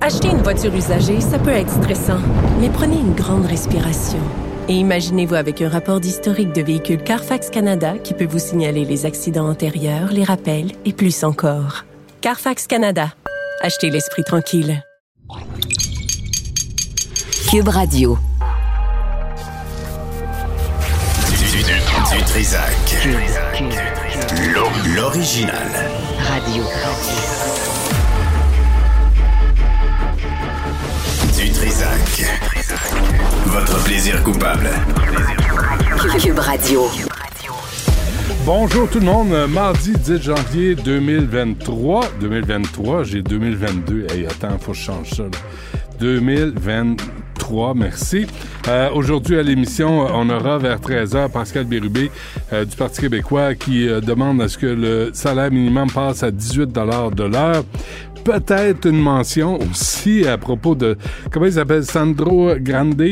Acheter une voiture usagée, ça peut être stressant, mais prenez une grande respiration. Et imaginez-vous avec un rapport d'historique de véhicule Carfax Canada qui peut vous signaler les accidents antérieurs, les rappels et plus encore. Carfax Canada. Achetez l'esprit tranquille. Cube Radio. Du, du, du Trisac. L'o- L'original. Radio. Trisac. Votre plaisir coupable. Cube Radio. Bonjour tout le monde, mardi 10 janvier 2023. 2023, j'ai 2022. Hey, attends, faut que je change ça. là. 2023, merci. Euh, Aujourd'hui à l'émission, on aura vers 13h Pascal Bérubé euh, du Parti québécois qui euh, demande à ce que le salaire minimum passe à 18 de l'heure. Peut-être une mention aussi à propos de, comment il s'appelle, Sandro Grande,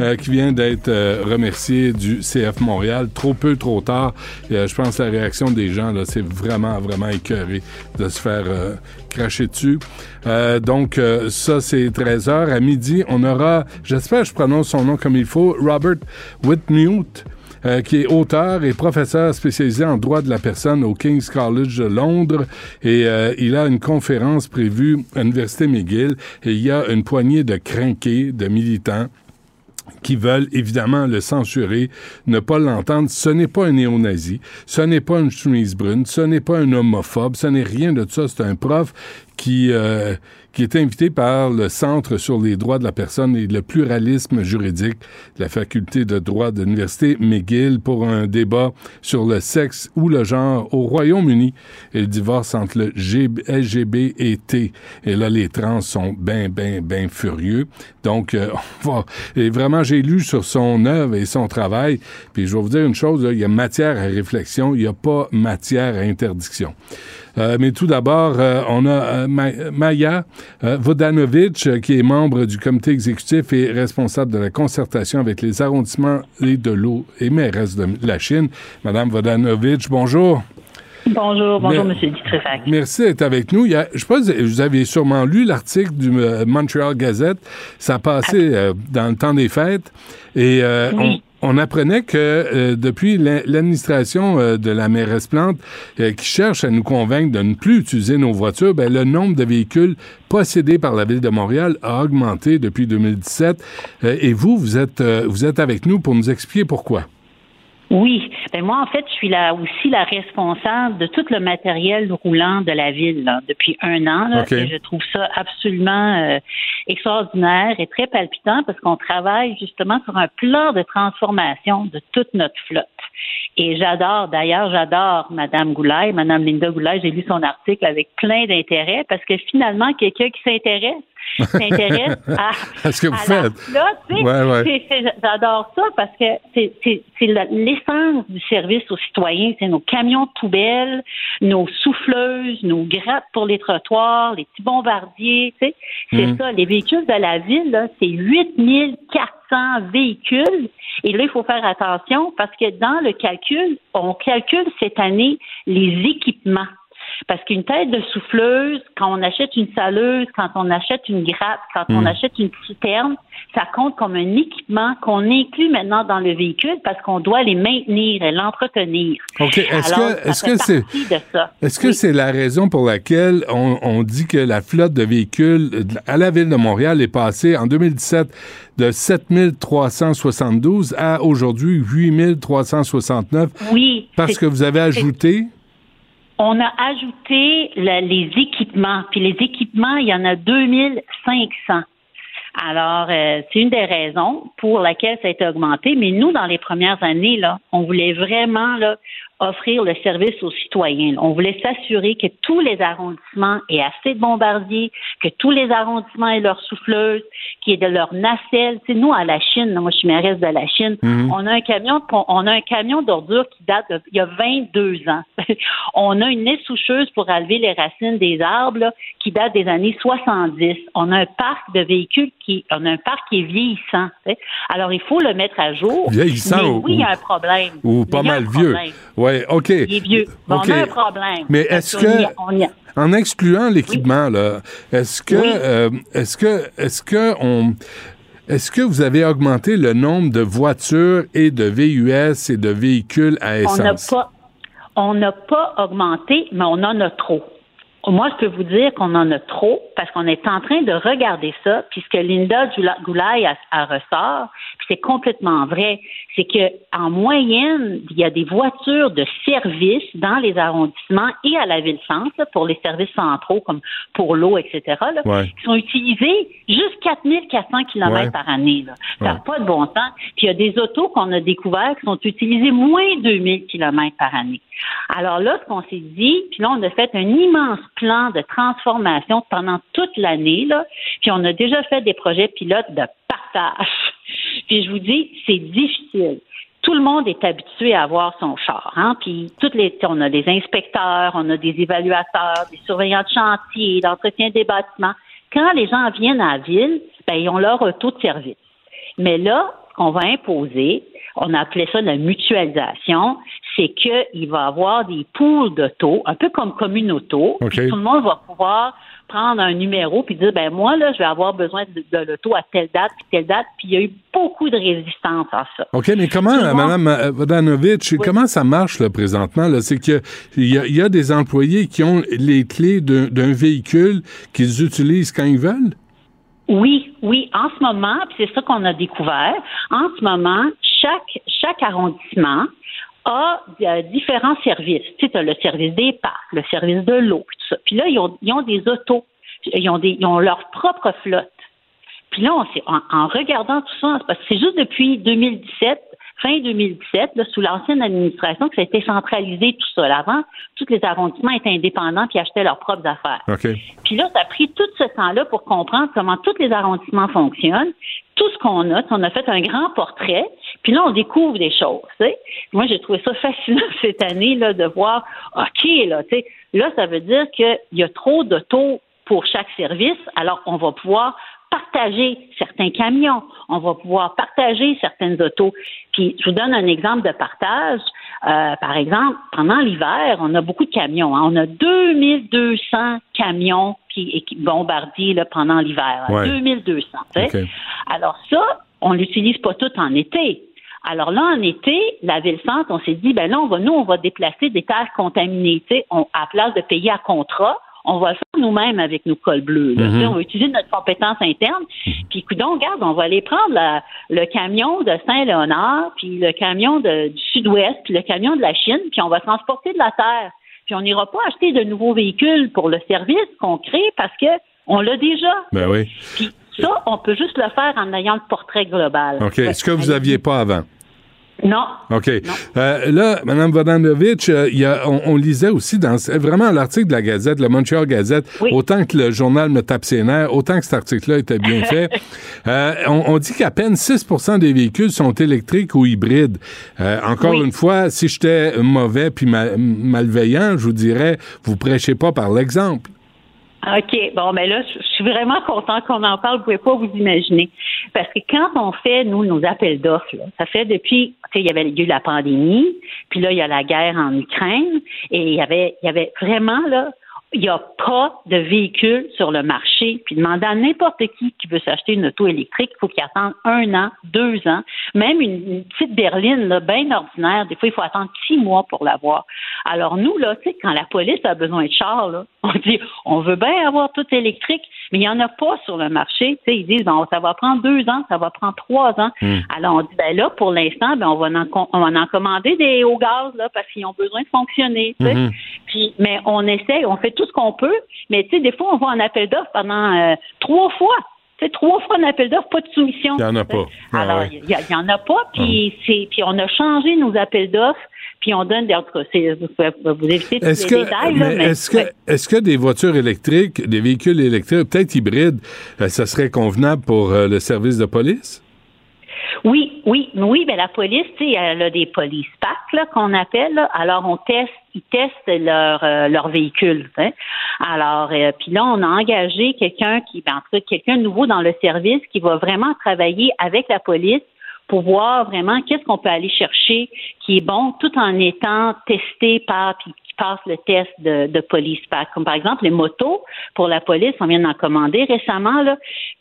euh, qui vient d'être euh, remercié du CF Montréal. Trop peu, trop tard. Euh, je pense que la réaction des gens, là, c'est vraiment, vraiment écœuré de se faire euh, cracher dessus. Euh, donc, euh, ça, c'est 13 heures. À midi, on aura, j'espère que je prononce son nom comme il faut, Robert Whitmute. Euh, qui est auteur et professeur spécialisé en droit de la personne au King's College de Londres. Et euh, il a une conférence prévue à l'Université McGill. Et il y a une poignée de crinqués, de militants qui veulent évidemment le censurer, ne pas l'entendre. Ce n'est pas un néo-nazi, ce n'est pas une chemise brune, ce n'est pas un homophobe, ce n'est rien de ça. C'est un prof qui, euh, qui est invité par le Centre sur les droits de la personne et le pluralisme juridique de la faculté de droit de l'Université McGill pour un débat sur le sexe ou le genre au Royaume-Uni et le divorce entre le LGB et T. Et là, les trans sont bien, bien, bien furieux. Donc, euh, on va... Et vraiment, j'ai lu sur son œuvre et son travail, puis je vais vous dire une chose, là, il y a matière à réflexion, il n'y a pas matière à interdiction. Euh, mais tout d'abord, euh, on a euh, Ma- Maya Vodanovic, qui est membre du comité exécutif et responsable de la concertation avec les arrondissements et de l'eau et mairesse de la Chine. Madame Vodanovic, bonjour. Bonjour, bonjour, Mais- Monsieur Dutrisac. Merci d'être avec nous. Il y a- je pense que vous avez sûrement lu l'article du Montreal Gazette. Ça a passé euh, dans le temps des fêtes. Et euh, Oui. On, apprenait que euh, depuis l'administration euh, de la mairesse Plante, euh, qui cherche à nous convaincre de ne plus utiliser nos voitures, ben, le nombre de véhicules possédés par la ville de Montréal a augmenté depuis 2017. Euh, et vous, vous êtes, vous êtes avec nous pour nous expliquer pourquoi. Oui, ben moi en fait, je suis là aussi la responsable de tout le matériel roulant de la ville là, depuis un an. Là, et je trouve ça absolument euh, extraordinaire et très palpitant parce qu'on travaille justement sur un plan de transformation de toute notre flotte. Et j'adore, d'ailleurs, j'adore Madame Goulay, Madame Linda Goulay. J'ai lu son article avec plein d'intérêt parce que finalement, quelqu'un qui s'intéresse s'intéresse à, ce que vous à faites. flotte, tu sais. Ouais, ouais. C'est- c'est- J'adore ça parce que c'est l'essence du service aux citoyens. C'est nos camions de poubelle, nos souffleuses, nos grattes pour les trottoirs, les petits bombardiers. tu sais. C'est Mm. ça. Les véhicules de la ville, c'est 8400 véhicules. Et là, il faut faire attention parce que dans le calcul, on calcule cette année les équipements. Parce qu'une tête de souffleuse, quand on achète une saleuse, quand on achète une gratte, quand on Mm. achète une citerne, ça compte comme un équipement qu'on inclut maintenant dans le véhicule parce qu'on doit les maintenir et l'entretenir. OK. Est-ce que, est-ce c'est. partie de ça. Est-ce que Oui. c'est la raison pour laquelle on, on dit que la flotte de véhicules à la ville de Montréal est passée en 2017 de 7372 à aujourd'hui 8369 Oui. parce que vous avez ajouté On a ajouté le- les équipements. Puis les équipements, il y en a 2500. Alors, euh, c'est une des raisons pour laquelle ça a été augmenté. Mais nous, dans les premières années, là, on voulait vraiment là, offrir le service aux citoyens. On voulait s'assurer que tous les arrondissements aient assez de bombardiers, que tous les arrondissements aient leur souffleuse, qu'il y ait de leur nacelle. Tu sais, nous, à la Chine, moi, je suis mairesse de la Chine, on a un camion, on a un camion d'ordures qui date de, il y a 22 ans. on a une essoucheuse pour enlever les racines des arbres, là, qui date des années 70. On a un parc de véhicules qui, on a un parc qui est vieillissant. tu sais. Alors, il faut le mettre à jour. Vieillissant Mais ou- oui, il y a un problème. Ou pas mal vieux. Ouais, OK. Il est vieux. Bon, OK. On a un problème. Mais est-ce que- a- on y a- En excluant l'équipement, là, est-ce que, Oui. euh, est-ce que, est-ce que on, est-ce que vous avez augmenté le nombre de voitures et de VUS et de véhicules à on n'a essence? pas, on n'a pas augmenté, mais on en a trop. Moi, je peux vous dire qu'on en a trop parce qu'on est en train de regarder ça, puisque Linda Goula- Goulaye a, a ressort, puis c'est complètement vrai, c'est que en moyenne, il y a des voitures de service dans les arrondissements et à la ville-centre pour les services centraux comme pour l'eau, etc. là, Ouais. qui sont utilisés juste 4400 km Ouais. par année. Là. Ça n'a Ouais. pas de bon sens. Puis il y a des autos qu'on a découvertes qui sont utilisées moins de 2000 km par année. Alors là, ce qu'on s'est dit, puis là, on a fait un immense plan de transformation pendant toute l'année, là, puis on a déjà fait des projets pilotes de partage. Puis je vous dis, c'est difficile. Tout le monde est habitué à avoir son char, hein? Puis toutes les, on a des inspecteurs, on a des évaluateurs, des surveillants de chantier, d'entretien des bâtiments. Quand les gens viennent à la ville, ben, ils ont leur auto de service. Mais là, ce qu'on va imposer, on a appelé ça la mutualisation, c'est qu'il va y avoir des pools d'auto, un peu comme auto. Puis Tout le monde va pouvoir prendre un numéro puis dire ben moi là je vais avoir besoin de, de l'auto à telle date puis telle date puis il y a eu beaucoup de résistance à ça. OK, mais comment, monde- Mme euh, Vodanovic, comment ça marche là, présentement? Là? C'est qu'il y, a- il y a des employés qui ont les clés d'un d'un véhicule qu'ils utilisent quand ils veulent? Oui, oui. En ce moment, puis c'est ça qu'on a découvert. En ce moment, chaque chaque arrondissement a euh, différents services. Tu sais, t'as le service des parcs, le service de l'eau, puis tout ça. Puis là, ils ont, ils ont des autos, ils ont des, ils ont leur propre flotte. Puis là, on en, en regardant tout ça, parce que c'est juste depuis 2017, fin 2017, là, sous l'ancienne administration, que ça a été centralisé tout ça. Là, Avant, tous les arrondissements étaient indépendants puis achetaient leurs propres affaires. Puis là, ça a pris tout ce temps-là pour comprendre comment tous les arrondissements fonctionnent, tout ce qu'on a. On a fait un grand portrait, puis là, on découvre des choses. Moi, j'ai trouvé ça fascinant cette année là, de voir, OK, là, là, ça veut dire qu'il y a trop d'autos pour chaque service, alors on va pouvoir partager certains camions, on va pouvoir partager certaines autos. Puis, je vous donne un exemple de partage. Euh, par exemple, pendant l'hiver, on a beaucoup de camions. hein. On a 2200 camions qui, qui bombardiers là, pendant l'hiver. Ouais. 2200. tu sais. OK. Alors ça, on l'utilise pas tout en été. Alors là, en été, la ville-centre, on s'est dit, ben là, on va, nous, on va déplacer des terres contaminées. On, à la place de payer à contrat, on va le faire nous-mêmes avec nos cols bleus. là. Sais, On va utiliser notre compétence interne. Puis, coudonc, regarde, on va aller prendre la- le camion de Saint-Léonard, puis le camion de- du Sud-Ouest, puis le camion de la Chine, puis on va transporter de la terre. Puis on n'ira pas acheter de nouveaux véhicules pour le service qu'on crée parce que on l'a déjà. Ben oui. Puis ça, on peut juste le faire en ayant le portrait global. OK. Ce que vous aviez pas avant. Non. OK. Euh, là, Mme Vodanovic, euh, il y a, on, on lisait aussi dans vraiment l'article de la Gazette, le Montreal Gazette, Oui. autant que le journal me tape ses nerfs, autant que cet article-là était bien fait. Euh, on, on dit qu'à peine 6% des véhicules sont électriques ou hybrides. Encore Oui. une fois, si j'étais mauvais puis ma- malveillant, je vous dirais, vous prêchez pas par l'exemple. OK. Bon, mais là, je suis vraiment content qu'on en parle. Vous pouvez pas vous imaginer. Parce que quand on fait, nous, nos appels d'offres, ça fait depuis, tu sais, il y avait eu la pandémie, puis là, il y a la guerre en Ukraine, et il y avait, il y avait vraiment, là, il n'y a pas de véhicule sur le marché. Puis demander à n'importe qui qui veut s'acheter une auto électrique, il faut qu'il attende un an, deux ans. Même une, une petite berline, là, bien ordinaire, des fois, il faut attendre six mois pour l'avoir. Alors nous, là, tu sais, quand la police a besoin de chars, là, on dit, on veut bien avoir tout électrique, mais il n'y en a pas sur le marché. Ils disent, bon, ça va prendre deux ans, ça va prendre trois ans. Alors on dit, ben là, pour l'instant, ben on va en, com- on va en commander des au gaz, là, parce qu'ils ont besoin de fonctionner. Puis, mais on essaie, on fait tout ce qu'on peut, mais tu sais, des fois, on va en appel d'offres pendant euh, trois fois. Sais, trois fois en appel d'offres, pas de soumission. Il y en a pas. Alors, il y, a- il y en a pas, puis c'est, puis on a changé nos appels d'offres puis on donne des... En tout cas, c'est- vous, vous évitez tous les Est-ce que, détails, là, mais mais... est-ce que, ouais. est-ce que des voitures électriques, des véhicules électriques, peut-être hybrides, euh, ça serait convenable pour euh, le service de police? Oui, oui, oui, ben la police, tu sais, elle a des police packs là, qu'on appelle. là. Alors on teste, ils testent leur euh, leur véhicule. tu sais. Alors euh, puis là on a engagé quelqu'un qui, ben, en tout cas quelqu'un nouveau dans le service qui va vraiment travailler avec la police pour voir vraiment qu'est-ce qu'on peut aller chercher qui est bon tout en étant testé par puis qui passe le test de, de police pack. Comme par exemple les motos pour la police, on vient d'en commander récemment là.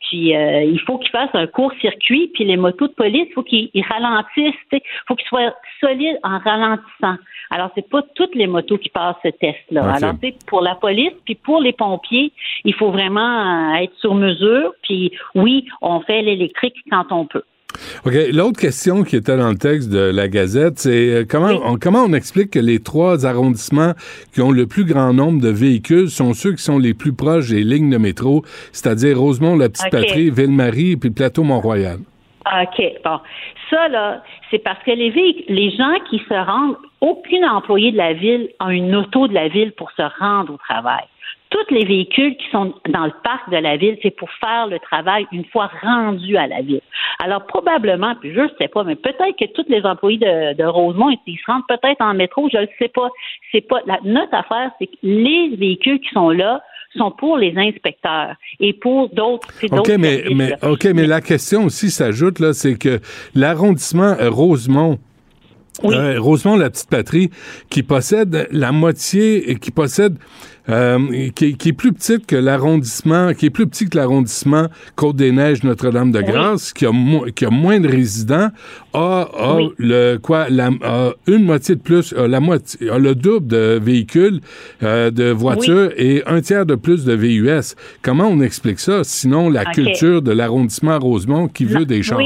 Puis euh, il faut qu'ils fassent un court circuit. Puis les motos de police, il faut qu'ils ils ralentissent. Il faut qu'ils soient solides en ralentissant. Alors c'est pas toutes les motos qui passent ce test-là. Ok. Alors tu sais, pour la police, puis pour les pompiers, il faut vraiment euh, être sur mesure. Puis oui, on fait l'électrique quand on peut. OK. L'autre question qui était dans le texte de la Gazette, c'est euh, comment, Oui. on, comment on explique que les trois arrondissements qui ont le plus grand nombre de véhicules sont ceux qui sont les plus proches des lignes de métro, c'est-à-dire Rosemont, la Petite OK. Patrie, Ville-Marie et puis le plateau Mont-Royal? OK, bon. Ça, là, c'est parce que les les gens qui se rendent, aucun employé de la ville a une auto de la ville pour se rendre au travail. Tous les véhicules qui sont dans le parc de la ville, c'est pour faire le travail une fois rendus à la ville. Alors, probablement, puis je ne sais pas, mais peut-être que tous les employés de, de Rosemont, ils se rendent peut-être en métro, je ne le sais pas. C'est pas, la, notre affaire, c'est que les véhicules qui sont là sont pour les inspecteurs et pour d'autres, OK, mais, mais. OK, mais la question aussi s'ajoute, là, c'est que l'arrondissement Rosemont, Oui. euh, Rosemont, la petite patrie, qui possède la moitié, et qui possède, euh, qui, qui est plus petite que l'arrondissement, qui est plus petit que l'arrondissement Côte-des-Neiges, Notre-Dame-de-Grâce, qui, a mo- qui a moins de résidents, a, a Oui. le, quoi, la, a une moitié de plus, a la moitié, a le double de véhicules, euh, de voitures et un tiers de plus de VUS. Comment on explique ça? Sinon, la culture de l'arrondissement Rosemont qui veut des champs.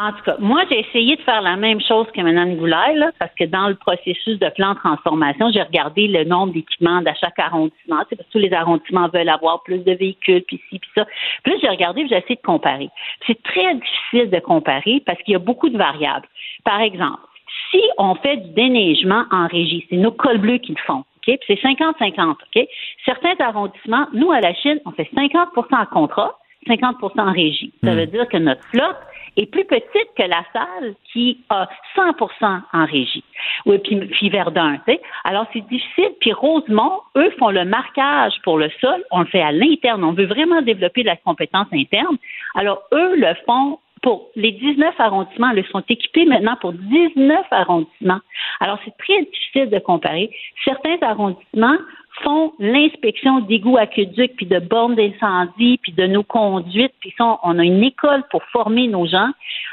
En tout cas, moi, j'ai essayé de faire la même chose que Mme Goulaire, là, parce que dans le processus de plan de transformation, j'ai regardé le nombre d'équipements de chaque arrondissement. parce que tous les arrondissements veulent avoir plus de véhicules, puis ci, puis ça. Puis là, j'ai regardé, puis j'ai essayé de comparer. C'est très difficile de comparer parce qu'il y a beaucoup de variables. Par exemple, si on fait du déneigement en régie, c'est nos cols bleus qui le font. Puis c'est 50-50. OK? Certains arrondissements, nous, à la Chine, on fait 50% en contrat, 50% en régie. Ça veut dire que notre flotte est plus petite que la salle qui a 100% en régie. Oui, puis, Verdun, tu sais. Alors, c'est difficile. Puis Rosemont, eux, font le marquage pour le sol. On le fait à l'interne. On veut vraiment développer la compétence interne. Alors, eux le font pour les 19 arrondissements, ils sont équipés maintenant pour 19 arrondissements. Alors, c'est très difficile de comparer. Certains arrondissements font l'inspection d'égouts aqueducs, puis de bornes d'incendie, puis de nos conduites, puis ça, on a une école pour former nos gens.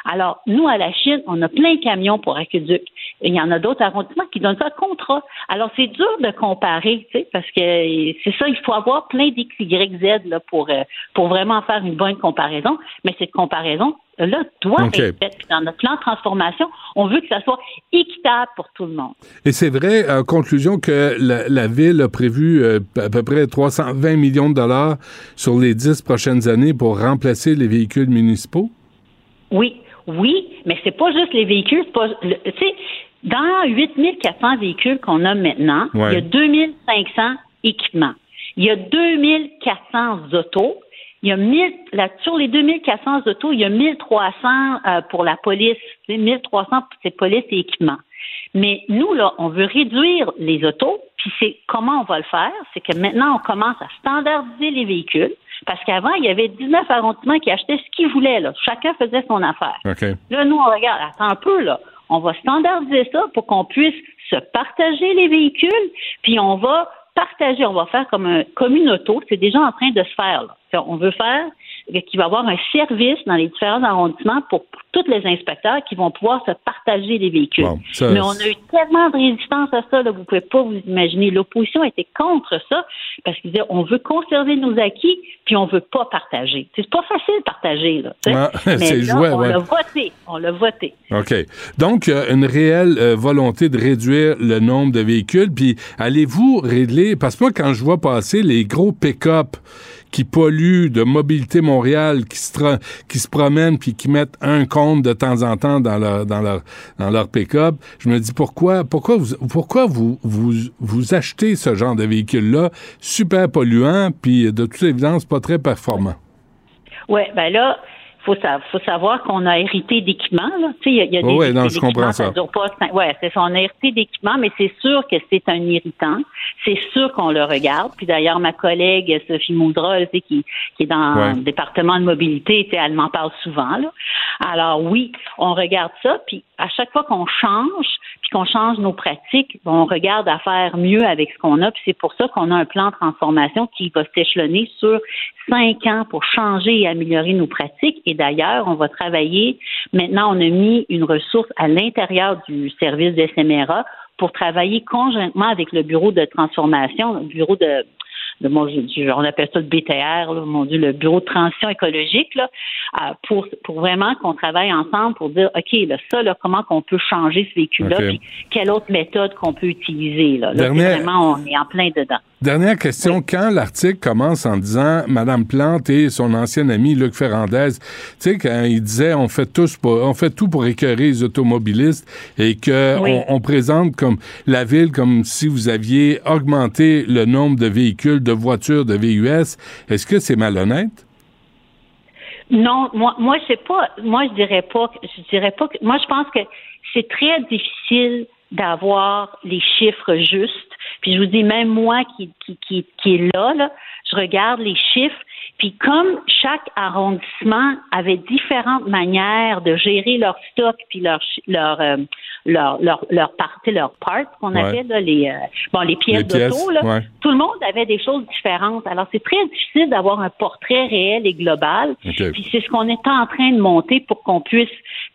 Alors, nous, à la Chine, on a plein de camions pour aqueducs. Il y en a d'autres arrondissements qui donnent ça contrat. Alors, c'est dur de comparer, tu sais, parce que c'est ça, il faut avoir plein d'X, Y, Z là, pour, euh, pour vraiment faire une bonne comparaison. Mais cette comparaison, là, doit être faite. Dans notre plan de transformation, on veut que ça soit équitable pour tout le monde. Et c'est vrai, en conclusion, que la, la Ville a prévu euh, à peu près 320 millions de dollars sur les dix prochaines années pour remplacer les véhicules municipaux? Oui, oui, mais c'est pas juste les véhicules. pas- le- dans 8400 véhicules qu'on a maintenant, Ouais. il y a 2500 équipements. Il y a 2400 autos. Il y a 1000, là, sur les 2400 autos, il y a 1300 euh, pour la police. Tu sais, 1300 pour c'est police et équipements. Mais nous, là, on veut réduire les autos, puis c'est comment on va le faire? C'est que maintenant, on commence à standardiser les véhicules, parce qu'avant, il y avait 19 arrondissements qui achetaient ce qu'ils voulaient, là. Chacun faisait son affaire. OK. Là, nous, on regarde, attends un peu, là. On va standardiser ça pour qu'on puisse se partager les véhicules, puis on va partager, on va faire comme, un, comme une auto. C'est déjà en train de se faire, là. On veut faire qu'il va y avoir un service dans les différents arrondissements pour, pour tous les inspecteurs qui vont pouvoir se partager les véhicules. Ça- Mais on a eu tellement de résistance à ça, là, vous pouvez pas vous imaginer. L'opposition était contre ça parce qu'ils disaient on veut conserver nos acquis puis on veut pas partager. C'est pas facile de partager là. Ah, Mais c'est là, jouet, on ouais. l'a voté, on l'a voté. OK. Donc, euh, une réelle euh, volonté de réduire le nombre de véhicules. Puis, allez-vous régler... Parce que moi, quand je vois passer les gros pick-up qui polluent de Mobilité Montréal, qui se, promènent puis qui mettent un compte de temps en temps dans leur, pick-up. Je me dis pourquoi, pourquoi vous, vous achetez ce genre de véhicule-là, super polluant, puis de toute évidence pas très performant? Oui, ben là, faut sa- faut savoir qu'on a hérité d'équipements. là. Tu sais, il y a, y a des, Ouais, non, des je comprends ça. pas ouais, c'est ça. On a hérité d'équipements, mais c'est sûr que c'est un irritant. C'est sûr qu'on le regarde. Puis d'ailleurs, ma collègue Sophie Moudra, tu sais, qui, qui est dans Ouais. le département de mobilité, elle m'en parle souvent. Là. Alors oui, on regarde ça. Puis à chaque fois qu'on change, puis qu'on change nos pratiques, on regarde à faire mieux avec ce qu'on a. Puis c'est pour ça qu'on a un plan de transformation qui va s'échelonner sur cinq ans pour changer et améliorer nos pratiques. Et d'ailleurs, on va travailler. Maintenant, on a mis une ressource à l'intérieur du service de SMRA pour travailler conjointement avec le bureau de transformation, le bureau de de mon on appelle ça le BTR, là, mon Dieu, le bureau de transition écologique, là, euh, pour, pour vraiment qu'on travaille ensemble pour dire, OK, là, ça, là, comment qu'on peut changer ce véhicule-là, OK. puis quelle autre méthode qu'on peut utiliser. Là, vraiment, on est en plein dedans. Dernière question. Quand l'article commence en disant Madame Plante et son ancien ami Luc Ferrandez, tu sais, quand il disait on fait tous pour, on fait tout pour écœurer les automobilistes et que Oui. on, on présente comme la ville comme si vous aviez augmenté le nombre de véhicules, de voitures, de VUS, est-ce que c'est malhonnête? Non, moi, moi, c'est pas, moi, je dirais pas, je dirais pas que, moi, je pense que c'est très difficile d'avoir les chiffres justes. Puis je vous dis, même moi qui, qui, qui, qui est là, là, je regarde les chiffres. Puis comme chaque arrondissement avait différentes manières de gérer leur stock puis leur chi- leur euh, leur leur leur partie leur parts qu'on Ouais. appelle là, les euh, bon les pièces pièces, d'auto là. ouais. Tout le monde avait des choses différentes. Alors c'est très difficile d'avoir un portrait réel et global. OK. Puis c'est ce qu'on est en train de monter pour qu'on puisse,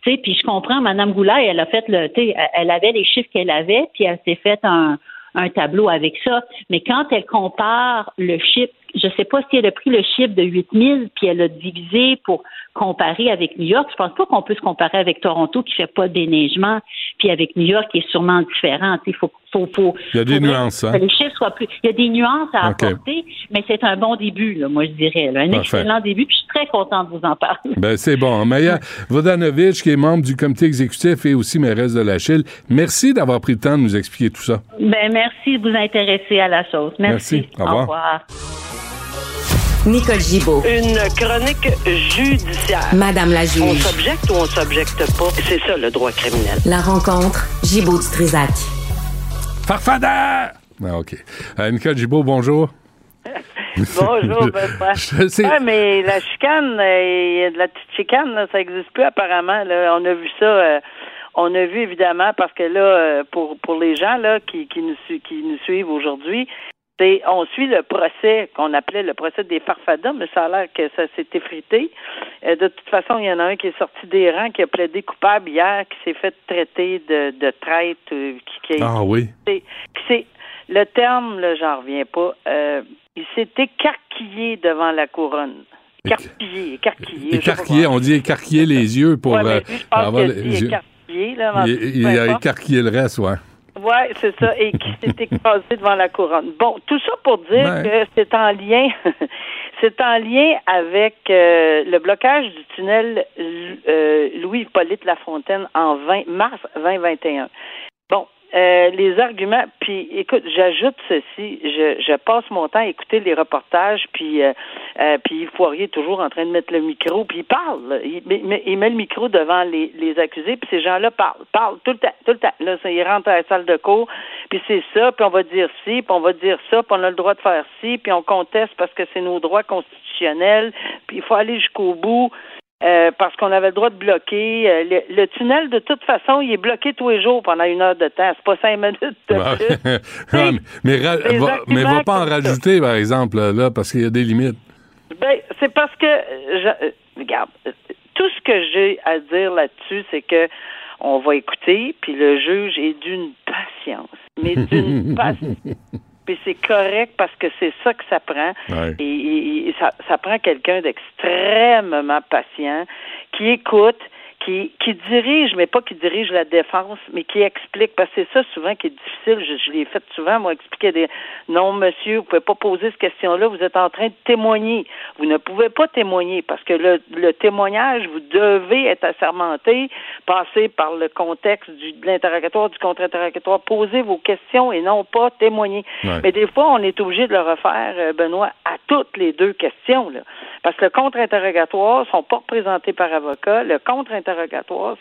tu sais, puis je comprends, Madame Goulard, elle a fait le, tu sais, elle avait les chiffres qu'elle avait, puis elle s'est fait un, un tableau avec ça. Mais quand elle compare le chiffre, je sais pas si elle a pris le chiffre de 8000 puis elle a divisé pour comparer avec New York. Je pense pas qu'on peut se comparer avec Toronto qui fait pas de déneigement, puis avec New York qui est sûrement différent. Sais, faut, faut, faut, Il y a des nuances, hein? que les chiffres soient plus. Il y a des nuances à apporter, mais c'est un bon début, là, moi je dirais. là. Un Parfait. excellent début, puis je suis très contente de vous en parler. Ben, c'est bon. Maya Vodanovic, qui est membre du comité exécutif et aussi mairesse de la Chille, merci d'avoir pris le temps de nous expliquer tout ça. Ben, merci de vous intéresser à la chose. Merci. Merci. Au revoir. Nicole Gibaud. Une chronique judiciaire. Madame la On juge. s'objecte ou on s'objecte pas? C'est ça le droit criminel. La rencontre. Gibaud du Trisac. Farfadeur! Ah, OK. Euh, Nicole Gibault, bonjour. Bonjour, Benoît. Je sais. Ouais, mais la chicane, euh, il y a de la petite chicane, là, ça n'existe plus apparemment. Là. On a vu ça. euh, on a vu évidemment parce que là, euh, pour pour les gens là qui, qui nous su- qui nous suivent aujourd'hui, c'est on suit le procès qu'on appelait le procès des farfadins, mais ça a l'air que ça s'est effrité. Euh, de toute façon, il y en a un qui est sorti des rangs, qui a plaidé coupable hier, qui s'est fait traiter de, de traite, euh, qui, qui a Ah oui. c'est le terme, là, j'en reviens pas. euh, il s'est écarquillé devant la couronne. Écarquillé, écarquillé. Écarquillé, on dit écarquiller les yeux pour Ouais, mais lui, je pense avoir les yeux. écarquillé, là. mais Il, il a écarquillé le reste, ouais. Ouais, c'est ça, et qui s'est écrasé devant la couronne. Bon, tout ça pour dire Ouais. que c'est en lien, c'est en lien avec euh, le blocage du tunnel euh, Louis-Hippolyte Lafontaine en 20 mars 2021. Bon, euh, les arguments, puis écoute, j'ajoute ceci, je, je passe mon temps à écouter les reportages, puis euh, euh, puis Yves Poirier est toujours en train de mettre le micro, puis il parle, là. il, met- il met- il met le micro devant les, les accusés, puis ces gens-là parlent, parlent tout le temps, tout le temps. Là, ça, ils rentrent à la salle de cours, puis c'est ça, puis on va dire ci, puis on va dire ça, puis on a le droit de faire ci, puis on conteste parce que c'est nos droits constitutionnels, puis il faut aller jusqu'au bout. Euh, parce qu'on avait le droit de bloquer. Euh, le, le tunnel, de toute façon, il est bloqué tous les jours pendant une heure de temps. C'est pas cinq minutes de Ouais. plus. Mais, mais, va, mais va pas en rajouter, par exemple, là, parce qu'il y a des limites. Ben, c'est parce que, euh, je- regarde, tout ce que j'ai à dire là-dessus, c'est que on va écouter, puis le juge est d'une patience, mais d'une patience. Puis c'est correct parce que c'est ça que ça prend. Ouais. Et, et- et ça, ça prend quelqu'un d'extrêmement patient, qui écoute, qui, qui dirige, mais pas qui dirige la défense, mais qui explique, parce que c'est ça souvent qui est difficile, je, je l'ai fait souvent, moi, expliquer des non, monsieur, vous pouvez pas poser cette question-là, vous êtes en train de témoigner. Vous ne pouvez pas témoigner parce que le, le témoignage, vous devez être assermenté, passer par le contexte du, de l'interrogatoire, du contre-interrogatoire, poser vos questions et non pas témoigner. Ouais. Mais des fois, on est obligé de le refaire, euh, Benoît, à toutes les deux questions, là. Parce que le contre-interrogatoire sont pas représentés par avocat. Le contre-interrogatoire,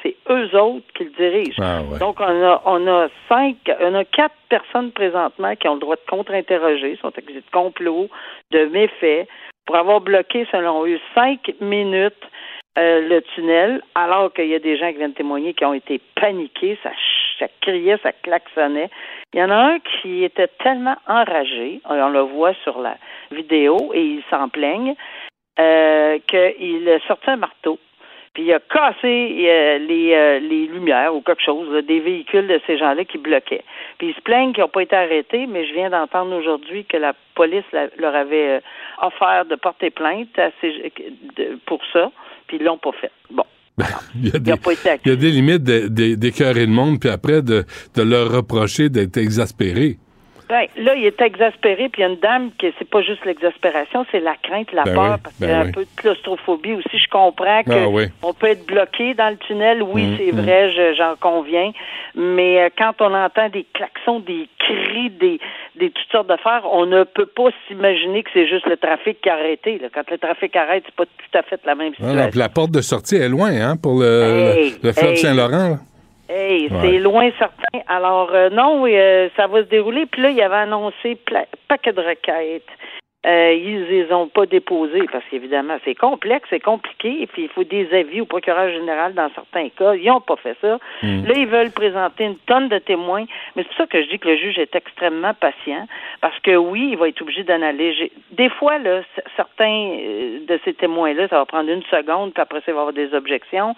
c'est eux autres qui le dirigent. Ah, ouais. Donc, on a, on a cinq, on a quatre personnes présentement qui ont le droit de contre-interroger, sont accusées de complot, de méfaits, pour avoir bloqué, selon eux, cinq minutes euh, le tunnel, alors qu'il y a des gens qui viennent témoigner qui ont été paniqués, ça, ça criait, ça klaxonnait. Il y en a un qui était tellement enragé, on le voit sur la vidéo, et il s'en plaigne, euh, qu'il a sorti un marteau, puis il a cassé euh, les, euh, les lumières ou quelque chose, là, des véhicules de ces gens-là qui bloquaient. Puis ils se plaignent qu'ils n'ont pas été arrêtés, mais je viens d'entendre aujourd'hui que la police la- leur avait euh, offert de porter plainte à ces- de- pour ça, puis ils l'ont pas fait. Bon. Il y a des, il y a des limites d'écœurer le monde, puis après de, de leur reprocher d'être exaspéré. Ben, là, il est exaspéré, puis il y a une dame qui c'est pas juste l'exaspération, c'est la crainte, la Ben peur, oui, parce ben qu'il y a oui. un peu de claustrophobie aussi. Je comprends que Ah oui. peut être bloqué dans le tunnel, oui, Mm, c'est mm. vrai, je- j'en conviens. Mais euh, quand on entend des klaxons, des cris, des, des toutes sortes d'affaires, on ne peut pas s'imaginer que c'est juste le trafic qui a arrêté. Là. Quand le trafic arrête, c'est pas tout à fait la même non, situation. la porte de sortie est loin, hein, pour le, Hey, le, le fleuve hey. Saint-Laurent. Hey, Ouais. c'est loin certain. Alors euh, non, euh, ça va se dérouler. Puis là, il avait annoncé pla- paquet de requêtes. Euh, ils les ont pas déposées parce qu'évidemment, c'est complexe, c'est compliqué, et puis il faut des avis au procureur général dans certains cas. Ils n'ont pas fait ça. Mm. Là, ils veulent présenter une tonne de témoins, mais c'est pour ça que je dis que le juge est extrêmement patient, parce que oui, il va être obligé d'analyser. Des fois, là, certains euh, de ces témoins-là, ça va prendre une seconde, puis après ça, il va y avoir des objections.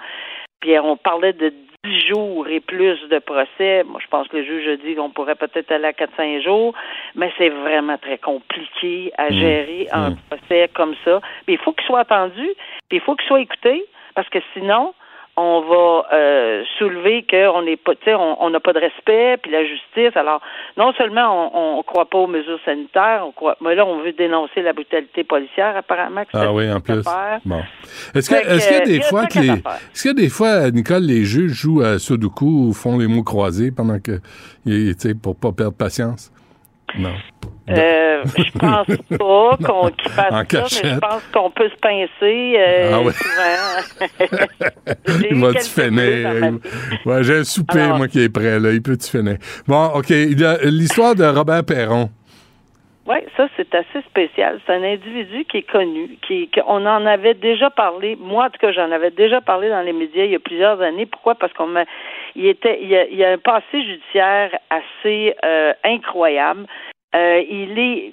Puis on parlait de 10 jours et plus de procès. Moi, je pense que le juge a dit qu'on pourrait peut-être aller à 4-5 jours, mais c'est vraiment très compliqué à Mm. gérer un Mm. procès comme ça. Mais il faut qu'il soit attendu, puis il faut qu'il soit écouté, parce que sinon, on va euh, soulever qu'on n'est pas, tu sais, on n'a pas de respect, puis la justice. Alors, non seulement on ne croit pas aux mesures sanitaires, on croit, mais là, on veut dénoncer la brutalité policière, apparemment. que Ah oui, en plus. Bon. Est-ce que- Fait que, est-ce qu'il y a des il y a fois que les, est-ce qu'il y a des fois, Nicole, les juges jouent à Sudoku ou font les mots croisés pendant que, tu sais, pour pas perdre patience? Non. Euh, je pense pas qu'on fasse En ça, mais je pense qu'on peut se pincer euh, Ah ouais. souvent. Il va tu finir. Ouais, j'ai un souper, Alors- moi, qui est prêt, là. Il peut tu finir. Bon, OK. L'histoire de Robert Perron. Oui, ça, c'est assez spécial. C'est un individu qui est connu, qui, qui- on en avait déjà parlé. Moi, en tout cas, j'en avais déjà parlé dans les médias il y a plusieurs années. Pourquoi? Parce qu'on m'a, il était, il a, il a un passé judiciaire assez euh, incroyable. Euh, il est,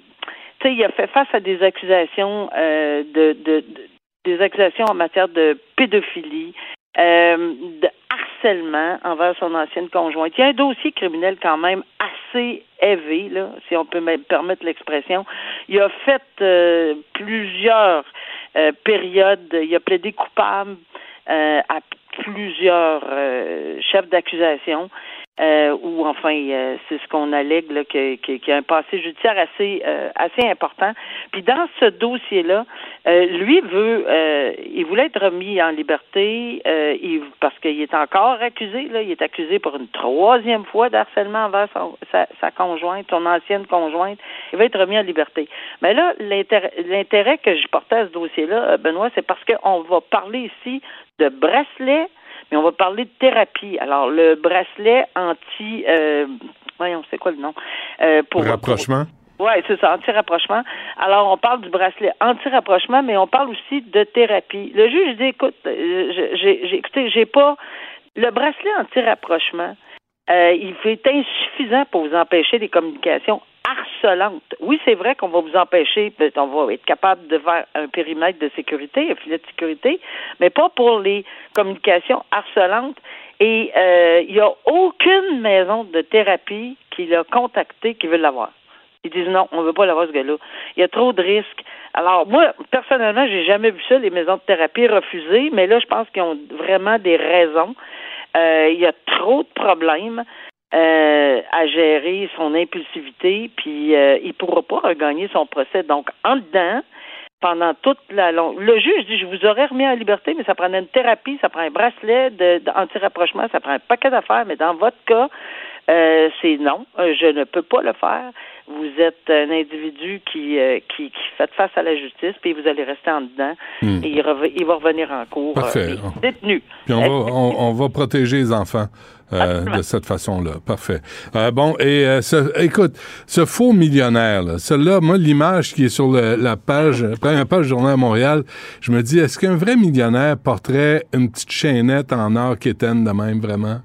tu sais, il a fait face à des accusations euh, de, de, de- des accusations en matière de pédophilie, euh, de harcèlement envers son ancienne conjointe. Il y a un dossier criminel quand même assez élevé, là, si on peut me permettre l'expression. Il a fait euh, plusieurs euh, périodes, il a plaidé coupable euh, à plusieurs euh, chefs d'accusation. Euh, ou enfin, euh, c'est ce qu'on allègue là, qu'il y a un passé judiciaire assez euh, assez important. Puis dans ce dossier-là, euh, lui veut, euh, il voulait être remis en liberté, euh, parce qu'il est encore accusé. Là, il est accusé pour une troisième fois d'harcèlement envers son- sa, conjointe, son ancienne conjointe. Il va être remis en liberté. Mais là, l'intérêt que je portais à ce dossier-là, Benoît, c'est parce qu'on va parler ici de bracelet mais on va parler de thérapie. Alors, le bracelet anti... Euh, voyons, c'est quoi le nom? Euh, pour, Rapprochement. Oui, c'est ça, anti-rapprochement. Alors, on parle du bracelet anti-rapprochement, mais on parle aussi de thérapie. Le juge dit, écoute, euh, j'ai, écoutez, j'ai pas... Le bracelet anti-rapprochement, euh, il est insuffisant pour vous empêcher des communications harcelantes. Oui, c'est vrai qu'on va vous empêcher, on va être capable de faire un périmètre de sécurité, un filet de sécurité, mais pas pour les communications harcelantes. Et euh, il n'y a aucune maison de thérapie qui l'a contacté qui veut l'avoir. Ils disent non, on veut pas l'avoir ce gars-là. Il y a trop de risques. Alors, moi, personnellement, j'ai jamais vu ça, les maisons de thérapie refusées, mais là, je pense qu'ils ont vraiment des raisons. Euh, il y a trop de problèmes. Euh, à gérer son impulsivité, puis euh, il pourra pas regagner son procès. Donc, en dedans, pendant toute la longue. Le juge dit je vous aurais remis en liberté, mais ça prend une thérapie, ça prend un bracelet d'anti-rapprochement, ça prend un paquet d'affaires, mais dans votre cas, euh, c'est non, je ne peux pas le faire. Vous êtes un individu qui, euh, qui, qui fait face à la justice, puis vous allez rester en dedans, Hmm. et il, il va revenir en cours Parfait. euh, détenu. Puis on va, on, on va protéger les enfants euh, de cette façon-là. Parfait. Euh, bon, et euh, ce- écoute, ce faux millionnaire, là, celui-là, moi, l'image qui est sur le- la page, la première page du Journal à Montréal, je me dis, est-ce qu'un vrai millionnaire porterait une petite chaînette en or quétaine de même, vraiment?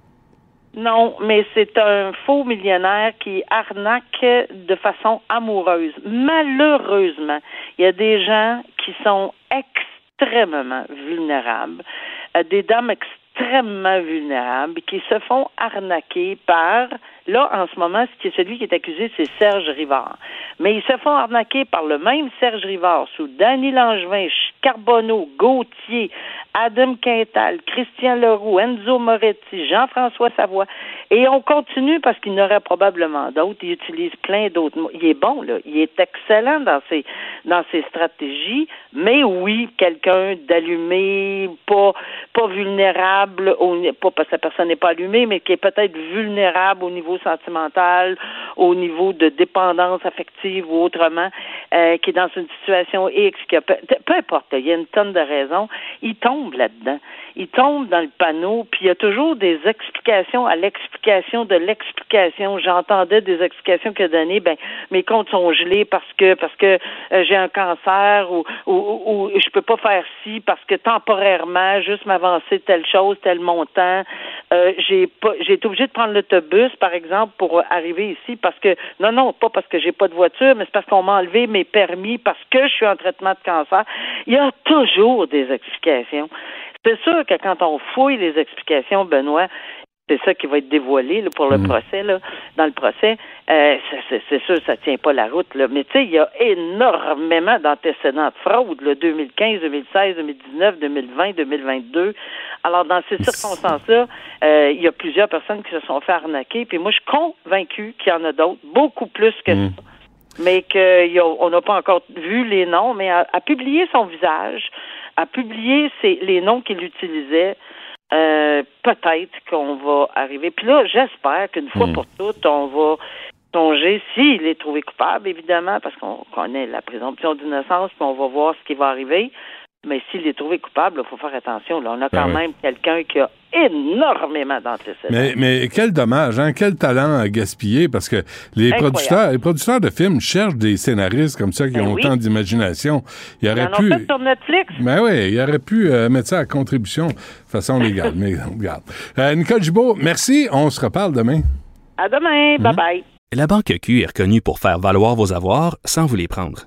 Non, mais c'est un faux millionnaire qui arnaque de façon amoureuse. Malheureusement, il y a des gens qui sont extrêmement vulnérables, des dames extrêmement vulnérables qui se font arnaquer par, là, en ce moment, celui qui est accusé, c'est Serge Rivard. Mais ils se font arnaquer par le même Serge Rivard sous Danny Langevin, Carbonneau, Gauthier, Adam Quintal, Christian Leroux, Enzo Moretti, Jean-François Savoie. Et on continue parce qu'il y en aurait probablement d'autres. Il utilise plein d'autres mots. Il est bon, là. Il est excellent dans ses, dans ses stratégies. Mais oui, quelqu'un d'allumé, pas, pas vulnérable, au, pas parce que la personne n'est pas allumée, mais qui est peut-être vulnérable au niveau sentimental, au niveau de dépendance affective ou autrement, euh, qui est dans une situation X, qui a peu, importe, il y a une tonne de raisons, il tombe là-dedans. Il tombe dans le panneau, puis il y a toujours des explications à l'explication de l'explication. J'entendais des explications qu'il a données, ben mes comptes sont gelés parce que parce que euh, j'ai un cancer ou, ou, ou, ou je peux pas faire ci parce que temporairement, juste m'avancer telle chose, tel montant. Euh, j'ai pas j'ai été obligé de prendre l'autobus, par exemple, pour arriver ici parce que non, non, pas parce que j'ai pas de voiture, mais c'est parce qu'on m'a enlevé mes permis parce que je suis en traitement de cancer. Il y a toujours des explications. C'est sûr que quand on fouille les explications, Benoît, c'est ça qui va être dévoilé là, pour le procès, là, dans le procès. Euh, c'est- sûr ça tient pas la route. Là. Mais tu sais, il y a énormément d'antécédents de fraude, là, 2015, 2016, 2019, 2020, 2022. Alors, dans ces circonstances-là, euh, il y a plusieurs personnes qui se sont fait arnaquer. Puis moi, je suis convaincu qu'il y en a d'autres, beaucoup plus que ça mais qu'on n'a pas encore vu les noms, mais à, à publier son visage, à publier ses- les noms qu'il utilisait, euh, peut-être qu'on va arriver. Puis là, j'espère qu'une fois pour toutes, on va songer, s'il est trouvé coupable, évidemment, parce qu'on connaît la présomption d'innocence, puis on va voir ce qui va arriver. Mais s'il est trouvé coupable, il faut faire attention. Là. On a quand Ben oui. même quelqu'un qui a énormément d'antécédents. Mais, mais quel dommage, hein? Quel talent à gaspiller parce que les Incroyable. producteurs, les producteurs de films cherchent des scénaristes comme ça qui Ben ont oui. autant d'imagination. Auraient en pu. fait sur Netflix. Ben oui, il aurait pu euh, mettre ça à contribution de façon légale. mais regarde. Euh, Nicole Gibault, merci. On se reparle demain. À demain. Bye-bye. La Banque Q est reconnue pour faire valoir vos avoirs sans vous les prendre.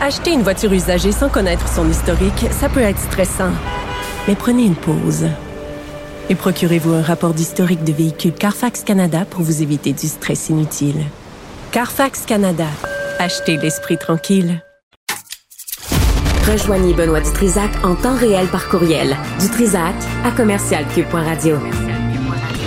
Acheter une voiture usagée sans connaître son historique, ça peut être stressant. Mais prenez une pause. Et procurez-vous un rapport d'historique de véhicule Carfax Canada pour vous éviter du stress inutile. Carfax Canada. Achetez l'esprit tranquille. Rejoignez Benoît Dutrisac en temps réel par courriel. Dutrisac à commercialcube.radio.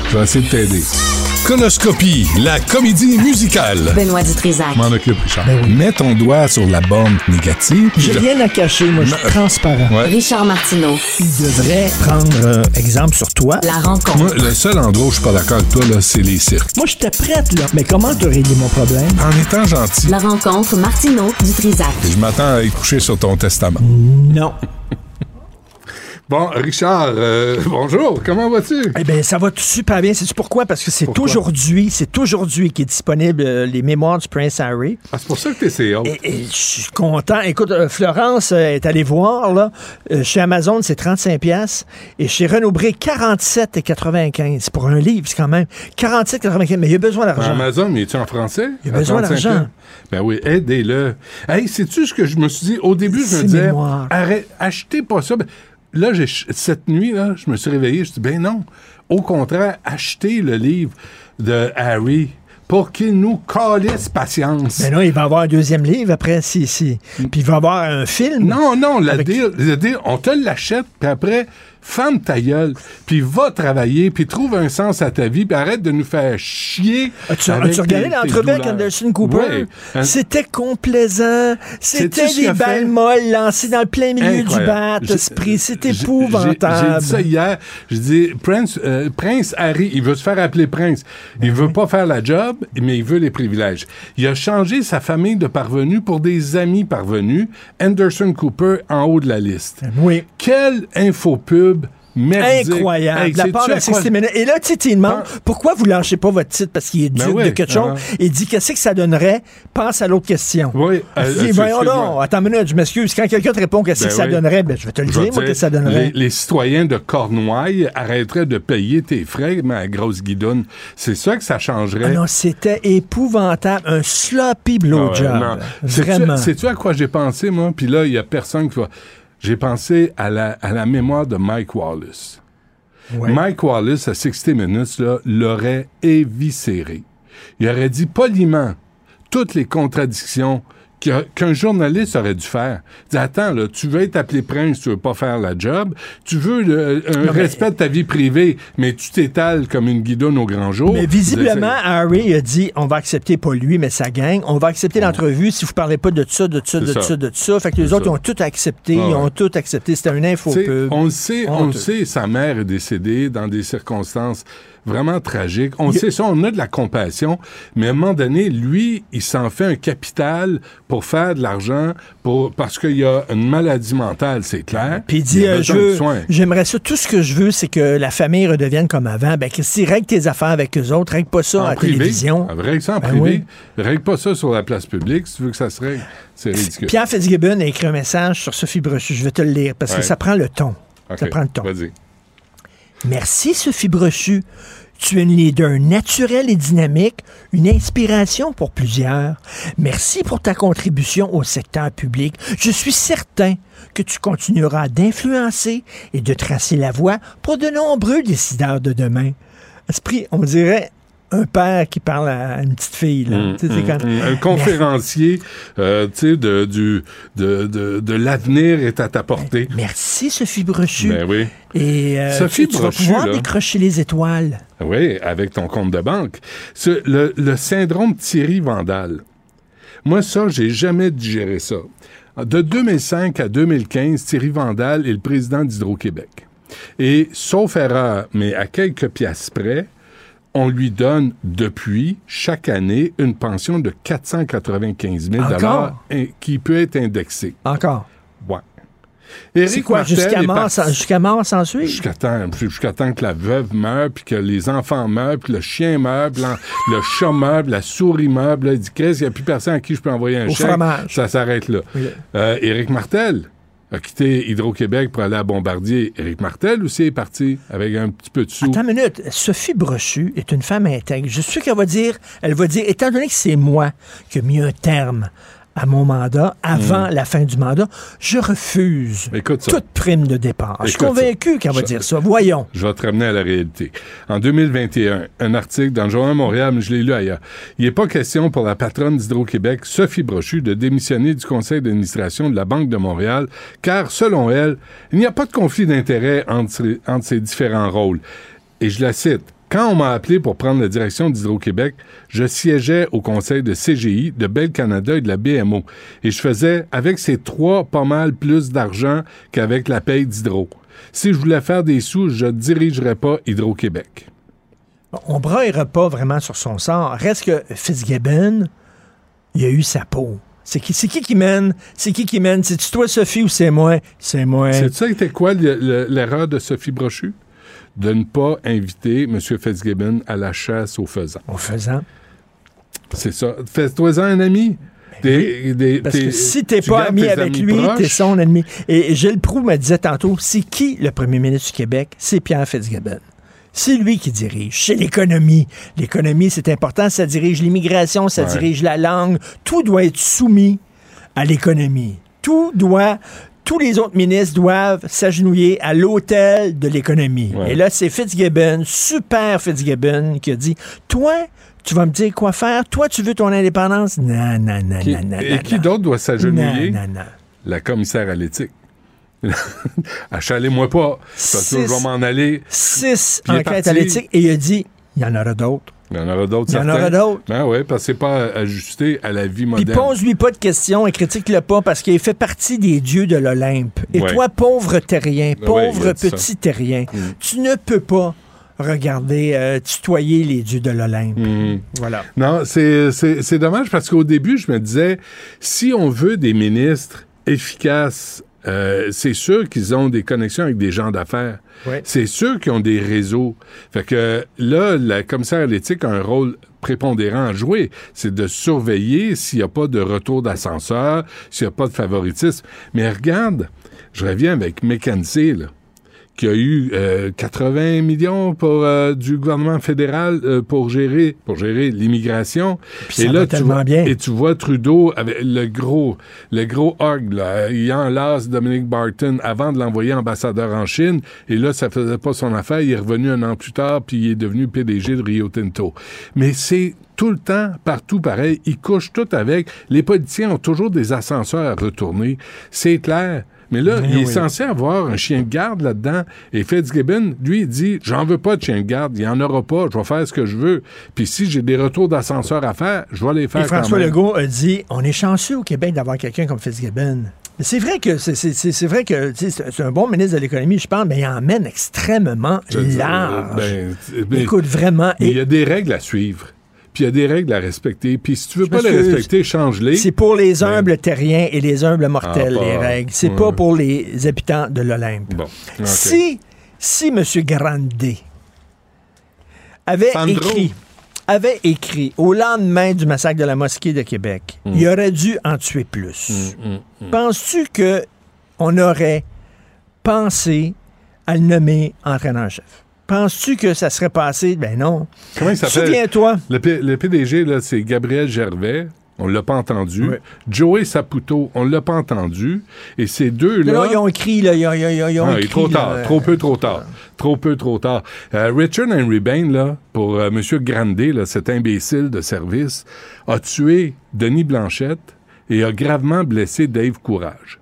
Je vais essayer de t'aider. Conoscopie, la comédie musicale. Benoît Dutrisac. M'en occupe, Richard. Ben Mets ton doigt sur la borne négative. J'ai je- rien à cacher, moi, je suis transparent. Ouais. Richard Martineau. Il devrait prendre euh, exemple sur toi. La rencontre. Moi, le seul endroit où je suis pas d'accord avec toi, là, c'est les cirques. Moi, j'étais prête, là. Mais comment te régler mon problème? En étant gentil, La rencontre Martineau Dutrisac. je m'attends à y coucher sur ton testament. Non. Bon, Richard, euh, bonjour, comment vas-tu? Eh bien, ça va tout super bien. C'est pourquoi? Parce que c'est aujourd'hui, c'est aujourd'hui qui est disponible euh, les mémoires du Prince Harry. Ah, c'est pour ça que t'es. Et, et je suis content. Écoute, euh, Florence est allée voir, là. Chez Amazon, c'est 35 pièces et chez Renaud Bré, 47,95 pour un livre, c'est quand même 47,95. Mais il a besoin d'argent. Amazon, mais es-tu en français? Il a besoin 35 d'argent. Ben oui, aidez-le. Hey, sais-tu ce que je me suis dit? Au début, je me disais, arrête, achetez pas ça. Ben, Là, j'ai, cette nuit, là, je me suis réveillé, je me suis dit, ben non. Au contraire, achetez le livre de Harry pour qu'il nous calisse patience. Mais non, il va avoir un deuxième livre après, si, si. Puis il va avoir un film. Non, non, la Avec- deal, le deal, on te l'achète, puis après, ferme ta gueule, puis va travailler, puis trouve un sens à ta vie, puis arrête de nous faire chier. As-tu, avec as-tu regardé l'entrevue avec. Anderson Cooper? Oui. Hein? C'était complaisant. C'était des balles molles lancées dans le plein milieu du Incroyable. bat, J'ai- esprit. C'est épouvantable. j'ai dit ça hier. Je dis, Prince, euh, Prince Harry, il veut se faire appeler Prince. Il Ben veut pas faire la job, mais il veut les privilèges. Il a changé sa famille de parvenus pour des amis parvenus. Anderson Cooper en haut de la liste. Oui. Quelle merdique. Incroyable. Hey, la part de à quoi- 60 Minutes. Et là, tu sais, tu lui demandes Pen- pourquoi vous lâchez pas votre titre? Parce qu'il est Ben duc oui, de quelque chose. ah. Il dit qu'est-ce que ça donnerait? Pense à l'autre question. Oui, Il euh, dit, voyons donc, attends une minute, je m'excuse. Quand quelqu'un te répond qu'est-ce Ben que ça donnerait, ben, je vais te le Je dire, moi, qu'est-ce que ça donnerait? Les, les citoyens de Cornouailles arrêteraient de payer tes frais, ma grosse guidoune. C'est ça que ça changerait. Ah non, c'était épouvantable. Un sloppy Ah ouais, blowjob. non. Sais-tu- Vraiment. Sais-tu à quoi j'ai pensé, moi? Puis là, il y a personne qui va... J'ai pensé à la, à la mémoire de Mike Wallace. Ouais. Mike Wallace, à 60 Minutes, là, l'aurait éviscéré. Il aurait dit poliment toutes les contradictions qu'un journaliste aurait dû faire. Dit, attends, là, tu veux être appelé prince, tu veux pas faire la job. Tu veux le- un Non, mais- respect de ta vie privée, mais tu t'étales comme une guidonne au grand jour. Mais visiblement, Harry a dit on va accepter pas lui, mais sa gang. On va accepter l'entrevue si vous parlez pas de ça, de ça, de ça, ça. de ça. Fait que les autres ça. ils ont tout accepté. Ils ont tout accepté. C'était une info pub. on le sait, on le sait, sa mère est décédée dans des circonstances vraiment tragiques. On sait ça, on a de la compassion, mais à un moment donné, lui, il s'en fait un capital pour faire de l'argent, pour parce qu'il y a une maladie mentale, c'est clair. Puis il dit, a euh, je j'aimerais ça, tout ce que je veux, c'est que la famille redevienne comme avant. Ben, Christy, règle tes affaires avec eux autres, règle pas ça En à la privé, télévision. Ah, règle ça en Ben privé. Règle pas ça sur la place publique si tu veux que ça se règle. C'est ridicule. Pierre Fitzgibbon a écrit un message sur Sophie Brochu. Je vais te le lire parce Ouais. que ça prend le ton. Ça prend le ton. Merci, Sophie Brochu. Tu es une leader naturelle et dynamique, une inspiration pour plusieurs. Merci pour ta contribution au secteur public. Je suis certain que tu continueras d'influencer et de tracer la voie pour de nombreux décideurs de demain. Esprit, on dirait un père qui parle à une petite fille. Là. Mm, Tu mm, mm. Un conférencier, euh, tu de, du, de, de, de l'avenir est à ta portée. Merci, Sophie Brochu. Ben oui. Et euh, Sophie tu, tu Brochu, vas pouvoir là. décrocher les étoiles. Oui, avec ton compte de banque. Ce- le, le syndrome Thierry Vandal. Moi, ça, j'ai jamais digéré ça. De 2005 à 2015, Thierry Vandal est le président d'Hydro-Québec. Et, sauf erreur, mais à quelques piastres près, on lui donne depuis, chaque année, une pension de 495 000 Encore? qui peut être indexée. Encore? Ouais. C'est Éric quoi, Martel jusqu'à mort, jusqu'à mort sans suite? Jusqu'à temps, jusqu'à temps que la veuve meure, puis que les enfants meurent, puis le chien meurt, le chat meurt, la souris meurt. là, il dit qu'est-ce qu'il n'y a plus personne à qui je peux envoyer un Au chèque. fromage. Ça s'arrête là. Oui. Euh, Éric Martel a quitté Hydro-Québec pour aller à Bombardier. Éric Martel aussi est parti avec un petit peu de sous. Attends une minute. Sophie Brochu est une femme intègre. Je suis sûr qu'elle va dire, elle va dire, étant donné que c'est moi qui ai mis un terme à mon mandat avant la fin du mandat, je refuse Hmm. Écoute toute prime de départ. Je suis convaincu qu'elle va Je- dire ça. Voyons. Je vais te ramener à la réalité. En 2021, un article dans le Journal Montréal, mais je l'ai lu ailleurs. Il n'est pas question pour la patronne d'Hydro-Québec, Sophie Brochu, de démissionner du conseil d'administration de la Banque de Montréal, car, selon elle, il n'y a pas de conflit d'intérêt entre, entre ces différents rôles. Et je la cite. Quand on m'a appelé pour prendre la direction d'Hydro-Québec, je siégeais au conseil de CGI, de Bell Canada et de la BMO. Et je faisais, avec ces trois, pas mal plus d'argent qu'avec la paye d'Hydro. Si je voulais faire des sous, je ne dirigerais pas Hydro-Québec. On braillera pas vraiment sur son sort. Reste que Fitzgibbon, il a eu sa peau. C'est qui, qui qui mène? C'est qui qui mène? C'est-tu toi, Sophie, ou c'est moi? C'est moi. C'est ça était quoi le- le- l'erreur de Sophie Brochu? De ne pas inviter M. Fitzgibbon à la chasse aux faisans. En faisant. C'est ça. Fais-toi-en un ami. Des- des- Parce que si t'es pas ami avec lui, t'es son ennemi. Et Gilles Proux me disait tantôt, c'est qui le premier ministre du Québec? C'est Pierre Fitzgibbon. C'est lui qui dirige. C'est l'économie. L'économie, c'est important. Ça dirige l'immigration, ça Ouais. dirige la langue. Tout doit être soumis à l'économie. Tout doit... Tous les autres ministres doivent s'agenouiller à l'hôtel de l'économie. Ouais. Et là, c'est Fitzgibbon, super Fitzgibbon, qui a dit, toi, tu vas me dire quoi faire? Toi, tu veux ton indépendance? Non, non, non, Qui- non, non, et non, qui d'autre doit s'agenouiller? Non, non, non. La commissaire à l'éthique. Achalez-moi pas. Parce que je vais m'en aller. Six enquêtes à l'éthique et il a dit il y en aura d'autres. Il y en aura d'autres, Il y en aura d'autres. Ben oui, parce que c'est pas ajusté à la vie Puis moderne. pose-lui pas de questions et critique-le pas parce qu'il fait partie des dieux de l'Olympe. Et Ouais. toi, pauvre terrien, pauvre petit terrien, Mm. tu ne peux pas regarder, euh, tutoyer les dieux de l'Olympe. Mhm. Voilà. Non, c'est dommage parce qu'au début, je me disais, si on veut des ministres efficaces, euh, c'est sûr qu'ils ont des connexions avec des gens d'affaires. Ouais. C'est sûr qu'ils ont des réseaux. Fait que là, la commissaire à l'éthique a un rôle prépondérant à jouer. C'est de surveiller s'il n'y a pas de retour d'ascenseur, s'il n'y a pas de favoritisme. Mais regarde, je reviens avec McKenzie, là qui a eu euh, 80 millions pour, euh, du gouvernement fédéral euh, pour gérer pour gérer l'immigration. Ça va tu vois, bien. et tu vois Trudeau avec le gros le gros hog là, il enlace Dominic Barton avant de l'envoyer ambassadeur en Chine et là ça faisait pas son affaire, il est revenu un an plus tard puis il est devenu PDG de Rio Tinto. Mais c'est tout le temps, partout pareil, ils couchent tout avec. Les politiciens ont toujours des ascenseurs à retourner. C'est clair. Mais là, Ben il est censé avoir un chien de garde là-dedans. Et Fitzgibbon, lui, il dit J'en veux pas de chien de garde, il n'y en aura pas, je vais faire ce que je veux. Puis si j'ai des retours d'ascenseur à faire, je vais les faire. Et François quand même. Legault a dit on est chanceux au Québec d'avoir quelqu'un comme Fitzgibbon. C'est vrai que c'est- vrai que c'est un bon ministre de l'économie, je pense, mais il emmène extrêmement dire, large. ben, mais- Écoute, vraiment. et- il y a des règles à suivre. Puis il y a des règles à respecter. Puis si tu veux pas les respecter, change-les. C'est pour les humbles terriens et les humbles mortels, Ben. Ah, les règles. C'est ouais. pas pour les habitants de l'Olympe. Bon. Si, si M. Grandet avait Sandro. écrit, avait écrit au lendemain du massacre de la mosquée de Québec, il aurait dû en tuer plus. Mm, mm. Penses-tu que on aurait pensé à le nommer entraîneur-chef? Penses-tu que ça serait passé? Ben non. Comment il s'appelle? Souviens-toi. Le, P- le PDG, là, c'est Gabriel Gervais. On l'a pas entendu. Joey Saputo, on l'a pas entendu. Et ces deux-là... Là, ils ont écrit, là, ils ont, ils ont- ils ont Ah, écrit, trop tard, trop peu, trop tard. Trop peu, trop tard. Euh, Richard Henry Bain, là, pour euh, M. Grandet, là, cet imbécile de service, a tué Denis Blanchette et a gravement blessé Dave Courage.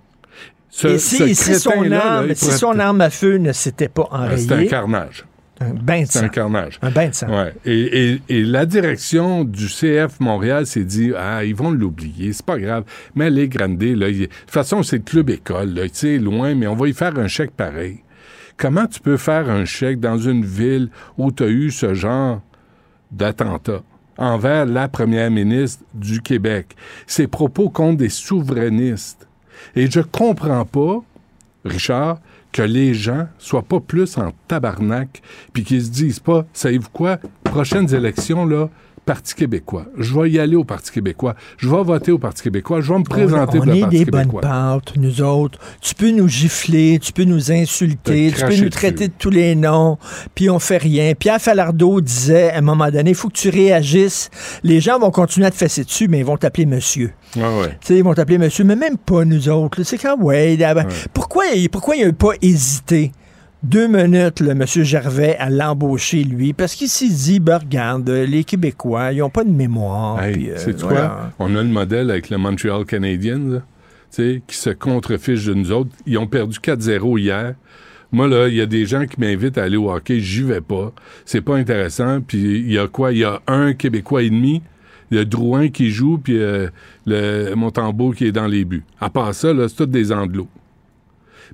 Ce, Et ce si, son, là, arme, il si pourrait- son arme à feu ne s'était pas Euh, C'est un enrayée, carnage. Un bain de C'est sang. un carnage. Un bain de sang. Ouais. Et, et- et la direction du CF Montréal s'est dit Ah, ils vont l'oublier, c'est pas grave. Mais les Grandet, là, il- de toute façon, c'est le club école, là, tu sais, loin, mais on va y faire un chèque pareil. Comment tu peux faire un chèque dans une ville où tu as eu ce genre d'attentat envers la première ministre du Québec? Ces propos contre des souverainistes. Et je comprends pas, Richard, que les gens soient pas plus en tabarnak, puis qu'ils se disent pas, savez-vous quoi, prochaines élections, là, Parti québécois. Je vais y aller au Parti québécois. Je vais voter au Parti québécois. Je vais me présenter on, pour on le est Parti des bonnes québécois. pâtes, nous autres. Tu peux nous gifler, tu peux nous insulter, Te tu peux nous traiter dessus. de tous les noms, puis on fait rien. Pierre Falardeau disait à un moment donné, il faut que tu réagisses. Les gens vont continuer à te fesser dessus, mais ils vont t'appeler monsieur. Ouais, ouais. Ils vont t'appeler monsieur, mais même pas nous autres. C'est quand, ouais, ben, pourquoi, pourquoi il n'a pas hésité? Deux minutes, le monsieur Gervais, à l'embaucher, lui, parce qu'il s'est dit, ben, regarde, les Québécois, ils n'ont pas de mémoire. Hey, euh, voilà. quoi? On a le modèle avec le Montreal Canadiens, là, tu sais, qui se contrefiche de nous autres. Ils ont perdu 4-0 hier. Moi, là, il y a des gens qui m'invitent à aller au hockey. J'y vais pas. C'est pas intéressant. Puis il y a quoi? Il y a un Québécois et demi. Il y a Drouin qui joue, puis euh, le Montembeau qui est dans les buts. À part ça, là, c'est tous des anglos.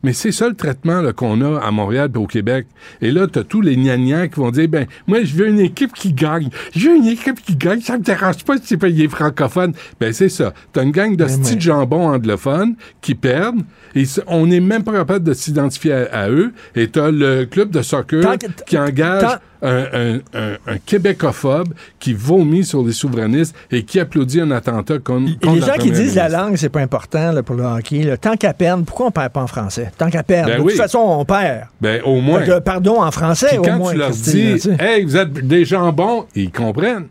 Mais c'est ça le traitement qu'on a à Montréal et au Québec. Et là, t'as tous les gnagnans qui vont dire, ben, moi, je veux une équipe qui gagne. Je veux une équipe qui gagne. Ça me dérange pas si c'est pas les francophones. Ben, c'est ça. T'as une gang de Ben, petits ouais. jambons anglophones qui perdent. Et on n'est même pas capable de s'identifier à, à eux. Et t'as le club de soccer qui engage un, un, un, un québécophobe qui vomit sur les souverainistes et qui applaudit un attentat contre, Et les gens qui disent la langue, c'est pas important là, pour le hockey. là. Tant qu'à perdre, pourquoi on perd pas en français? Tant qu'à perdre. Ben de oui. toute façon, on perd. Ben, au moins. Que, pardon en français, Puis au quand moins. tu leur dis, hey, vous êtes des jambons, ils comprennent.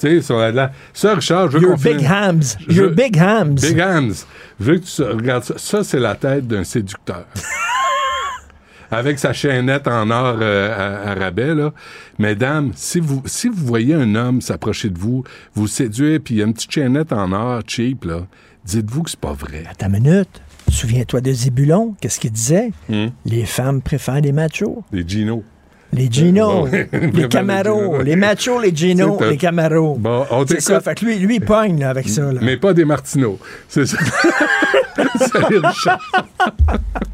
Tu sais, sur la, la- ça, Richard, je veux Your big hams. Your big hams. Big Hams. Je veux que tu regardes ça. Ça, c'est la tête d'un séducteur. Avec sa chaînette en or euh, à, à rabais, là. Mesdames, si vous, si vous voyez un homme s'approcher de vous, vous séduire, puis il y a une petite chaînette en or cheap, là, dites-vous que c'est pas vrai. Attends une minute. Souviens-toi de Zébulon. Qu'est-ce qu'il disait? Hmm? Les femmes préfèrent les machos. Les Gino. Les Gino, Ouais. les Camaros, Gino. les machos, les Gino, les Camaros. Bon, on C'est ça. Fait que lui, lui il pogne là, avec ça. Là. Mais pas des Martineaux. C'est ça. Salut, Richard.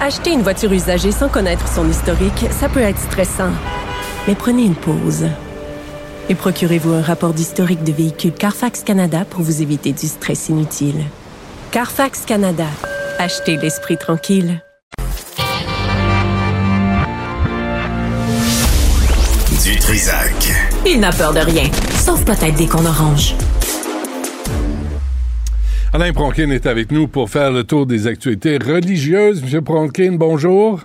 Acheter une voiture usagée sans connaître son historique, ça peut être stressant. Mais prenez une pause. Et procurez-vous un rapport d'historique de véhicule Carfax Canada pour vous éviter du stress inutile. Carfax Canada. Achetez l'esprit tranquille. Du Trisac. Il n'a peur de rien, sauf peut-être des qu'on orange. Alain Pronkin est avec nous pour faire le tour des actualités religieuses. Monsieur Pronkin, bonjour.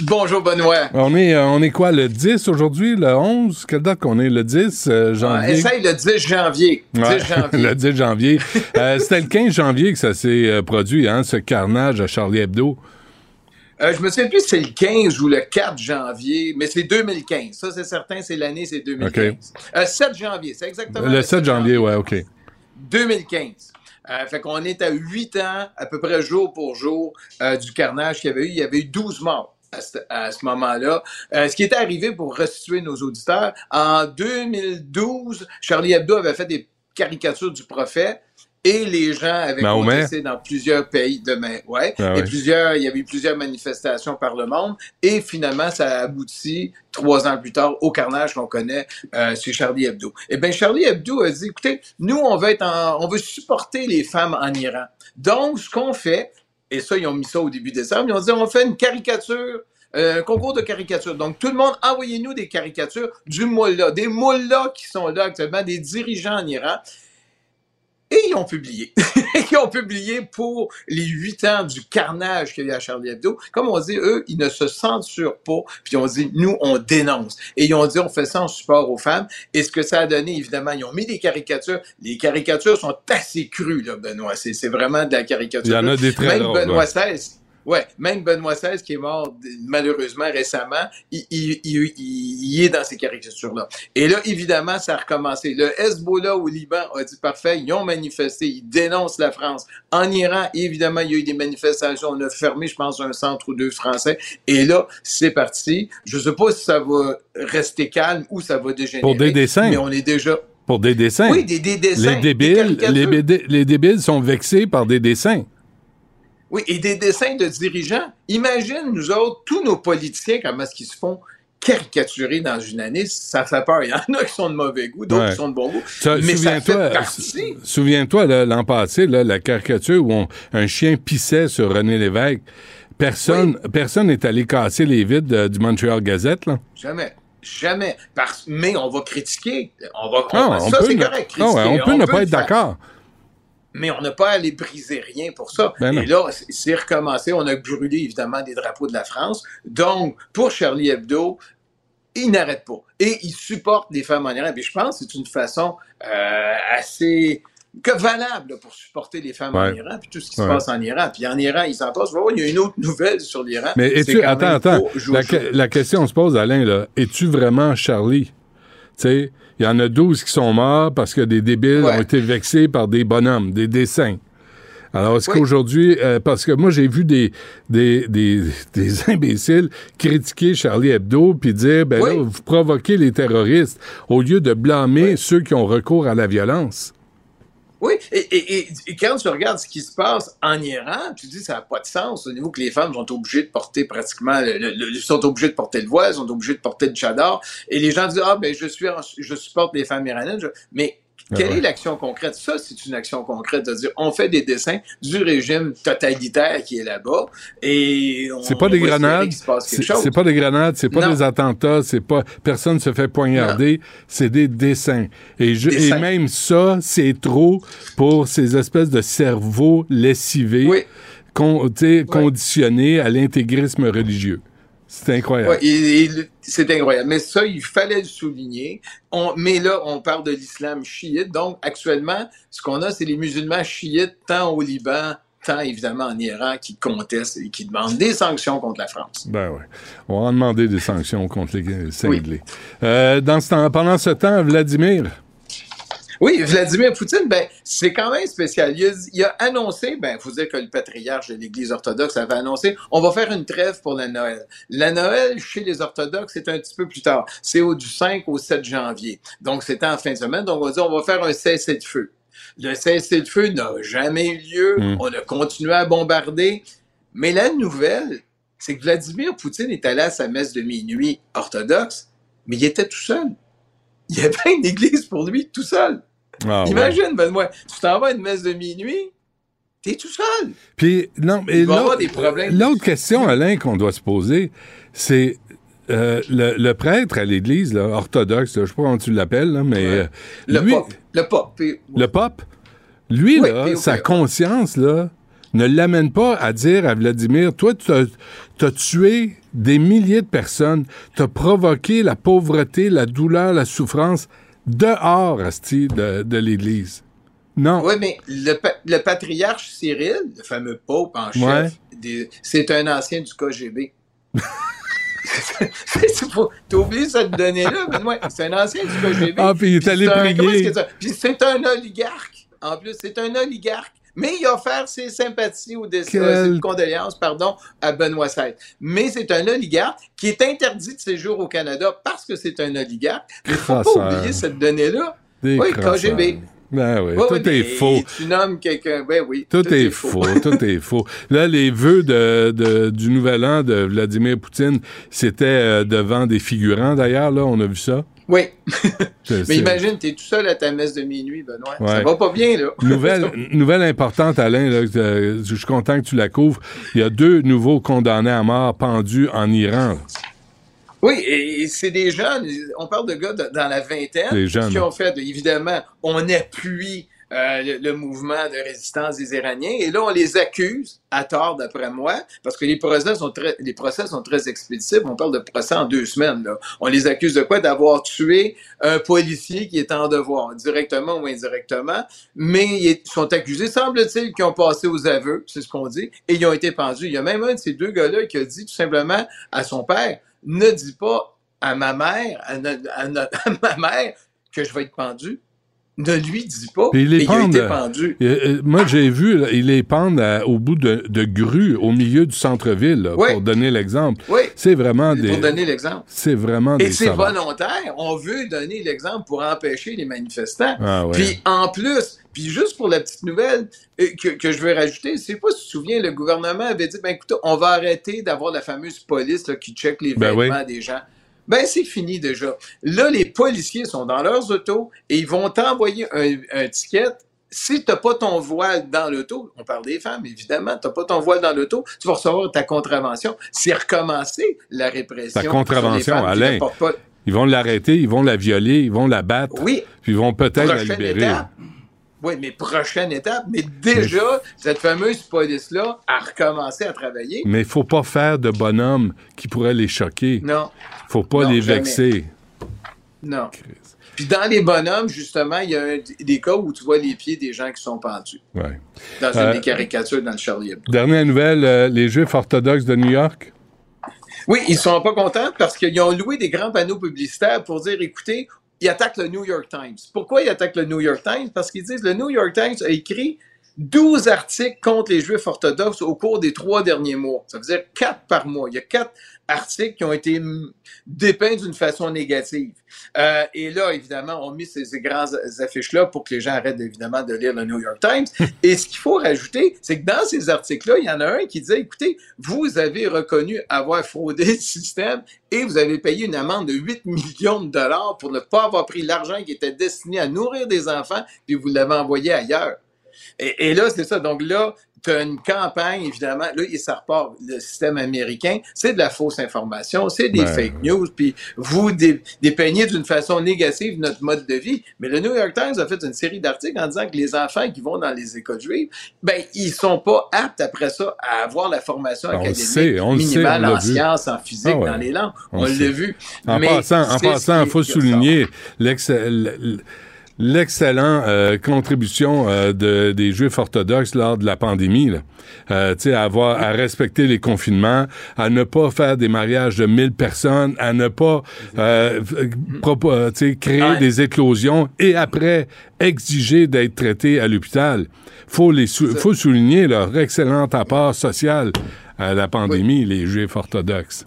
Bonjour Benoît. On est, euh, on est quoi, le 10 aujourd'hui, le 11? Quelle date qu'on est? Le 10 euh, janvier? Essaye le 10 janvier. 10 Ouais, janvier. le 10 janvier. Euh, C'était le 15 janvier que ça s'est produit, hein, ce carnage à Charlie Hebdo. Euh, je me souviens plus si c'est le 15 ou le 4 janvier, mais c'est 2015. Ça, c'est certain, c'est l'année, c'est 2015. Euh, 7 janvier, c'est exactement Le 7 janvier, ouais, OK. 2015. Euh, fait qu'on est à 8 ans, à peu près jour pour jour, euh, du carnage qu'il y avait eu. Il y avait eu 12 morts à ce, ce moment-là. Euh, ce qui était arrivé, pour restituer nos auditeurs, en 2012, Charlie Hebdo avait fait des caricatures du prophète et les gens avaient contesté dans plusieurs pays demain. Ouais. Ah et plusieurs, il y avait eu plusieurs manifestations par le monde. Et finalement, ça a abouti trois ans plus tard au carnage qu'on connaît euh, chez Charlie Hebdo. Eh bien, Charlie Hebdo a dit, écoutez, nous, on veut être en- on veut supporter les femmes en Iran. Donc, ce qu'on fait, et ça, ils ont mis ça au début décembre, ils ont dit, on fait une caricature euh, un concours de caricature. Donc, tout le monde, envoyez-nous des caricatures du mullah, des mullahs qui sont là actuellement, des dirigeants en Iran. Et ils ont publié. ils ont publié pour les huit ans du carnage qu'il y a eu à Charlie Hebdo. Comme on dit, eux, ils ne se censurent pas. Puis on dit, nous, on dénonce. Et ils ont dit, on fait ça en support aux femmes. Et ce que ça a donné, évidemment, ils ont mis des caricatures. Les caricatures sont assez crues, là, Benoît. C'est vraiment de la caricature. Il y en a des très Même drôles, Benoît. XVI, Ouais, même Benoît XVI, qui est mort malheureusement récemment, il, il- il- il- il est dans ces caricatures-là. Et là, évidemment, ça a recommencé. Le Hezbollah au Liban a dit parfait, ils ont manifesté, ils dénoncent la France. En Iran, évidemment, il y a eu des manifestations. On a fermé, je pense, un centre ou deux français. Et là, c'est parti. Je ne sais pas si ça va rester calme ou ça va dégénérer. Pour des dessins. Mais on est déjà. Pour des dessins. Oui, des, des dessins. les débiles, les débiles sont vexés par des dessins. Oui, et des dessins de dirigeants. Imagine, nous autres, tous nos politiciens, comment est-ce qu'ils se font caricaturer dans une année, ça fait peur. Il y en a qui sont de mauvais goût, d'autres Ouais. qui sont de bon goût. Ça, mais Souviens-toi, souviens-toi là, l'an passé, là, la caricature où on- un chien pissait sur René Lévesque. Personne, personne n'est allé casser les vides euh, du Montreal Gazette. Là. Jamais. Jamais. Parce, mais on va critiquer. On va, on- Ah, ça, peut c'est ne- correct. Ah critiquer. on peut ne pas être faire. Mais on n'a pas à aller briser rien pour ça. Ben. Et là, c'est- recommencé. On a brûlé, évidemment, des drapeaux de la France. Donc, pour Charlie Hebdo, il n'arrête pas. Et il supporte les femmes en Iran. Puis je pense que c'est une façon euh, assez que valable pour supporter les femmes en. Iran, puis tout ce qui Ouais. se passe en Iran. Puis en Iran, ils s'en passent. Il y a une autre nouvelle sur l'Iran. Mais es-tu, attends, attends, la, la question se pose, Alain, là, es-tu vraiment Charlie? Tu sais, il y en a 12 qui sont morts parce que des débiles Ouais. ont été vexés par des bonhommes, des dessins. Alors, est-ce Oui. qu'aujourd'hui, euh, parce que moi, j'ai vu des, des, des, des imbéciles critiquer Charlie Hebdo puis dire, ben Oui. là, vous provoquez les terroristes au lieu de blâmer ceux qui ont recours à la violence. Oui, et, et- quand tu regardes ce qui se passe en Iran, tu dis ça n'a pas de sens au niveau que les femmes sont obligées de porter pratiquement, le, le- sont obligées de porter le voile, sont obligées de porter le chadar, et les gens disent ah ben je suis, je supporte les femmes iraniennes, mais quelle Ah ouais. est l'action concrète? Ça, c'est une action concrète de dire on fait des dessins du régime totalitaire qui est là-bas, et on, C'est pas des grenades, c'est pas des grenades, c'est pas des attentats, c'est pas personne se fait poignarder, c'est des dessins. Et, je, et Dessins. même ça, c'est trop pour ces espèces de cerveaux lessivés, Oui. con- conditionnés à l'intégrisme religieux. C'est incroyable. Ouais, c'est incroyable. Mais ça, il fallait le souligner. On, mais là, on parle de l'islam chiite. Donc, actuellement, ce qu'on a, c'est les musulmans chiites, tant au Liban, tant évidemment en Iran, qui contestent et qui demandent des sanctions contre la France. Ben ouais. On va en demander des sanctions contre les cinglés. Euh, dans ce temps, pendant ce temps, Vladimir. Oui, Vladimir Poutine, ben, c'est quand même spécial. Il a, il a annoncé, ben, il faut dire que le patriarche de l'Église orthodoxe avait annoncé, on va faire une trêve pour la Noël. La Noël, chez les orthodoxes, c'est un petit peu plus tard. C'est au du 5 au 7 janvier. Donc, c'était en fin de semaine. Donc, on va dire, on va faire un cessez-le-feu. Le cessez-le-feu n'a jamais eu lieu. Mm. On a continué à bombarder. Mais la nouvelle, c'est que Vladimir Poutine est allé à sa messe de minuit orthodoxe, mais il était tout seul. Il y avait une église pour lui tout seul. Ah, ouais. Imagine, Benoît, tu t'en vas à une messe de minuit, t'es tout seul. Puis, non, mais l'autre- question, Alain, qu'on doit se poser, c'est euh, le, le prêtre à l'Église, orthodoxe, là, je sais pas comment tu l'appelles, là, mais Ouais. euh, Le lui, pape. Le pape. Puis- le pape, lui, Oui, là, puis- sa conscience, là, ne l'amène pas à dire à Vladimir, toi, tu as tué des milliers de personnes, tu as provoqué la pauvreté, la douleur, la souffrance dehors, asti, de, de l'Église. Non. Oui, mais le, le patriarche Cyril, le fameux pope en chef, Ouais. c'est un ancien du KGB. Oublié cette donnée-là, Benoît. C'est un ancien du KGB. Ah, puis il est allé prier. comment est-ce que ça- Puis c'est un oligarque. En plus, c'est un oligarque. Mais il a offert ses sympathies ou des Quel- euh, ses condoléances, pardon, à Benoît XVI. Mais c'est un oligarque qui est interdit de séjour au Canada parce que c'est un oligarque. Mais faut pas oublier cette donnée-là. Des oui. KGB. Ben oui, Ouais, tout ouais, est faux. Tu nommes quelqu'un. Ben oui. Tout, est, faux, tout est faux. Là, les vœux de, de- du nouvel an de Vladimir Poutine, c'était euh, devant des figurants, d'ailleurs, là, on a vu ça? Oui. Mais imagine, t'es tout seul à ta messe de minuit, Benoît. Ça Ouais. va pas bien, là. Nouvelle, nouvelle importante, Alain, là, euh, je suis content que tu la couvres. Il y a deux nouveaux condamnés à mort pendus en Iran. là. Oui, et, et c'est des jeunes, on parle de gars de- dans la vingtaine Des jeunes. qui ont fait, évidemment, on appuie euh, le, le mouvement de résistance des Iraniens, et là, on les accuse, à tort d'après moi, parce que les procès sont très, les procès sont très expéditifs, on parle de procès en deux semaines, là. On les accuse de quoi? D'avoir tué un policier qui est en devoir, directement ou indirectement, mais ils sont accusés, semble-t-il, qu'ils ont passé aux aveux, c'est ce qu'on dit, et ils ont été pendus. Il y a même un de ces deux gars-là qui a dit tout simplement à son père, ne dis pas à ma mère, à, à ma mère que je vais être pendu. Ne lui dis pas. Puis il il a été euh, pendu. moi, j'ai vu, là, les pendent à- au bout de, de grues, au milieu du centre-ville, Oui. pour donner l'exemple. Oui. C'est vraiment des... Pour donner l'exemple. C'est vraiment Et des c'est sauvages. volontaire. On veut donner l'exemple pour empêcher les manifestants. Ah ouais. Puis en plus, puis juste pour la petite nouvelle euh, que, que je veux rajouter, c'est pas si tu te souviens, le gouvernement avait dit, ben écoute, on va arrêter d'avoir la fameuse police là, qui check les Ben vêtements oui. des gens. Ben c'est fini déjà. Là, les policiers sont dans leurs autos et ils vont t'envoyer un, un ticket. Si t'as pas ton voile dans l'auto, on parle des femmes, évidemment, t'as pas ton voile dans l'auto, tu vas recevoir ta contravention. C'est recommencer la répression. Ta contravention, femmes Alain. Ils vont l'arrêter, ils vont la violer, ils vont la battre. Oui. Puis ils vont peut-être la libérer. étape. Oui, mais prochaine étape. Mais déjà, cette fameuse police-là a recommencé à travailler. Mais il faut pas faire de bonhommes qui pourraient les choquer. Non. faut pas Non, les jamais. vexer. Non. Puis dans les bonhommes, justement, il y a un- des cas où tu vois les pieds des gens qui sont pendus. Ouais. Dans une Euh, des caricatures dans le Charlie Hebdo. Dernière nouvelle, euh, les Juifs orthodoxes de New York? Oui, ils sont pas contents parce qu'ils ont loué des grands panneaux publicitaires pour dire, écoutez, ils attaquent le New York Times. Pourquoi ils attaquent le New York Times? Parce qu'ils disent, le New York Times a écrit 12 articles contre les Juifs orthodoxes au cours des trois derniers mois. Ça veut dire quatre par mois. Il y a quatre articles qui ont été dépeints d'une façon négative. Euh, et là, évidemment, on ces, ces grandes affiches-là pour que les gens arrêtent évidemment de lire le New York Times. Et ce qu'il faut rajouter, c'est que dans ces articles-là, il y en a un qui disait, écoutez, vous avez reconnu avoir fraudé le système et vous avez payé une amende de 8 millions de dollars pour ne pas avoir pris l'argent qui était destiné à nourrir des enfants, puis vous l'avez envoyé ailleurs. Et, et là, c'est ça. Donc là, tu as une campagne, évidemment. Là, et ça repart. Le système américain, c'est de la fausse information, c'est des Ouais. fake news. Puis vous dé- dépeignez d'une façon négative notre mode de vie. Mais le New York Times a fait une série d'articles en disant que les enfants qui vont dans les écoles juives, ben, ils sont pas aptes après ça à avoir la formation On le académique sait, sait, minimale en sciences, en physique, Ah ouais. dans les langues. On l'a vu. En Mais passant, en passant, qui- faut souligner l'excellent euh, contribution euh, de, des Juifs orthodoxes lors de la pandémie. Là. Euh, tu sais, à avoir, à respecter les confinements, à ne pas faire des mariages de 1000 personnes, à ne pas euh, euh, créer Ouais. des éclosions et après exiger d'être traité à l'hôpital. Faut les sou- faut souligner leur excellent apport social à la pandémie, les Juifs orthodoxes.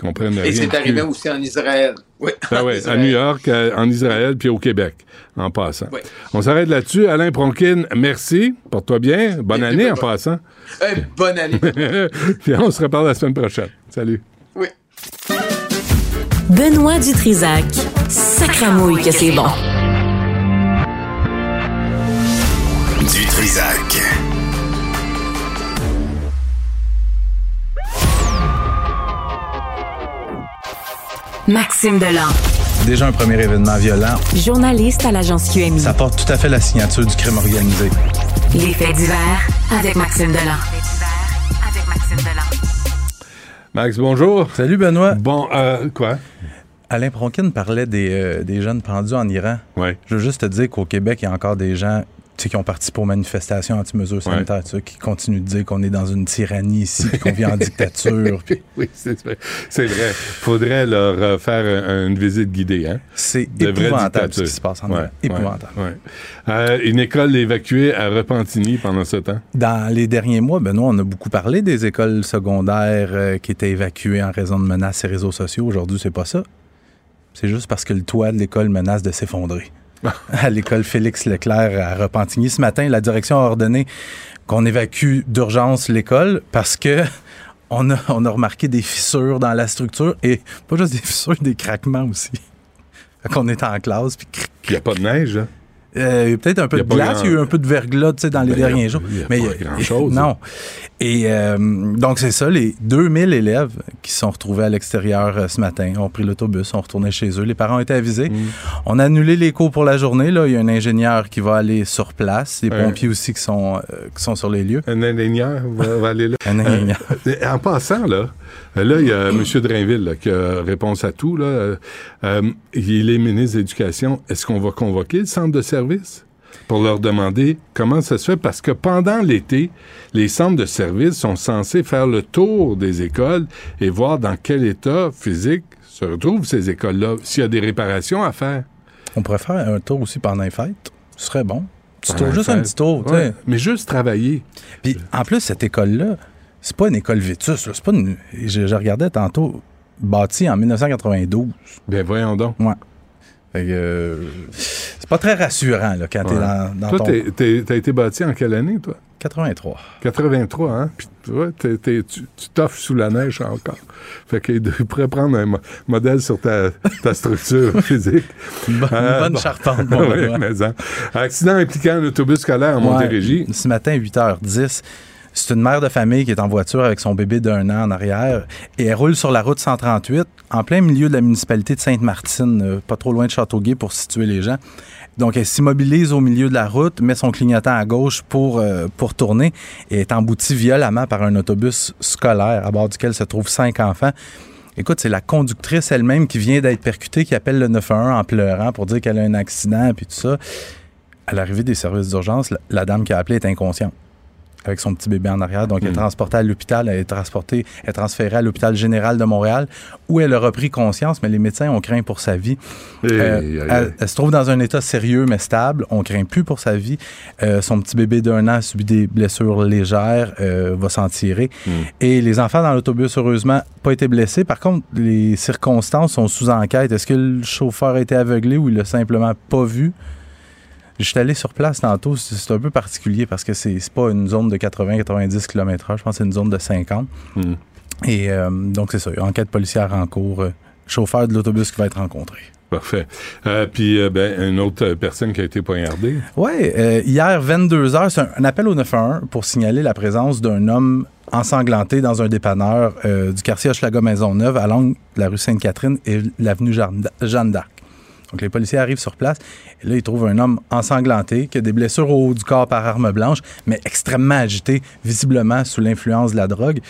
Comprennent Et c'est arrivé aussi en Israël. Oui, Ben ouais, à. New York, euh, en Israël, puis au Québec, en passant. Oui. On s'arrête là-dessus. Alain Pronkin, merci. Porte-toi bien. Bonne Et- année en passant. Eh, bonne année. puis on se reparle la semaine prochaine. Salut. Oui. Benoît Dutrisac. Sacramouille que c'est bon. Du Maxime Delan. Déjà un premier événement violent. Journaliste à l'agence QMI. Ça porte tout à fait la signature du crime organisé. Les faits divers avec Maxime Delan. Avec Maxime Delan. Max, bonjour. Salut Benoît. Bon, euh, quoi? Alain Pronkin parlait des, euh, des jeunes pendus en Iran. Oui. Je veux juste te dire qu'au Québec, il y a encore des gens tu sais, qui ont participé aux manifestations anti-mesures sanitaires, tu sais, qui continuent de dire qu'on est dans une tyrannie ici, puis qu'on vit en dictature. puis Oui, c'est vrai. C'est vrai. Faudrait leur euh, faire un- une visite guidée, hein? C'est épouvantable ce qui se passe en Ouais. Épouvantable. ouais. Euh, une école évacuée à Repentigny pendant ce temps? Dans les derniers mois, Benoît, on a beaucoup parlé des écoles secondaires euh, qui étaient évacuées en raison de menaces et réseaux sociaux. Aujourd'hui, c'est pas ça. C'est juste parce que le toit de l'école menace de s'effondrer. à l'école Félix Leclerc à Repentigny. Ce matin, la direction a ordonné qu'on évacue d'urgence l'école parce que on a, on a remarqué des fissures dans la structure et pas juste des fissures, des craquements aussi. Fait qu'on est en classe, puis Il n'y a pas de neige, là. Euh, il y a peut-être un peu de glace, grand- il y a eu un peu de verglas tu sais, dans les Ben, derniers jours. il y a mais pas il y a- grand-chose, Non. Et euh, donc, c'est ça, les 2000 élèves qui sont retrouvés à l'extérieur euh, ce matin ont pris l'autobus, sont retournés chez eux. Les parents ont été avisés. Mm. On a annulé les cours pour la journée. Là. Il y a un ingénieur qui va aller sur place, Ouais. pompiers aussi qui sont, qui sont sur les lieux. Un ingénieur va, va aller là. Un ingénieur. En passant, là, là, il y a M. Drainville là, qui a réponse à tout. Là. Il est ministre de l'Éducation. Est-ce qu'on va convoquer le centre de service? Pour leur demander comment ça se fait? Parce que pendant l'été, les centres de service sont censés faire le tour des écoles et voir dans quel état physique se retrouvent ces écoles-là, s'il y a des réparations à faire. On pourrait faire un tour aussi pendant les fêtes. Ce serait bon. Petit tour, juste un petit tour. Ouais, mais juste travailler. Puis en plus, cette école-là, c'est pas une école vétus. C'est pas une... je, je regardais tantôt, bâtie en 1992. Ben voyons donc. Ouais. Euh, c'est pas très rassurant là, quand t'es dans, dans Toi, ton... t'as été bâti en quelle année, toi? 83. 83, hein? Puis t'es- t'es- tu tu t'offres sous la neige encore. Fait qu'il pourrait prendre un mo- modèle sur ta, ta structure physique. Une bonne, Euh, bonne bon. charpente. bon, ouais. mais hein. Accident impliquant un autobus scolaire à Montérégie. Ouais, ce matin, 8h10. C'est une mère de famille qui est en voiture avec son bébé d'un an en arrière et elle roule sur la route 138 en plein milieu de la municipalité de Sainte-Martine, euh, pas trop loin de Châteauguay pour situer les gens. Donc, elle s'immobilise au milieu de la route, met son clignotant à gauche pour, euh, pour tourner et est emboutie violemment par un autobus scolaire à bord duquel se trouvent cinq enfants. Écoute, c'est la conductrice elle-même qui vient d'être percutée, qui appelle le 911 en pleurant pour dire qu'elle a un accident, puis tout ça. À l'arrivée des services d'urgence, la, la dame qui a appelé est inconsciente avec son petit bébé en arrière. Donc, elle est transportée à l'hôpital, elle est transportée, elle est transférée à l'hôpital général de Montréal, où elle a repris conscience, mais les médecins ont craint pour sa vie. Hey, Euh, elle, elle se trouve dans un état sérieux mais stable. On craint plus pour sa vie. Euh, son petit bébé d'un an a subi des blessures légères, euh, va s'en tirer. Et les enfants dans l'autobus, heureusement, pas été blessés. Par contre, les circonstances sont sous enquête. Est-ce que le chauffeur a été aveuglé ou il l'a simplement pas vu? Je suis allé sur place tantôt. C'est un peu particulier parce que c'est pas une zone de 80-90 km/h. Je pense que c'est une zone de 50. Hmm. Et euh, donc, c'est ça. Enquête policière en cours. euh, chauffeur de l'autobus qui va être rencontré. Parfait. Euh, puis, euh, ben, une autre personne qui a été poignardée. Oui, hier, 22 h c'est un, un appel au 911 pour signaler la présence d'un homme ensanglanté dans un dépanneur du quartier Hochelaga-Maisonneuve à l'angle de la rue Sainte-Catherine et l'avenue Jeanne d'Arc. Donc, les policiers arrivent sur place et là, ils trouvent un homme ensanglanté qui a des blessures au haut du corps par arme blanche, mais extrêmement agité, visiblement sous l'influence de la drogue.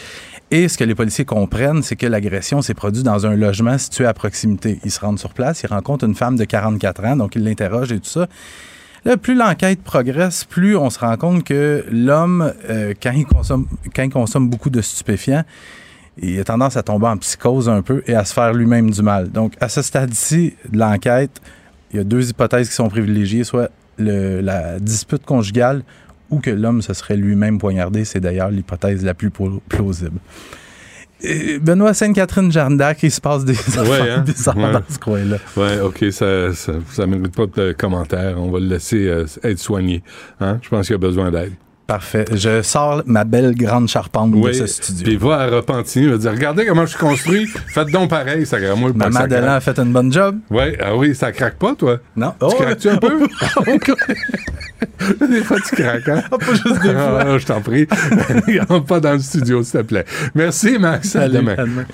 Et ce que les policiers comprennent, c'est que l'agression s'est produite dans un logement situé à proximité. Ils se rendent sur place, ils rencontrent une femme de 44 ans, donc ils l'interrogent et tout ça. Là, plus l'enquête progresse, plus on se rend compte que l'homme, euh, quand, quand il consomme beaucoup de stupéfiants, il a tendance à tomber en psychose un peu et à se faire lui-même du mal. Donc, à ce stade-ci de l'enquête, il y a deux hypothèses qui sont privilégiées, soit le- la dispute conjugale ou que l'homme se serait lui-même poignardé. C'est d'ailleurs l'hypothèse la plus plausible. Benoît Sainte-Catherine Jeanne d'Arc, il se passe des affaires Ouais, hein? bizarres Ouais. dans ce coin-là. Ouais, OK, ça, ça, ça mérite pas de commentaires. On va le laisser euh, être soigné. Hein? Je pense qu'il a besoin d'aide. Parfait. Je sors ma belle grande charpente de Oui, ce studio. puis va à Repentigny, va dire Regardez comment je suis construit, faites donc pareil, ça. Moi, Maman Delan a fait une bonne job. Ouais, ah oui, ça craque pas, toi? Non. Tu Oh, craques-tu un peu? Des fois, tu craques, hein? Pas juste des fois. Ah, je t'en prie. Rentre pas dans le studio, s'il te plaît. Merci, Max. À demain. à demain.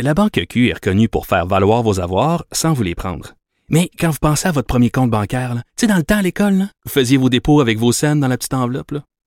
La Banque Q est reconnue pour faire valoir vos avoirs sans vous les prendre. Mais quand vous pensez à votre premier compte bancaire, tu sais, dans le temps à l'école, là, vous faisiez vos dépôts avec vos scènes dans la petite enveloppe. là.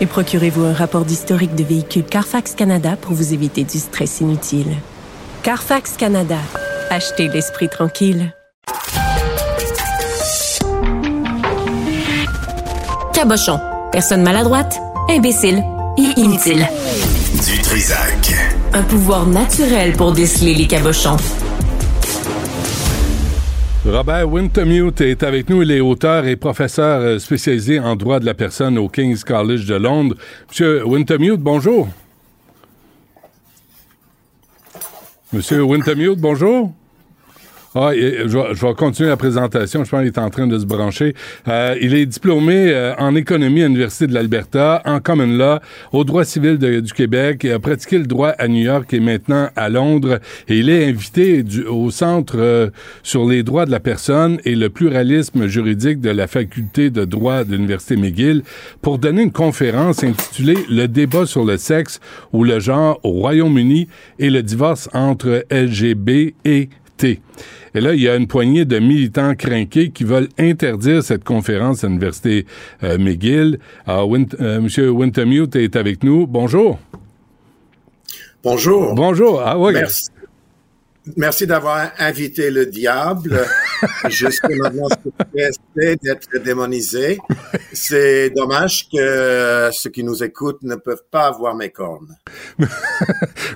Et procurez-vous un rapport d'historique de véhicule Carfax Canada pour vous éviter du stress inutile. Carfax Canada. Achetez l'esprit tranquille. Cabochon. Personne maladroite, imbécile et inutile. Du Trisac. Un pouvoir naturel pour déceler les cabochons. Robert Wintermute est avec nous. Il est auteur et professeur euh, spécialisé en droit de la personne au King's College de Londres. Monsieur Wintermute, bonjour. Monsieur Wintermute, bonjour. Ah, je, vais, je vais continuer la présentation. Je pense qu'il est en train de se brancher. Euh, il est diplômé euh, en économie à l'Université de l'Alberta, en common law, au droit civil du Québec. Il a pratiqué le droit à New York et maintenant à Londres. Et il est invité du- au Centre euh, sur les droits de la personne et le pluralisme juridique de la faculté de droit de l'Université McGill pour donner une conférence intitulée Le débat sur le sexe ou le genre au Royaume-Uni et le divorce entre LGB et T. Et là, il y a une poignée de militants crinqués qui veulent interdire cette conférence à l'Université euh, McGill. Alors, Win- euh, Monsieur Wintermute est avec nous. Bonjour. Bonjour. Bonjour. Ah oui. Merci. Merci d'avoir invité le diable. Jusqu'à maintenant, c'est d'être démonisé. C'est dommage que ceux qui nous écoutent ne peuvent pas voir mes cornes.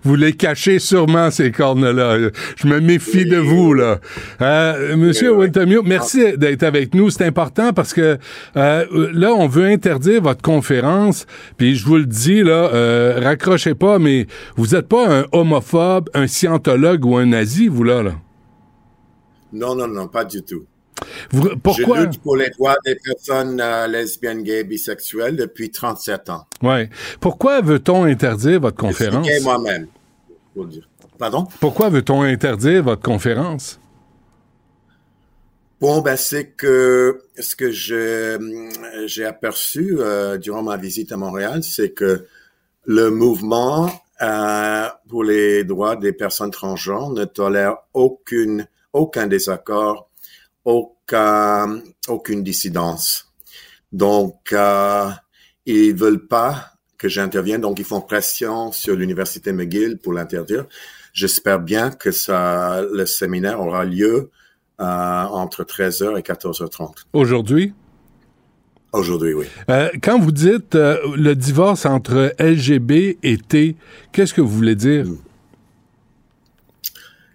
Vous les cachez sûrement, ces cornes-là. Je me méfie de vous, là. Euh, Monsieur Wintermute, merci d'être avec nous. C'est important parce que euh, là, on veut interdire votre conférence. Puis je vous le dis, là, euh, raccrochez pas, mais vous n'êtes pas un homophobe, un scientologue ou un nazi, vous, là. là? Non, non, non, pas du tout. Vous- pourquoi? Je lutte pour les droits des personnes euh, lesbiennes, gays, bisexuelles depuis 37 ans. Ouais. Pourquoi veut-on interdire votre conférence? gay moi-même. Pardon? Pourquoi veut-on interdire votre conférence? Bon, ben c'est que ce que j'ai aperçu euh, durant ma visite à Montréal, c'est que le mouvement euh, pour les droits des personnes transgenres ne tolère aucune, aucun désaccord, aucun, aucune dissidence. Donc, euh, ils veulent pas que j'intervienne, donc ils font pression sur l'université McGill pour l'interdire. J'espère bien que ça, le séminaire aura lieu euh, entre 13h et 14h30. Aujourd'hui? Aujourd'hui, oui. Euh, quand vous dites euh, le divorce entre LGB et T, qu'est-ce que vous voulez dire? Hmm.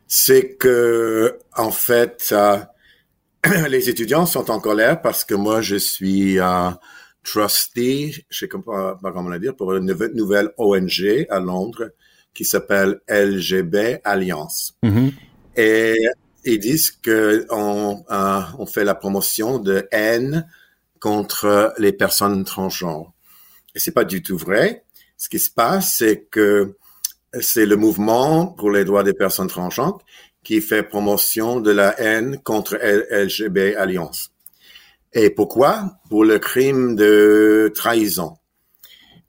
C'est que, en fait, euh, les étudiants sont en colère parce que moi, je suis trustee, je sais pas, comment le dire, pour une nouvelle ONG à Londres qui s'appelle LGB Alliance. Mm-hmm. Et ils disent que on, on fait la promotion de haine contre les personnes transgenres. Et c'est pas du tout vrai. Ce qui se passe, c'est que c'est le mouvement pour les droits des personnes transgenres qui fait promotion de la haine contre LGB Alliance. Et pourquoi? Pour le crime de trahison.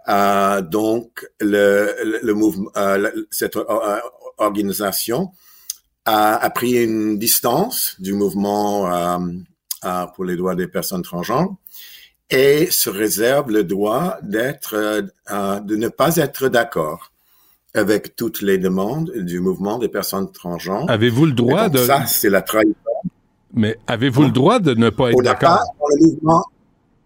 Euh, donc, le, le, mouvement, euh, cette euh, organisation a, a, pris une distance du mouvement euh, euh, pour les droits des personnes transgenres et se réserve le droit d'être, euh, de ne pas être d'accord avec toutes les demandes du mouvement des personnes transgenres. Avez-vous le droit de... Ça, c'est la trahison. Mais avez-vous le droit de ne pas être d'accord?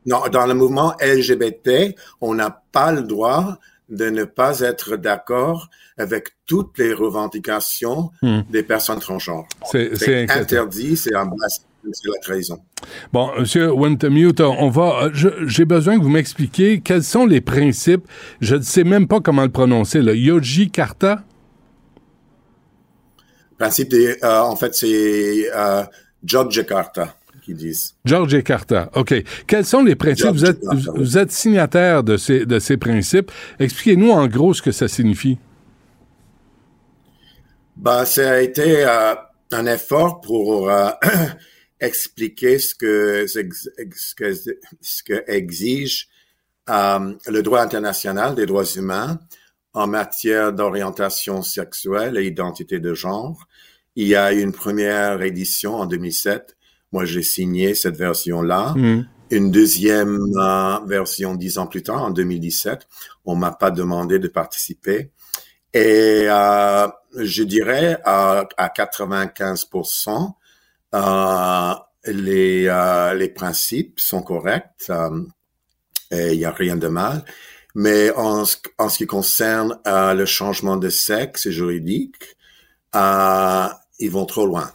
Non, dans le mouvement LGBT, on n'a pas le droit de ne pas être d'accord avec toutes les revendications hmm. des personnes transgenres. C'est interdit, c'est un c'est la trahison. Bon, Monsieur Wintermute, on va. J'ai besoin que vous m'expliquiez quels sont les principes. Je ne sais même pas comment le prononcer. Le Yoji Karta. Principe des, euh, en fait, c'est euh, George Carta qui disent. George Carta. OK. Quels sont les principes? Vous êtes, vous êtes, signataire de ces, de ces principes. Expliquez-nous en gros ce que ça signifie. Ben, ça a été euh, un effort pour euh, expliquer ce que, ce que, ce que exige euh, le droit international des droits humains en matière d'orientation sexuelle et identité de genre. Il y a une première édition en 2007. Moi, j'ai signé cette version-là. Mm. Une deuxième euh, version dix ans plus tard, en 2017. On m'a pas demandé de participer. Et euh, je dirais à, à 95 euh, les, euh, les principes sont corrects euh, et il n'y a rien de mal. Mais en, en ce qui concerne le changement de sexe juridique, ils vont trop loin.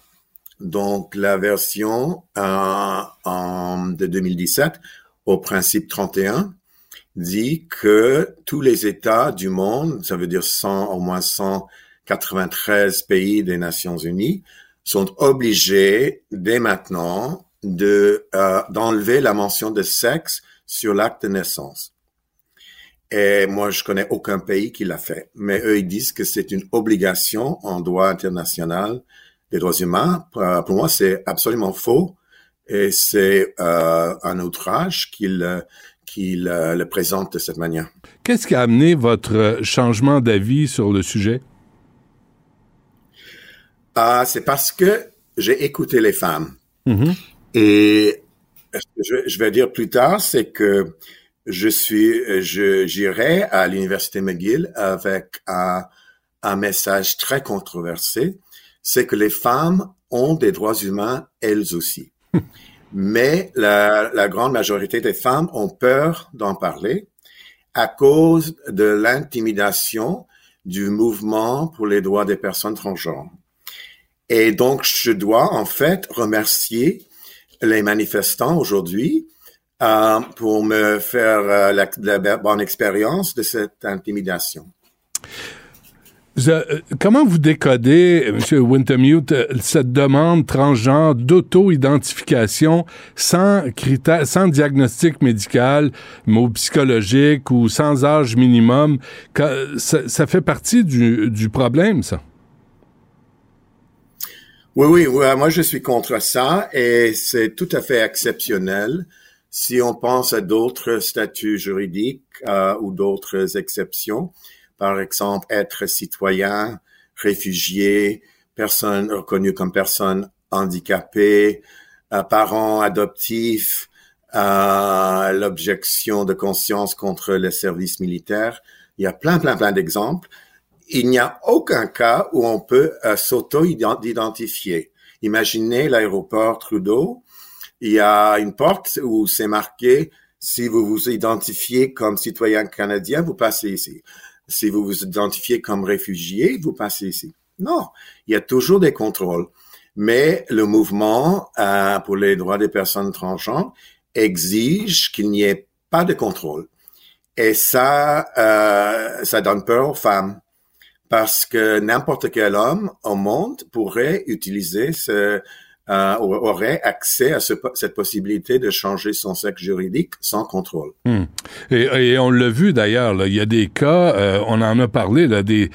Donc, la version de 2017 au principe 31 dit que tous les États du monde, ça veut dire 100, au moins 193 pays des Nations Unies, sont obligés dès maintenant de euh, d'enlever la mention de sexe sur l'acte de naissance. Et moi, je connais aucun pays qui l'a fait, mais eux ils disent que c'est une obligation en droit international des droits humains. Pour, moi, c'est absolument faux et c'est euh, un outrage qu'il qu'il euh, le présente de cette manière. Qu'est-ce qui a amené votre changement d'avis sur le sujet? Ah, c'est parce que j'ai écouté les femmes. Mm-hmm. Et ce que je, vais dire plus tard, c'est que je suis, je, j'irai à l'université McGill avec un, un message très controversé. C'est que les femmes ont des droits humains elles aussi. Mais la, la grande majorité des femmes ont peur d'en parler à cause de l'intimidation du mouvement pour les droits des personnes transgenres. Et donc, je dois en fait remercier les manifestants aujourd'hui euh, pour me faire euh, la, bonne expérience de cette intimidation. Euh, comment vous décodez, M. Wintermute, cette demande transgenre d'auto-identification sans critère, sans diagnostic médical, mot psychologique ou sans âge minimum? Ça, ça fait partie du, du problème, ça? Oui, oui, moi je suis contre ça et c'est tout à fait exceptionnel. Si on pense à d'autres statuts juridiques euh, ou d'autres exceptions, par exemple être citoyen, réfugié, personne reconnue comme personne handicapée, euh, parent adoptif, euh, l'objection de conscience contre le service militaire. Il y a plein, plein, plein d'exemples il n'y a aucun cas où on peut euh, s'auto-identifier. Imaginez l'aéroport Trudeau. Il y a une porte où c'est marqué si vous vous identifiez comme citoyen canadien, vous passez ici. Si vous vous identifiez comme réfugié, vous passez ici. Non, il y a toujours des contrôles. Mais le mouvement euh, pour les droits des personnes transgenres exige qu'il n'y ait pas de contrôle. Et ça, euh, ça donne peur aux femmes parce que n'importe quel homme au monde pourrait utiliser ce, euh, aurait accès à ce, cette possibilité de changer son sexe juridique sans contrôle. Hmm. Et, on l'a vu d'ailleurs, il y a des cas, euh, on en a parlé, là, des,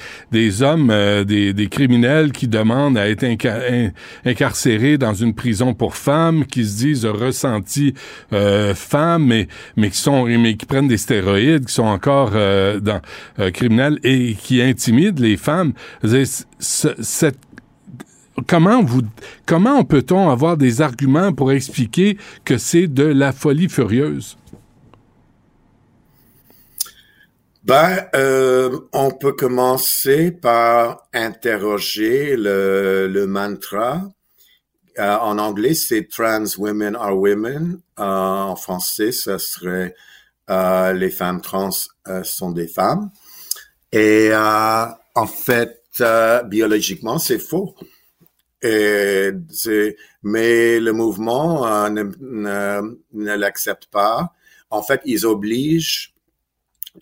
hommes, euh, des, criminels qui demandent à être incarcérés dans une prison pour femmes, qui se disent ressentis femmes, mais, qui prennent des stéroïdes, qui sont encore criminels et qui intimident les femmes. Comment peut-on avoir des arguments pour expliquer que c'est de la folie furieuse? Ben, euh, on peut commencer par interroger le, mantra. Euh, en anglais, c'est Trans Women Are Women. Euh, en français, ce serait Les femmes trans sont des femmes. Et en fait, biologiquement, c'est faux. Et mais le mouvement euh, ne, ne, l'accepte pas. En fait, ils obligent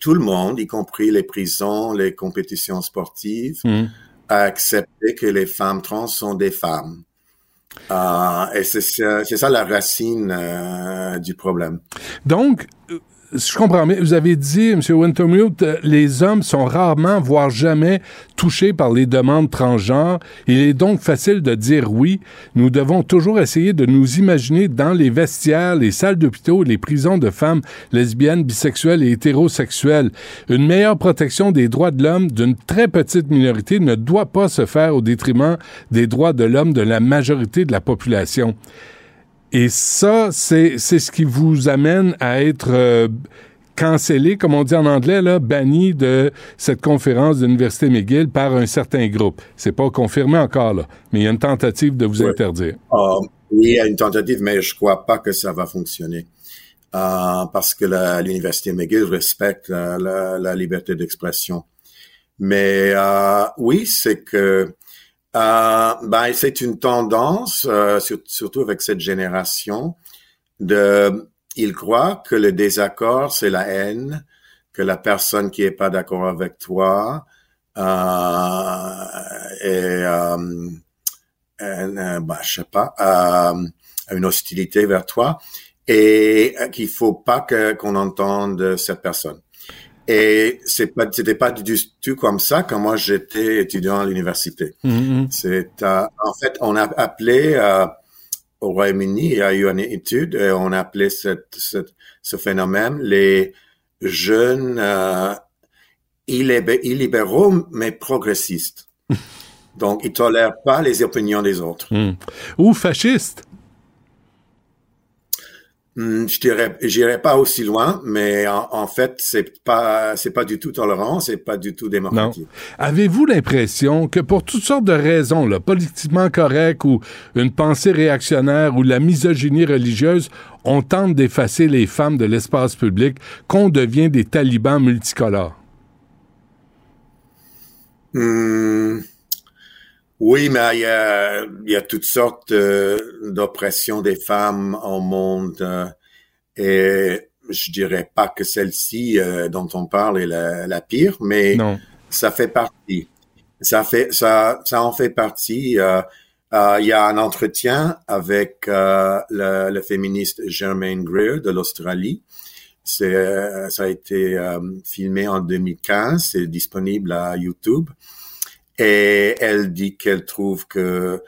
tout le monde, y compris les prisons, les compétitions sportives, mmh. à accepter que les femmes trans sont des femmes. Euh, et c'est ça la racine euh, du problème. Donc, je comprends, mais vous avez dit, M. Wintermute, euh, les hommes sont rarement, voire jamais, touchés par les demandes transgenres. Il est donc facile de dire oui. Nous devons toujours essayer de nous imaginer dans les vestiaires, les salles d'hôpitaux, les prisons de femmes lesbiennes, bisexuelles et hétérosexuelles. Une meilleure protection des droits de l'homme d'une très petite minorité ne doit pas se faire au détriment des droits de l'homme de la majorité de la population. Et ça, c'est ce qui vous amène à être euh, cancellé, comme on dit en anglais, là, banni de cette conférence de l'Université McGill par un certain groupe. C'est pas confirmé encore, là, mais il y a une tentative de vous interdire. Oui, il y a une tentative, mais je crois pas que ça va fonctionner. Euh, parce que l'Université McGill respecte la, la liberté d'expression. Mais euh, oui, c'est que euh, ben, c'est une tendance, euh, surtout avec cette génération, de, ils croient que le désaccord, c'est la haine, que la personne qui est pas d'accord avec toi euh, est, euh, euh ben, je sais pas, une hostilité vers toi, et qu'il faut pas qu'on entende cette personne. Et c'est pas, c'était pas du tout comme ça quand moi j'étais étudiant à l'université. Mm-hmm. C'est, euh, en fait, on a appelé euh, au Royaume-Uni, il y a eu une étude, et on a appelé cette, cette, ce phénomène les jeunes euh, illibéraux mais progressistes. Donc, ils tolèrent pas les opinions des autres. Mm. Ou fascistes. Hmm, je dirais, j'irai pas aussi loin, mais en, fait, c'est pas, c'est pas du tout tolérant, c'est pas du tout démocratique. Avez-vous l'impression que pour toutes sortes de raisons, là, politiquement correctes ou une pensée réactionnaire ou la misogynie religieuse, on tente d'effacer les femmes de l'espace public, qu'on devient des talibans multicolores? Hmm. Oui, mais il y a, il y a toutes sortes euh, d'oppressions des femmes au monde euh, et je dirais pas que celle-ci euh, dont on parle est la, la pire, mais ça fait partie. Ça fait ça, ça en fait partie. il y a un entretien avec le, le, féministe Germaine Greer de l'Australie. C'est, ça a été filmé en 2015. C'est disponible à YouTube. Et elle dit qu'elle trouve que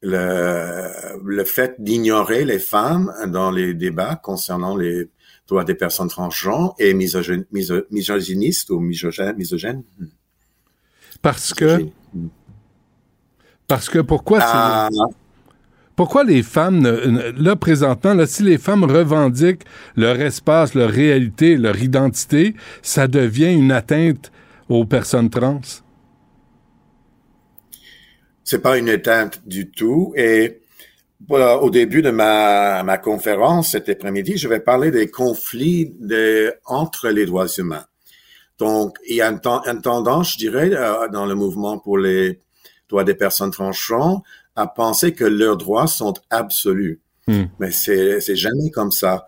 le, le fait d'ignorer les femmes dans les débats concernant les droits des personnes transgenres est misogyne, miso, misogyniste ou misogène. misogène. Parce que... Parce que pourquoi c'est... Pourquoi les femmes, là présentement, là, si les femmes revendiquent leur espace, leur réalité, leur identité, ça devient une atteinte aux personnes trans? C'est pas une atteinte du tout. Et voilà, au début de ma, ma conférence cet après-midi, je vais parler des conflits de, entre les droits humains. Donc, il y a une, une tendance, je dirais, euh, dans le mouvement pour les droits des personnes transgenres à penser que leurs droits sont absolus. Hmm. Mais c'est, c'est jamais comme ça.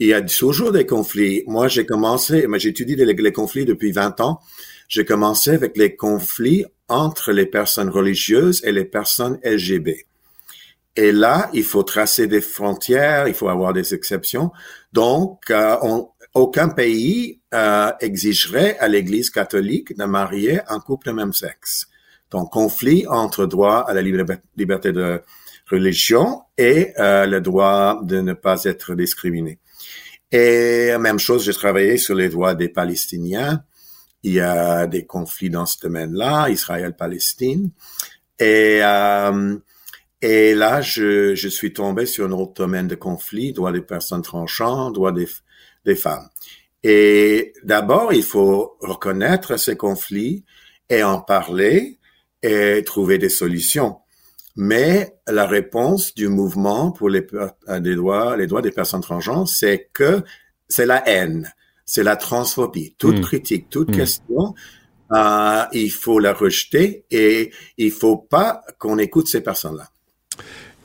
Il y a toujours des conflits. Moi, j'ai commencé, mais j'étudie les, les conflits depuis 20 ans. J'ai commencé avec les conflits entre les personnes religieuses et les personnes LGBT. Et là, il faut tracer des frontières, il faut avoir des exceptions. Donc, euh, on, aucun pays euh, exigerait à l'Église catholique de marier un couple de même sexe. Donc, conflit entre droit à la liberté de religion et euh, le droit de ne pas être discriminé. Et même chose, j'ai travaillé sur les droits des Palestiniens. Il y a des conflits dans ce domaine-là, Israël-Palestine. Et, euh, et là, je, je suis tombé sur un autre domaine de conflit, droits des personnes tranchantes, droits des, des femmes. Et d'abord, il faut reconnaître ces conflits et en parler et trouver des solutions. Mais la réponse du mouvement pour les, les droits, les droits des personnes transgenres, c'est que c'est la haine, c'est la transphobie. Toute hmm. critique, toute hmm. question, euh, il faut la rejeter et il faut pas qu'on écoute ces personnes-là.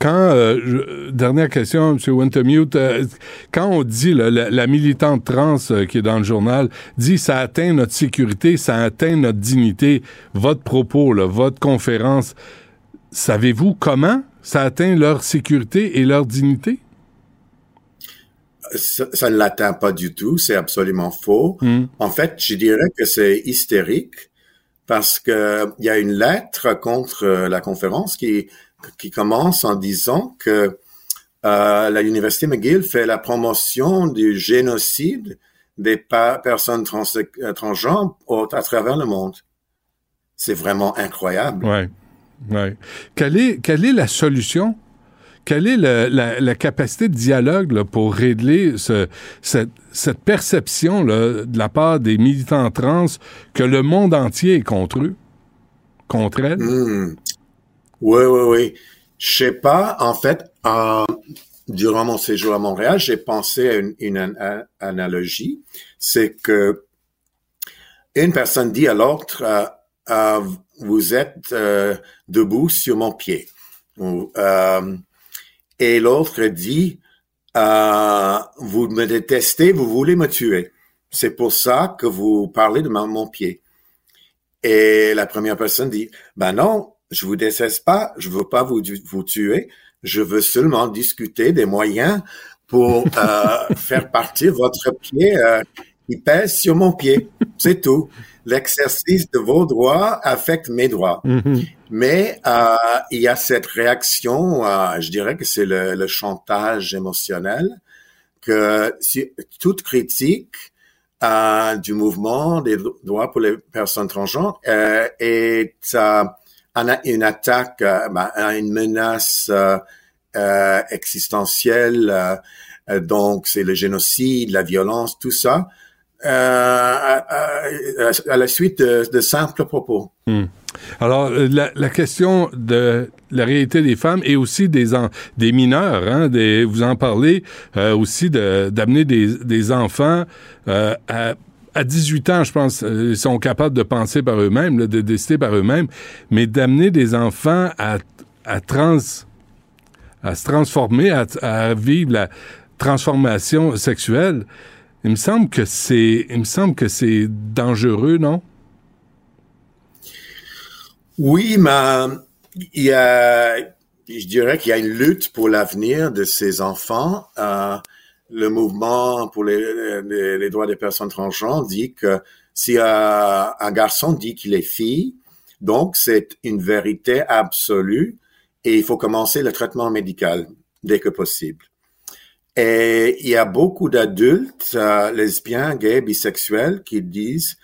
Quand, euh, dernière question, M. Wintermute, euh, quand on dit la, militante trans euh, qui est dans le journal dit ça atteint notre sécurité, ça atteint notre dignité, votre propos, votre conférence, savez-vous comment ça atteint leur sécurité et leur dignité? Ça, ne l'atteint pas du tout, c'est absolument faux. Hmm. En fait, je dirais que c'est hystérique parce que il y a une lettre contre la conférence qui qui commence en disant que euh, la Université McGill fait la promotion du génocide des personnes trans euh, transgenres à travers le monde. C'est vraiment incroyable. Oui. Ouais. Quelle, est, quelle est la solution? Quelle est la, capacité de dialogue pour régler ce, cette, perception de la part des militants trans que le monde entier est contre eux, contre elles? Hmm. Oui, oui, oui. Je sais pas. En fait, durant mon séjour à Montréal, j'ai pensé à une, analogie. C'est que une personne dit à l'autre, euh, euh, vous êtes euh, debout sur mon pied. Et l'autre dit, vous me détestez, vous voulez me tuer. C'est pour ça que vous parlez de mon pied. Et la première personne dit, ben non, je vous déteste pas, je veux pas vous, vous tuer, je veux seulement discuter des moyens pour euh, faire partir votre pied euh, qui pèse sur mon pied. C'est tout. L'exercice de vos droits affecte mes droits. Mm-hmm. Mais euh, il y a cette réaction, euh, je dirais que c'est le, le, chantage émotionnel, que si, toute critique euh, du mouvement des droits pour les personnes transgenres est une attaque, euh, ben, une menace euh, euh, existentielle. donc, c'est le génocide, la violence, tout ça. À, la suite de, simples propos. Hmm. Alors, la, question de la réalité des femmes et aussi des, des mineurs, hein, des, vous en parlez aussi d'amener des, des enfants à à 18 ans, je pense, euh, ils sont capables de penser par eux-mêmes, de décider par eux-mêmes, mais d'amener des enfants à, à, trans, à se transformer, à, vivre la transformation sexuelle, il me semble que c'est, il me semble que c'est dangereux, non? Oui, mais il y a, je dirais qu'il y a une lutte pour l'avenir de ces enfants. Euh, le mouvement pour les, droits des personnes transgenres dit que si un garçon dit qu'il est fille, donc c'est une vérité absolue et il faut commencer le traitement médical dès que possible. Et il y a beaucoup d'adultes euh, lesbiens, gays, bisexuels qui disent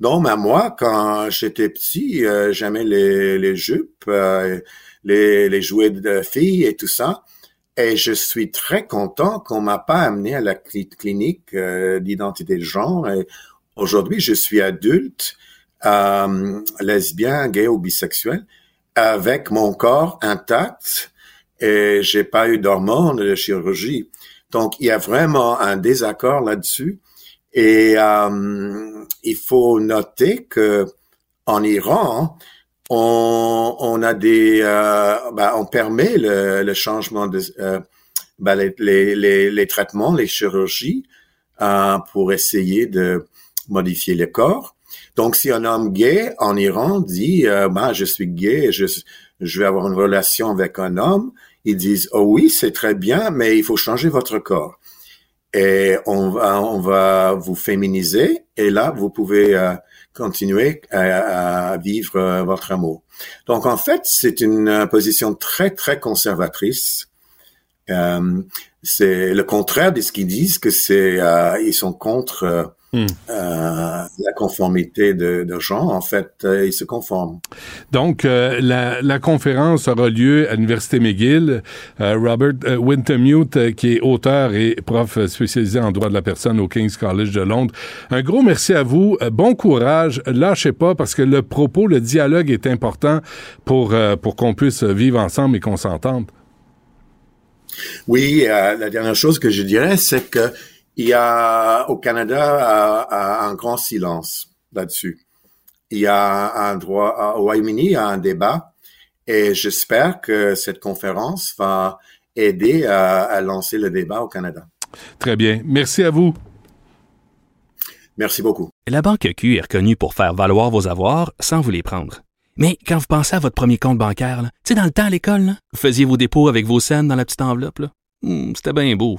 non, mais moi, quand j'étais petit, euh, j'aimais les, les jupes, euh, les, les jouets de filles et tout ça. Et je suis très content qu'on m'a pas amené à la clinique euh, d'identité de genre. Et aujourd'hui, je suis adulte, euh, lesbien, gay ou bisexuel, avec mon corps intact et j'ai pas eu d'hormones de chirurgie. Donc, il y a vraiment un désaccord là-dessus. Et euh, il faut noter que en Iran, on, on a des, euh, ben, on permet le, le changement de euh, ben, les, les, les, traitements, les chirurgies euh, pour essayer de modifier le corps. Donc, si un homme gay en Iran dit, euh, ben, je suis gay, je, je vais avoir une relation avec un homme, ils disent, oh oui, c'est très bien, mais il faut changer votre corps. Et on va, on va vous féminiser, et là, vous pouvez euh, continuer à, vivre euh, votre amour. Donc, en fait, c'est une euh, position très, très conservatrice. C'est le contraire de ce qu'ils disent, que c'est ils sont contre Hmm. Euh, la conformité de, de genre, en fait, euh, ils se conforment. Donc, euh, la, la, conférence aura lieu à l'Université McGill. Robert Wintermute, qui est auteur et prof spécialisé en droit de la personne au King's College de Londres. Un gros merci à vous. bon courage. Lâchez pas parce que le propos, le dialogue est important pour, pour qu'on puisse vivre ensemble et qu'on s'entende. Oui, la dernière chose que je dirais, c'est que il y a au Canada un grand silence là-dessus. Il y a un droit au Royaume-Uni, il y a un débat et j'espère que cette conférence va aider à, lancer le débat au Canada. Très bien. Merci à vous. Merci beaucoup. La Banque Q est reconnue pour faire valoir vos avoirs sans vous les prendre. Mais quand vous pensez à votre premier compte bancaire, tu sais, dans le temps à l'école, vous faisiez vos dépôts avec vos scènes dans la petite enveloppe. Hmm, c'était bien beau.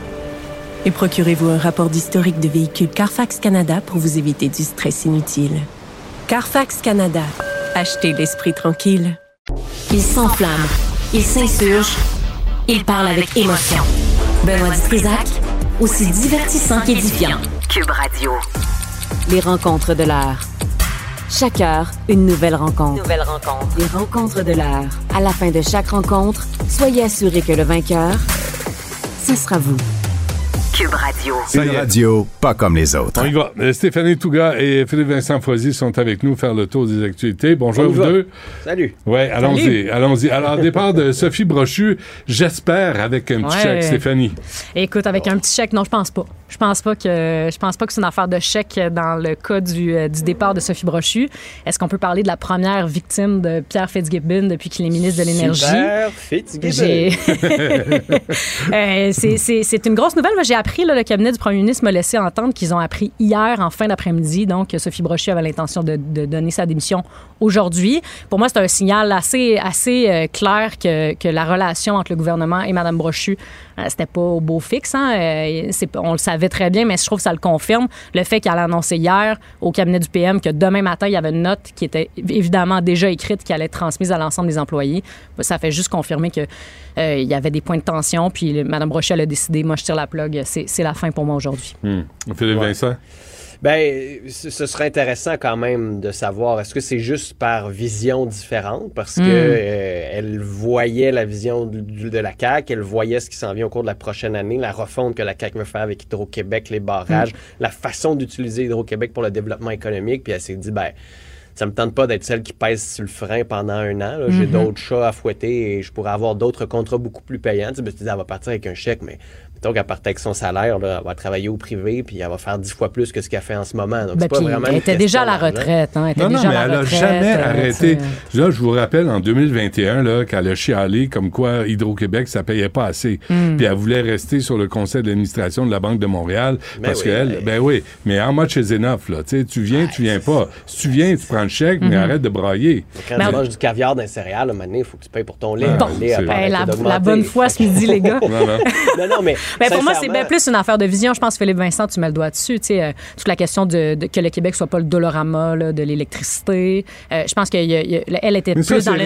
Et procurez-vous un rapport d'historique de véhicule Carfax Canada pour vous éviter du stress inutile. Carfax Canada. Achetez l'esprit tranquille. Il s'enflamme. Il s'insurge. Il parle avec émotion. Benoît Dutrisac, aussi divertissant qu'édifiant. Cube Radio. Les rencontres de l'heure. Chaque heure, une nouvelle rencontre. Nouvelle rencontre. Les rencontres de l'heure. À la fin de chaque rencontre, soyez assurés que le vainqueur, ce sera vous. Cube Radio. Une radio pas comme les autres. On y va. Euh, Stéphanie Touga et Philippe Vincent Foisy sont avec nous faire le tour des actualités. Bonjour à vous deux. Salut. Ouais, allons-y, allons-y. Alors, départ de Sophie Brochu, j'espère avec un petit chèque, Stéphanie. Écoute, avec un petit chèque, non, je pense pas. Je pense pas que je pense pas que c'est une affaire de chèque dans le cas du, euh, du départ de Sophie Brochu. Est-ce qu'on peut parler de la première victime de Pierre Fitzgibbon depuis qu'il est ministre de l'Énergie? Pierre Fitzgibbon. euh, c'est une grosse nouvelle. J'ai appris, le cabinet du premier ministre m'a laissé entendre qu'ils ont appris hier en fin d'après-midi, donc que Sophie Brochu avait l'intention de, donner sa démission aujourd'hui. Pour moi, c'est un signal assez, euh, clair que, que, la relation entre le gouvernement et Mme Brochu, c'était pas au beau fixe. Hein? Euh, on le savait très bien, mais je trouve que ça le confirme. Le fait qu'elle a annoncé hier au cabinet du PM que demain matin, il y avait une note qui était évidemment déjà écrite, qui allait être transmise à l'ensemble des employés. Ça fait juste confirmer que euh, il y avait des points de tension. Puis Mme Brochel a décidé, moi, je tire la plug. C'est la fin pour moi aujourd'hui. Hmm. Philippe Vincent? Ben, ce serait intéressant quand même de savoir, est-ce que c'est juste par vision différente? Parce que hmm. euh, elle voyait la vision de, la CAQ, elle voyait ce qui s'en vient au cours de la prochaine année, la refonte que la CAQ veut faire avec Hydro-Québec, les barrages, hmm. la façon d'utiliser Hydro-Québec pour le développement économique, puis elle s'est dit, ben, ça me tente pas d'être celle qui pèse sur le frein pendant un an. J'ai hmm. d'autres chats à fouetter et je pourrais avoir d'autres contrats beaucoup plus payants. Tu sais, ben, elle va partir avec un chèque, mais Donc, à partir avec son salaire, là, elle va travailler au privé, puis elle va faire dix fois plus que ce qu'elle fait en ce moment. Donc, Ben, c'est pas vraiment elle était déjà à la retraite. Hein, elle était Non, non, déjà mais à la elle a retraite, jamais euh, arrêté. Là, je vous rappelle, en 2021, là, qu'elle a chialé comme quoi Hydro-Québec, ça payait pas assez. Hmm. Puis elle voulait rester sur le conseil d'administration de la Banque de Montréal Ben parce oui, qu'elle, ben- ben oui, mais how much is enough, là? Tu viens, tu viens pas. Si tu viens, tu prends le chèque, mais Mhm. arrête de brailler. Quand tu manges du caviar d'un céréal, à un moment donné, il faut que tu payes pour ton lait. Bon, Le lait a c'est- pas arrêté la, bonne foi ce midi, les gars. Non, non. non, non, mais. Ben, pour moi, c'est bien plus une affaire de vision. Je pense, Philippe Vincent, tu mets le doigt dessus. Tu sais, euh, toute la question de, de- que le Québec soit pas le dolorama là, de l'électricité. Euh, je pense qu'elle était Mais plus dans le.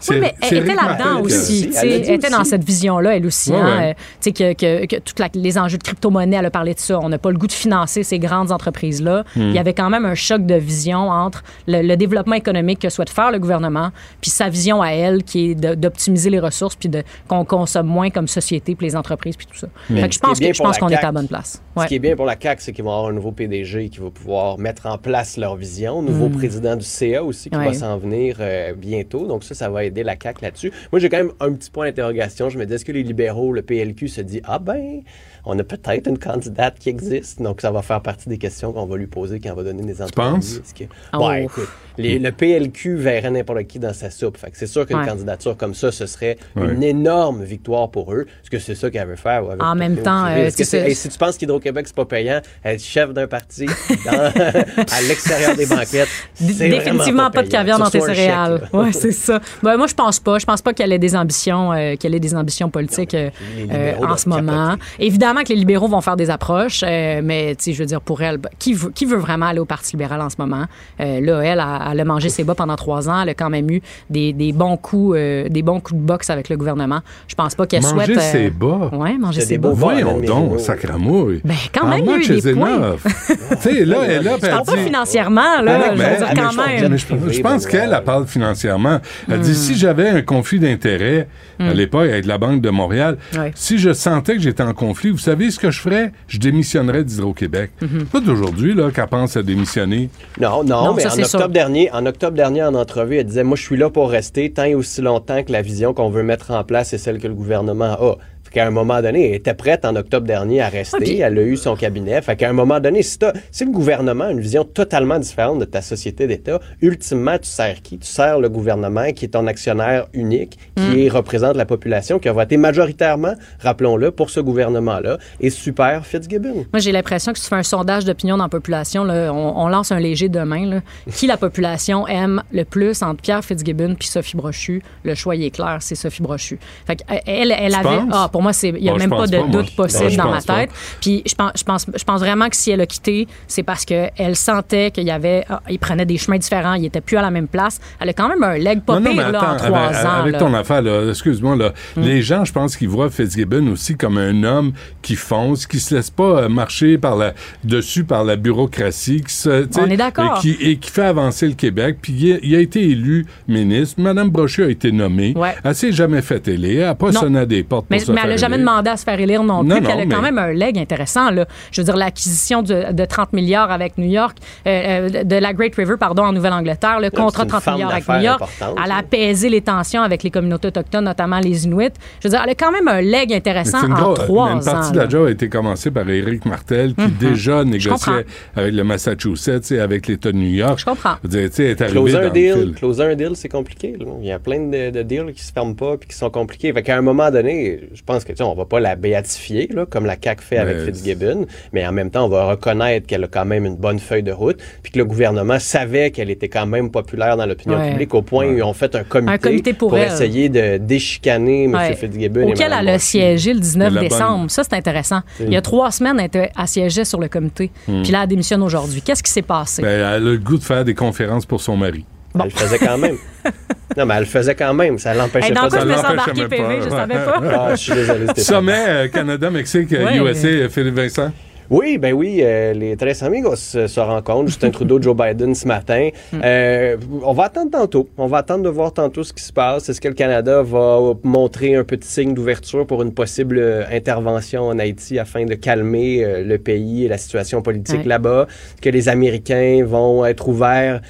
C'est- Oui, mais elle était là-dedans aussi. tu sais, Elle était dans cette vision-là, elle aussi. Ouais, hein, ouais. euh, tu sais, que, que, que toute la- les enjeux de crypto-monnaie, elle a parlé de ça. On n'a pas le goût de financer ces grandes entreprises-là. Hmm. Il y avait quand même un choc de vision entre le, le développement économique que souhaite faire le gouvernement, puis sa vision à elle, qui est d'optimiser les ressources, puis de- qu'on consomme moins comme société, puis les entreprises, puis tout ça. Mais Fait que je pense que- je qu'on est à la bonne place. Ce qui est bien pour la CAQ, c'est qu'ils vont avoir un nouveau PDG qui va pouvoir mettre en place leur vision, nouveau Mm. président du CA aussi qui Ouais. va s'en venir euh, bientôt. Donc ça, ça va aider la CAQ là-dessus. Moi, j'ai quand même un petit point d'interrogation. Je me dis, est-ce que les libéraux, le PLQ, se dit, ah ben, on a peut-être une candidate qui existe. Donc ça va faire partie des questions qu'on va lui poser quand on va donner des penses? Que- Oh. Ouais, écoute, les- le PLQ verrait n'importe qui dans sa soupe. Fait que c'est sûr qu'une Ouais. candidature comme ça, ce serait Ouais. une énorme victoire pour eux. Est-ce que c'est ça qu'elle veut faire? En même temps, euh, Est-ce que c'est- hey, si tu penses qu'Hydro-Québec, c'est pas payant, être chef d'un parti dans- à l'extérieur des banquettes, c'est Définitivement pas de caviar dans tes chèque, céréales. là. ouais, c'est ça. Ben, moi, je pense pas. Je pense pas qu'elle ait des ambitions, euh, qu'elle ait des ambitions politiques euh, euh, en ce moment. Évidemment que les libéraux vont faire des approches, euh, mais tu sais, je veux dire pour elle, ben, qui veut, qui veut vraiment aller au Parti libéral en ce moment? Euh, Là, elle, a- elle a mangé ses bas pendant trois ans. Elle a quand même eu des, des bons coups, euh, des bons coups de boxe avec le gouvernement. Je pense pas qu'elle Manger souhaite. euh, ses bas. Ouais, manger ses bas. Voyons donc, sacramouille. Ben, quand même, il y a eu much des points. tu sais, là, elle là, Je parle pas dit- financièrement, là. Non, je veux dire, quand même. je, je pense qu'elle, elle parle financièrement. Elle dit, si j'avais un conflit d'intérêts à l'époque avec la Banque de Montréal, si je sentais que j'étais en conflit, vous savez ce que je ferais? Je démissionnerais d'Hydro-Québec. Pas d'aujourd'hui, là, qu'elle pense à démissionner. Non, non, Non, mais ça, en octobre, sûr. dernier, en octobre dernier, en entrevue, elle disait Moi, je suis là pour rester tant et aussi longtemps que la vision qu'on veut mettre en place est celle que le gouvernement a. Qu'à un moment donné, elle était prête en octobre dernier à rester. Elle a eu son cabinet. Fait qu'à un moment donné, si, si le gouvernement a une vision totalement différente de ta société d'État, ultimement, tu sers qui? Tu sers le gouvernement qui est ton actionnaire unique, qui est- représente la population, qui a voté majoritairement, rappelons-le, pour ce gouvernement-là. Et super Fitzgibbon. Moi, j'ai l'impression que si tu fais un sondage d'opinion dans la population, là, on, on lance un léger demain. là. Qui la population aime le plus entre Pierre Fitzgibbon puis Sophie Brochu? Le choix, il est clair, c'est Sophie Brochu. Fait que, elle, elle Tu avait... Ah, pour moi, il n'y a Bon, je même pas de pas, doute possible je dans ma pas. tête. Puis je pense, je, pense, je pense vraiment que si elle a quitté, c'est parce qu'elle sentait qu'il y avait... ah, il prenait des chemins différents, il était plus à la même place. Elle a quand même un leg pas Non, non, pire mais là, en attends, trois avec, ans. avec là. ton affaire, excuse-moi, là, les gens, je pense qu'ils voient Fitzgibbon aussi comme un homme qui fonce, qui se laisse pas euh, marcher par la, dessus par la bureaucratie, qui se, On est d'accord. Et qui, et qui fait avancer le Québec. Puis il, a- il a été élu ministre. Madame Brochu a été nommée. Ouais. Elle s'est jamais fait élire. Elle n'a pas sonné à des portes Mais, pour se mais elle n'a jamais demandé à se faire élire non plus. Non, elle a non, quand mais- même un leg intéressant. Là. Je veux dire, l'acquisition de, de 30 milliards avec New York, euh, euh, de la Great River, pardon, en Nouvelle-Angleterre, le contrat de une 30 femme milliards avec New York. Elle a apaisé les tensions avec les communautés autochtones, notamment les Inuits. Je veux dire, elle a quand même un leg Mais intéressant une en trois mais ans. Une partie de la job a été commencée par Éric Martel, qui Mhm. déjà comprends. négociait avec le Massachusetts et avec l'État de New York. Je comprends. Je veux dire, tu sais, elle est arrivée Closer dans un le deal, fil. closer un deal, c'est compliqué. là. Il y a plein de, de deals qui se ferment pas puis qui sont compliqués. Fait qu'à un moment donné, je pense que tu sais, on va pas la béatifier là, comme la CAC fait avec Mais- Fitzgibbon, mais en même temps, on va reconnaître qu'elle a quand même une bonne feuille de route, puis que le gouvernement savait qu'elle était quand même populaire dans l'opinion Ouais. publique au point où ils ont fait un comité, Un comité pour essayer de déchicaner M. Ouais. Fitzgibbon. et Auquel elle a siégé le 19 Mais la bonne- décembre. Ça, c'est intéressant. Il y a trois semaines, elle, était, elle siégeait sur le comité. Puis là, elle démissionne aujourd'hui. Qu'est-ce qui s'est passé? Ben, elle a le goût de faire des conférences pour son mari. Elle le faisait quand même. non, mais elle le faisait quand même. Ça l'empêchait Hey, dans pas quoi de je me Ça sens embarqué PV? Je savais pas. Ah, je suis désolé. Sommet euh, Canada-Mexique, euh, Ouais. USA, euh, Philippe Vincent. Oui, ben oui, euh, les Tres Amigos se, se rencontrent. Justin Trudeau, Joe Biden ce matin. Euh, on va attendre tantôt. On va attendre de voir tantôt ce qui se passe. Est-ce que le Canada va montrer un petit signe d'ouverture pour une possible euh, intervention en Haïti afin de calmer euh, le pays et la situation politique Ouais. là-bas? Est-ce que les Américains vont être ouverts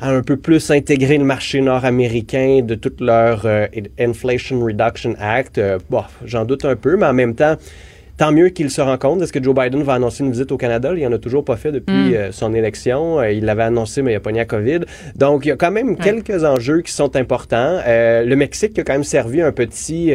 à un peu plus intégrer le marché nord-américain de tout leur euh, Inflation Reduction Act. Euh, bon, j'en doute un peu, mais en même temps, tant mieux qu'ils se rencontrent. Est-ce que Joe Biden va annoncer une visite au Canada? Il n'en a toujours pas fait depuis Mm. euh, son élection. Euh, il l'avait annoncé, mais il a pogné la COVID. Donc, il y a quand même quelques enjeux qui sont importants. Euh, le Mexique a quand même servi un petit...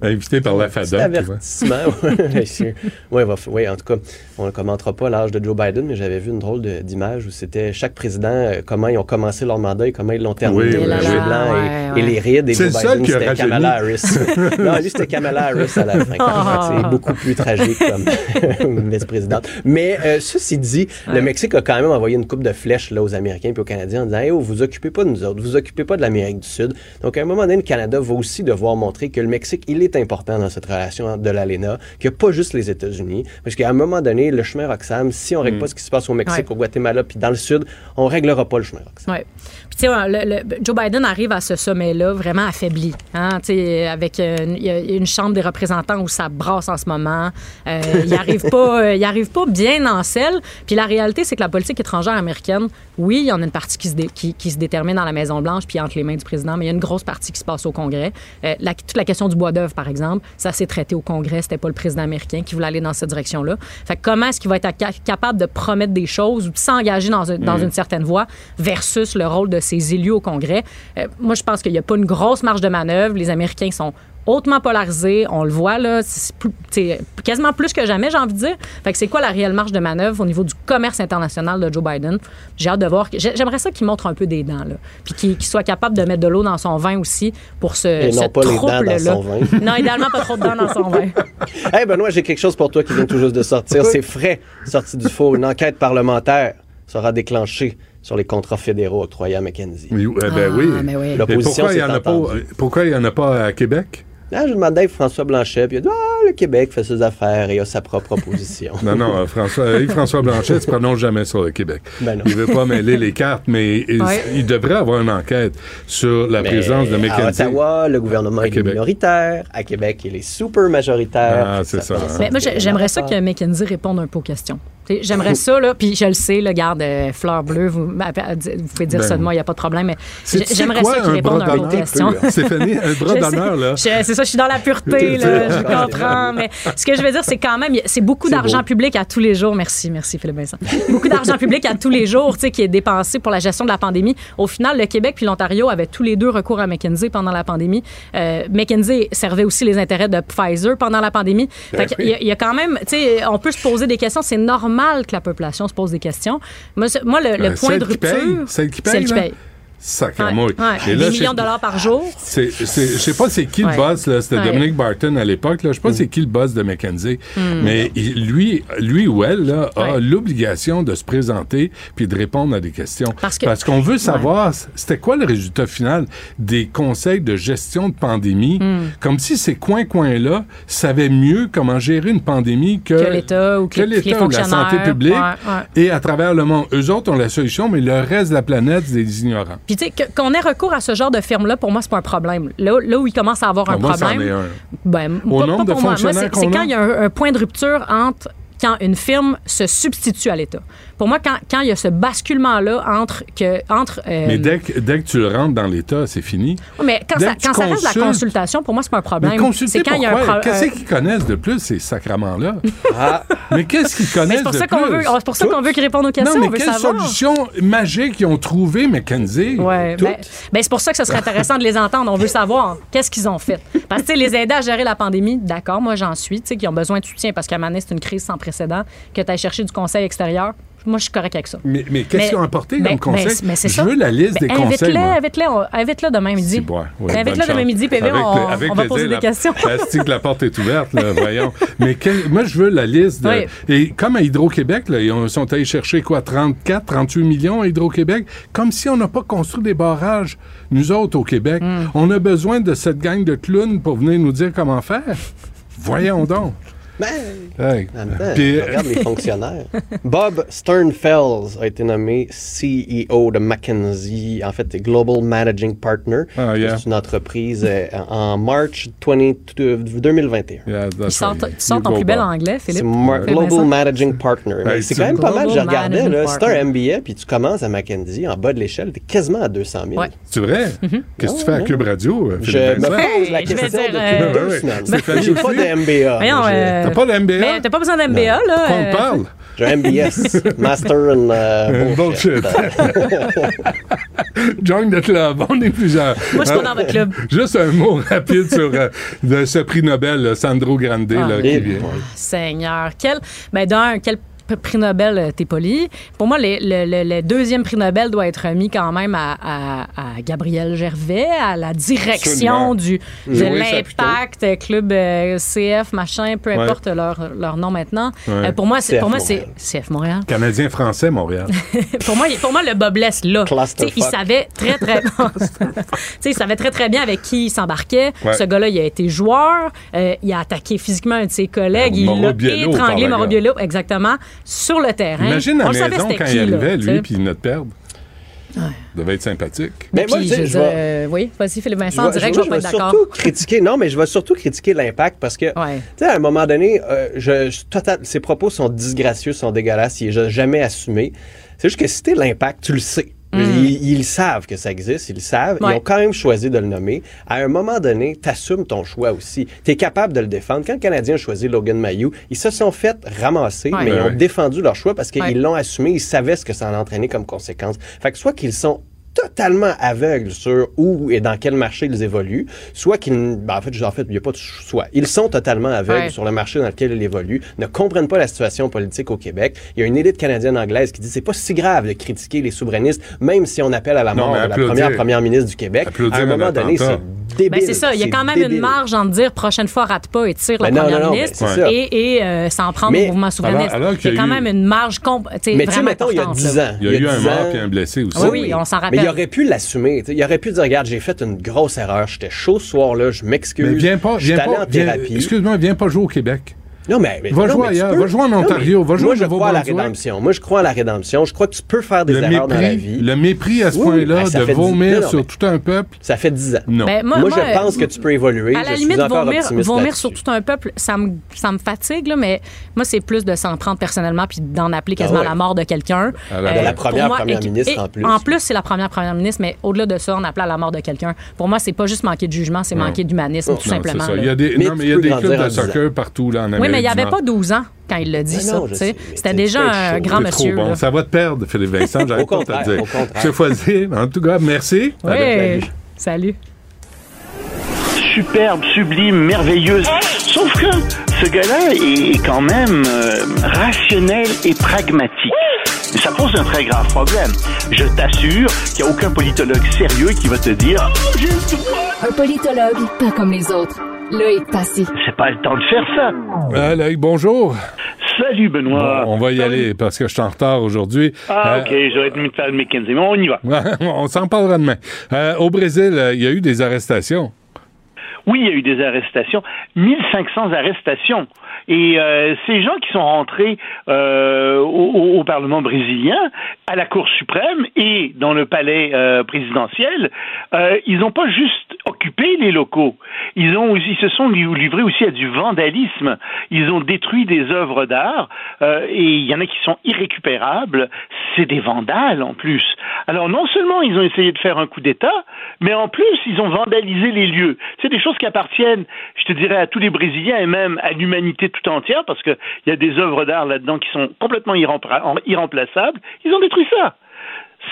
Invité par la FADA. avertissement. Ouais, c'est- ouais, ouais, en tout cas, on ne commentera pas l'âge de Joe Biden, mais j'avais vu une drôle d'image où c'était chaque président, euh, comment ils ont commencé leur mandat et comment ils l'ont terminé. Oui, le oui, cheveux oui. blancs et, Ouais, et les rides. Et C'est Joe le Biden, c'était. Kamala Harris. non, lui, c'était Kamala Harris à la fin. Ah. C'est beaucoup plus tragique comme vice-présidente. Mais euh, ceci dit, le Mexique a quand même envoyé une coupe de flèches là, aux Américains et aux Canadiens en disant hey, oh, vous occupez pas de nous autres, vous occupez pas de l'Amérique du Sud. Donc, à un moment donné, le Canada va aussi devoir montrer que le Mexique, il est important dans cette relation de l'ALENA, qu'il n'y a pas juste les États-Unis. Parce qu'à un moment donné, le chemin Roxham, si on règle Mm. pas ce qui se passe au Mexique, Ouais. au Guatemala, puis dans le Sud, on réglera pas le chemin Roxham. Ouais. Puis, tu sais, Joe Biden arrive à ce sommet-là vraiment affaibli. Hein? Tu sais, avec euh, une- chambre des représentants où ça brasse en ce moment. Euh, il arrive pas, euh, il arrive pas bien en selle. Puis la réalité, c'est que la politique étrangère américaine, oui, il y en a une partie qui se, dé- qui, qui se détermine dans la Maison-Blanche puis entre les mains du président, mais il y a une grosse partie qui se passe au Congrès. Euh, la- toute la question du bois d'œuvre, par exemple, ça s'est traité au Congrès. C'était pas le président américain qui voulait aller dans cette direction-là. Fait que comment est-ce qu'il va être ca- capable de promettre des choses ou de s'engager dans, un- dans Mm. une certaine voie versus le rôle de ses élus au Congrès? Euh, moi, je pense qu'il n'y a pas une grosse marge de manœuvre. Les Américains sont hautement polarisés. On le voit, là, c'est quasiment plus que jamais, j'ai envie de dire. Fait que c'est quoi la réelle marge de manœuvre au niveau du commerce international de Joe Biden? J'ai hâte de voir. j'ai- J'aimerais ça qu'il montre un peu des dents, là. Puis qu'il soit capable de mettre de l'eau dans son vin aussi pour ce, Et non ce pas les dents dans son vin. Non, idéalement, pas trop de dents dans son vin. Hey Benoît, j'ai quelque chose pour toi qui vient tout juste de sortir. C'est frais, sorti du four. Une enquête parlementaire sera déclenchée sur les contrats fédéraux octroyés à McKenzie. Oui, eh ben oui. mais oui. L'opposition pourquoi il n'y en a pas à Québec? Là, je demandais à François Blanchet, puis il a dit Ah, le Québec fait ses affaires et a sa propre opposition. Non, non, euh, François, euh, Yves-François Blanchet ne se prononce jamais sur le Québec. Ben non. Il ne veut pas mêler les cartes, mais il, Ouais. il devrait avoir une enquête sur la Mais présence de À McKenzie. Ottawa, le gouvernement est Québec. minoritaire. À Québec, il est super majoritaire. Ah, c'est ça. hein. Mais moi, j'ai- j'aimerais ça que McKenzie réponde un peu aux questions. J'aimerais ça, là, puis je le sais, là, garde, euh, fleur bleue, vous, vous pouvez dire Ben, ça de moi, il n'y a pas de problème, mais j'aimerais ça qu'il un réponde bras un peu aux d'honneur? questions. Stéphanie, un bras d'honneur, là. C'est ça, je suis dans la pureté, là, je comprends, mais ce que je veux dire, c'est quand même, c'est beaucoup d'argent public à tous les jours. Merci, merci Philippe Vincent. Beaucoup d'argent public à tous les jours, tu sais, qui est dépensé pour la gestion de la pandémie. Au final, le Québec puis l'Ontario avaient tous les deux recours à McKinsey pendant la pandémie. Euh, McKinsey servait aussi les intérêts de Pfizer pendant la pandémie. Ben Fait oui. y a- il y, a quand même, tu sais, on peut se poser des questions. C'est normal que la population se pose des questions. Moi, le, le Euh, point de qui rupture, paye, celle qui paye, celle qui paye. Sacrément. Ouais. Et millions de dollars par jour. Je sais pas c'est qui Ouais. le boss, là. C'était Ouais. Dominic Barton à l'époque, là. Je sais pas c'est qui le boss de McKenzie. Mm. Mais il- lui, lui ou elle, là, a Ouais. l'obligation de se présenter puis de répondre à des questions. Parce qu'on veut savoir, c'était quoi le résultat final des conseils de gestion de pandémie? Mm. Comme si ces coins-coins-là savaient mieux comment gérer une pandémie que, Que l'État ou que l'État ou la santé fonctionnaires. publique. Ouais, ouais. Et à travers le monde. Eux autres ont la solution, mais le reste de la planète, c'est des ignorants. Puis, tu sais, qu'on ait recours à ce genre de firme-là, pour moi, c'est pas un problème. Là, là où il commence à avoir un moi, problème. est un. Ben, Au pas- nombre pas de pour moi. Moi, fonctionnaires c'est quand il y a un, un point de rupture entre quand une firme se substitue à l'État. Pour moi, quand, quand il y a ce basculement-là entre que entre euh, Mais dès que, dès que tu le rentres dans l'État, c'est fini. Ouais, mais quand, dès ça, quand ça reste la consultation, pour moi, c'est pas un problème. Mais consulter quand il y a un Qu'est-ce euh, qu'ils connaissent de plus, ces sacraments-là? Mais qu'est-ce qu'ils connaissent Mais c'est pour de ça qu'on plus? veut, c'est pour ça qu'on veut qu'ils répondent aux questions. Non, mais on veut quelle savoir. solution magique ils ont trouvé, McKenzie? Ouais, ben, ben, c'est pour ça que ce serait intéressant de les entendre. On veut savoir qu'est-ce qu'ils ont fait. Parce que les aider à gérer la pandémie, d'accord, moi j'en suis, tu sais, qui ont besoin de soutien parce qu'à donné, c'est une crise sans précédent, que tu ailles chercher du conseil extérieur. Moi, je suis correct avec ça. Mais, mais qu'est-ce qu'ils ont apporté ben, comme conseil? ben, mais c'est Je ça. veux la liste Ben, des conseils, invite-le demain midi. Ouais, Invite-le demain midi, PV, Avec on, avec on va poser des la- questions. Que la porte est ouverte, là, voyons. Mais moi, je veux la liste. de- Oui. Et comme à Hydro-Québec, ils ont- sont allés chercher quoi, 34, 38 millions à Hydro-Québec, comme si on n'a pas construit des barrages, nous autres, au Québec. Mm. On a besoin de cette gang de clowns pour venir nous dire comment faire. Voyons donc. Hey. En même temps, Puis, regarde les fonctionnaires. Bob Sternfels a été nommé CEO de McKinsey, en fait, Global Managing Partner. Ah, yeah. C'est une entreprise euh, en March 20, 2021. Yeah, Tu sors, ton plus bel anglais, Philippe. C'est Mar- Global. Managing Partner. Hey, c'est quand même pas mal. Je regardais, là, t'as un. MBA puis tu commences à McKinsey, en bas de l'échelle, t'es quasiment à 200 000. Ouais. C'est vrai? Qu'est-ce que tu fais à Cube Radio, euh, Je me Vincent? pose la Hey, je vais question dire, depuis euh, deux semaines. J'ai pas de MBA. T'as pas de MBA? Mais t'as pas besoin d'MBA, là. Qu'on euh, te parle? J'ai un MBS, Master in euh, Bullshit. Join the club, on est plusieurs. Moi, je suis pas Euh, dans votre club. Juste un mot rapide sur euh, de ce prix Nobel, Sandro Grande, Ah. là, qui vient. Seigneur. Quel, ben d'un, quel prix Nobel euh, t'es poli. Pour moi, les- le, le- le deuxième prix Nobel doit être remis quand même à, à- à Gabriel Gervais, à la direction Absolument. du, de l'impact, euh, club euh, CF, machin, peu Ouais. importe leur, leur nom maintenant. Ouais. Euh, pour moi, c'est, CF pour moi, c'est Montréal. CF Montréal. Canadien-Français, Montréal. pour moi, pour moi, le Bob laisse là. Il savait très, très. Tu sais, il savait très, très bien avec qui il s'embarquait. Ouais. Ce gars-là, il a été joueur. euh, il a attaqué physiquement un de ses collègues. Il l'a étranglé, Mauro. Biello, exactement, sur le terrain. Imagine On la maison quand qui, il arrivait, lui, puis il venait de perdre. devait être sympathique. Mais moi, Puis, je dis, je je vais- euh, oui, vas-y, Philippe Vincent, vais- dirait que je vais pas être d'accord. surtout critiquer. Non, mais je vais surtout critiquer l'impact parce que, tu sais, à un moment donné, euh, je, je- total, ses propos sont disgracieux, sont dégueulasses. Il est jamais assumé. C'est juste que si t'es l'impact, tu le sais. Mm. Ils, ils savent que ça existe, ils le savent. Ouais. Ils ont quand même choisi de le nommer. À un moment donné, t'assumes ton choix aussi. T'es capable de le défendre. Quand le Canadien a choisi Logan Mayou, ils se sont fait ramasser, Ouais. mais ils ont ouais. défendu leur choix parce qu'ils Ouais. l'ont assumé. Ils savaient ce que ça allait entraîner comme conséquence. Fait que soit qu'ils sont totalement aveugles sur où et dans quel marché ils évoluent, soit qu'ils... ben, en fait, en fait, il n'y a pas de soit. Ils sont totalement aveugles Ouais. sur le marché dans lequel ils évoluent, ne comprennent pas la situation politique au Québec. Il y a une élite canadienne-anglaise qui dit c'est pas si grave de critiquer les souverainistes, même si on appelle à la mort la première première ministre du Québec. Applaudir à un moment donné, c'est débile. Ben, c'est ça, il y a quand même débile. une marge en dire prochaine fois rate pas et tire Ben la non, première non, non, ministre ben, et, et euh, s'en prendre Mais- au mouvement souverainiste. alors- alors il qu'il y a quand eu- même une marge comp- Mais tu sais, vraiment mettons, il y a importante, 10 là. ans. Il y a eu un 10 mort et un blessé aussi. Oui, on s'en rappelle. Mais il aurait pu l'assumer. Il aurait pu dire Regarde, j'ai fait une grosse erreur. J'étais chaud ce soir-là. Je m'excuse. Mais viens pas, Je suis viens allé pas, en viens- thérapie. excuse-moi, viens pas jouer au Québec. Non, mais, mais- Va non, jouer mais tu ailleurs, peux- va jouer en Non, Ontario, va jouer moi, je crois à la rédemption. Moi, je crois à la rédemption. Je crois que tu peux faire des Le erreurs dans la vie. le mépris à ce Oui, point-là ben, de vomir sur tout un peuple. Ça fait 10 ans. Non. Ben, moi- moi, moi, je pense que tu peux évoluer. À la je limite, vomir, vomir sur tout un peuple, ça me, ça me fatigue, là, mais moi, c'est plus de s'en prendre personnellement puis d'en appeler Ah quasiment ouais. à la mort de quelqu'un. À la- De la pour première moi, première ministre, en plus. En plus, c'est la première première ministre, mais au-delà de ça, on appelle à la mort de quelqu'un. Pour moi, c'est pas juste manquer de jugement, c'est manquer d'humanisme, tout simplement. Il y a des, Mais non, tu mais il y a peux des grandir clubs de soccer partout là, en Amérique mais il n'y avait pas 12 ans quand il l'a dit, Mais ça. mais C'était déjà un chaud. grand monsieur. trop bon. là. Ça va te perdre, Philippe Vincent. J'arrête Au pas de te dire. au contraire. Je choisis. En tout cas, merci. Oui, salut. superbe, sublime, merveilleuse. Sauf que ce gars-là est quand même euh, rationnel et pragmatique. Et ça pose un très grave problème. Je t'assure qu'il n'y a aucun politologue sérieux qui va te dire Oh. Un politologue, pas comme les autres. Là est passé. C'est pas le temps de faire ça. Euh, Loïc, bonjour. Salut, Benoît. Bon, on va y aller parce que je suis en retard aujourd'hui. Ah, Euh, ok, j'aurais dû me faire le McKenzie, mais on y va. on s'en parlera demain. Euh, au Brésil, euh, il y a eu des arrestations. Oui, il y a eu des arrestations, 1500 arrestations. Et euh, ces gens qui sont rentrés euh, au, Parlement brésilien, à la Cour suprême et dans le palais euh, présidentiel, ils n'ont pas juste occupé les locaux, ils ont ils se sont li- livrés aussi à du vandalisme. Ils ont détruit des œuvres d'art et il y en a qui sont irrécupérables. C'est des vandales en plus. Alors non seulement ils ont essayé de faire un coup d'État, mais en plus ils ont vandalisé les lieux. C'est des choses qui appartiennent, je te dirais, à tous les Brésiliens et même à l'humanité tout entière, parce qu'il y a des œuvres d'art là-dedans qui sont complètement irrempla- irremplaçables. Ils ont détruit ça.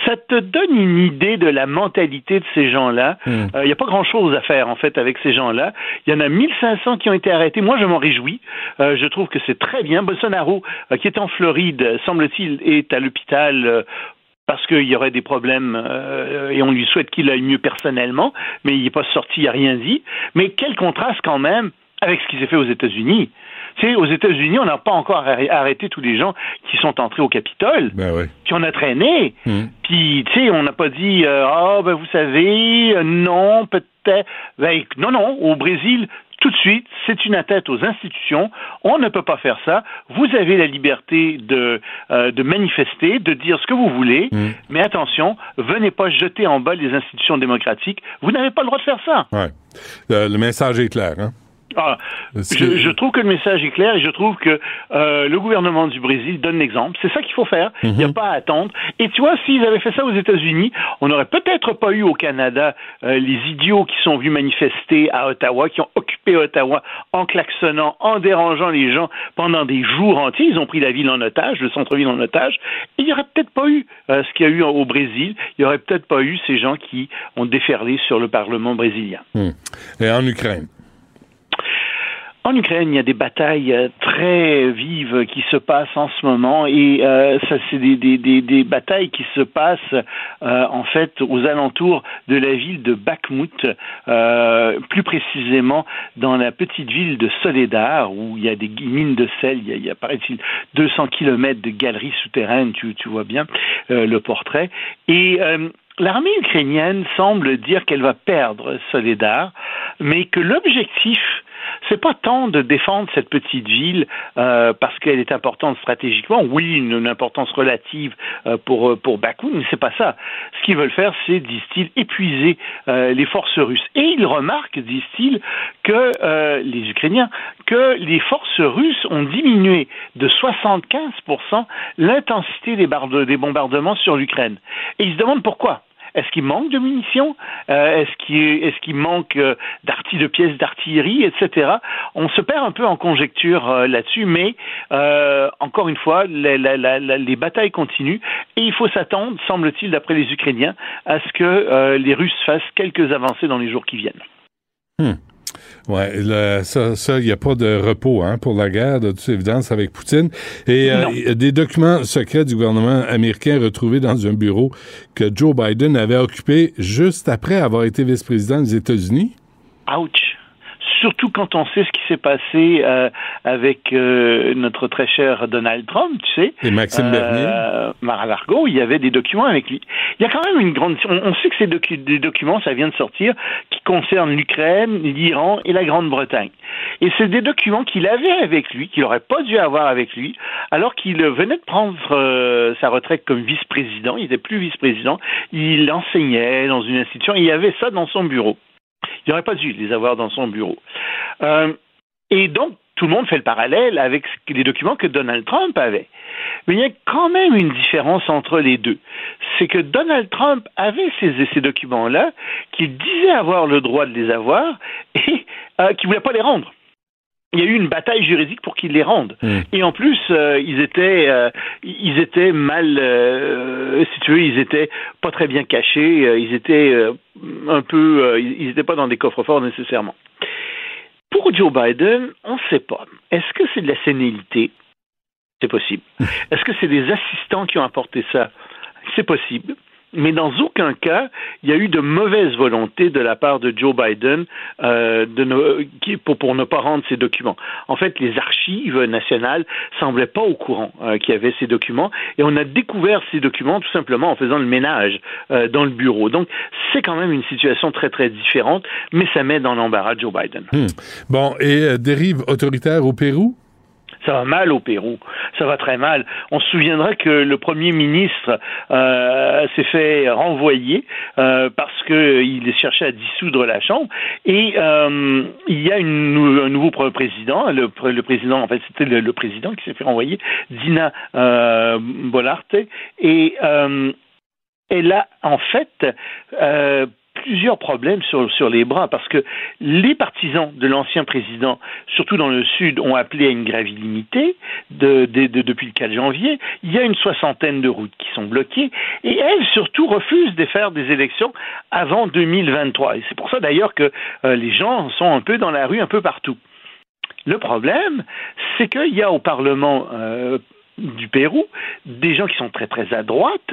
Ça te donne une idée de la mentalité de ces gens-là. Il n'y a pas grand-chose à faire, en fait, avec ces gens-là. Il y en a 1500 qui ont été arrêtés. Moi, je m'en réjouis. Euh, je trouve que c'est très bien. Bolsonaro, euh, qui est en Floride, euh, semble-t-il, est à l'hôpital euh, parce qu'il y aurait des problèmes euh, et on lui souhaite qu'il aille mieux personnellement, mais il n'est pas sorti, il n'a rien dit. Mais quel contraste quand même avec ce qui s'est fait aux États-Unis. Tu sais, aux États-Unis, on n'a pas encore arrê- arrêté tous les gens qui sont entrés au Capitole. Ben oui. Puis on a traîné. Hmm. Puis, tu sais, on n'a pas dit, euh, ah, ben vous savez, euh, non, peut-être. Ben, non, non, au Brésil, tout de suite, c'est une atteinte aux institutions. On ne peut pas faire ça. Vous avez la liberté de, euh, de manifester, de dire ce que vous voulez, Mm. mais attention, venez pas jeter en bas les institutions démocratiques. Vous n'avez pas le droit de faire ça. Ouais. Le, le message est clair, hein? Ah, je, je trouve que le message est clair et je trouve que euh, le gouvernement du Brésil donne l'exemple. C'est ça qu'il faut faire. Il n'y a pas à attendre. Et tu vois, s'ils avaient fait ça aux États-Unis, on n'aurait peut-être pas eu au Canada euh, les idiots qui sont venus manifester à Ottawa, qui ont occupé Ottawa en klaxonnant, en dérangeant les gens pendant des jours entiers. Ils ont pris la ville en otage, le centre-ville en otage. Il n'y aurait peut-être pas eu euh, ce qu'il y a eu au Brésil. Il n'y aurait peut-être pas eu ces gens qui ont déferlé sur le Parlement brésilien. Hmm. Et en Ukraine? En Ukraine, il y a des batailles euh, très vives qui se passent en ce moment et euh, ça c'est des, batailles qui se passent euh, en fait aux alentours de la ville de Bakhmut, plus précisément dans la petite ville de Soledar où il y a des mines de sel, il y a, il y paraît-il 200 kilomètres de galeries souterraines, tu, tu vois bien le portrait. Et L'armée ukrainienne semble dire qu'elle va perdre Soledar, mais que l'objectif c'est pas tant de défendre cette petite ville euh, parce qu'elle est importante stratégiquement. Oui, une, importance relative euh, pour euh, pour Bakou, mais c'est pas ça. Ce qu'ils veulent faire, c'est, disent-ils, épuiser euh, les forces russes. Et ils remarquent, disent-ils, que euh, les Ukrainiens, que les forces russes ont diminué de 75% l'intensité des, des bombardements sur l'Ukraine. Et ils se demandent pourquoi. Est-ce qu'il manque de munitions? Euh, Est-ce qu'il manque euh, de pièces d'artillerie, etc. On se perd un peu en conjecture euh, là-dessus, mais encore une fois, les batailles continuent et il faut s'attendre, semble-t-il, d'après les Ukrainiens, à ce que les Russes fassent quelques avancées dans les jours qui viennent. Hmm. Le- ça, ça, il n'y a pas de repos hein, pour la guerre, de toute évidence, avec Poutine. Et euh, des documents secrets du gouvernement américain retrouvés dans un bureau que Joe Biden avait occupé juste après avoir été vice-président des États-Unis. Ouch Surtout quand on sait ce qui s'est passé euh, avec euh, notre très cher Donald Trump, tu sais. Et Maxime Bernier. Euh, Mar-a-Lago, il y avait des documents avec lui. Il y a quand même une grande... On, on sait que ces docu- des documents, ça vient de sortir, qui concernent l'Ukraine, l'Iran et la Grande-Bretagne. Et c'est des documents qu'il avait avec lui, qu'il n'aurait pas dû avoir avec lui, alors qu'il venait de prendre sa retraite comme vice-président. Il n'était plus vice-président. Il enseignait dans une institution. Et il y avait ça dans son bureau. Il n'aurait pas dû les avoir dans son bureau. Euh, et donc, tout le monde fait le parallèle avec les documents que Donald Trump avait. Mais il y a quand même une différence entre les deux. C'est que Donald Trump avait ces, ces documents-là, qu'il disait avoir le droit de les avoir et euh, qu'il ne voulait pas les rendre. Il y a eu une bataille juridique pour qu'ils les rendent. Et en plus, euh, ils étaient, euh, ils étaient mal, euh, si tu veux, ils étaient pas très bien cachés. euh, ils étaient un peu, ils n'étaient pas dans des coffres forts nécessairement. Pour Joe Biden, on ne sait pas. Est-ce que c'est de la sénilité? C'est possible. Est-ce que c'est des assistants qui ont apporté ça? C'est possible. Mais dans aucun cas, il y a eu de mauvaise volonté de la part de Joe Biden euh, pour, ne pas rendre ces documents. En fait, les archives nationales semblaient pas au courant euh, qu'il y avait ces documents, et on a découvert ces documents tout simplement en faisant le ménage euh, dans le bureau. Donc, c'est quand même une situation très très différente, mais ça met dans l'embarras Joe Biden. Hmm. Bon, et dérive autoritaire au Pérou? Ça va mal au Pérou. Ça va très mal. On se souviendra que le Premier ministre euh, s'est fait renvoyer euh, parce qu'il cherchait à dissoudre la Chambre. Et euh, il y a un nouveau pr- président. Le, le président, en fait, c'était le, président qui s'est fait renvoyer, Dina Bolarte. Et elle a en fait plusieurs problèmes sur, sur les bras parce que les partisans de l'ancien président, surtout dans le sud, ont appelé à une grève illimitée de, de- de- depuis le 4 janvier. Il y a une soixantaine de routes qui sont bloquées et elle surtout refuse de faire des élections avant 2023. Et c'est pour ça d'ailleurs que euh, les gens sont un peu dans la rue un peu partout. Le problème, c'est qu'il y a au Parlement euh, du Pérou des gens qui sont très très à droite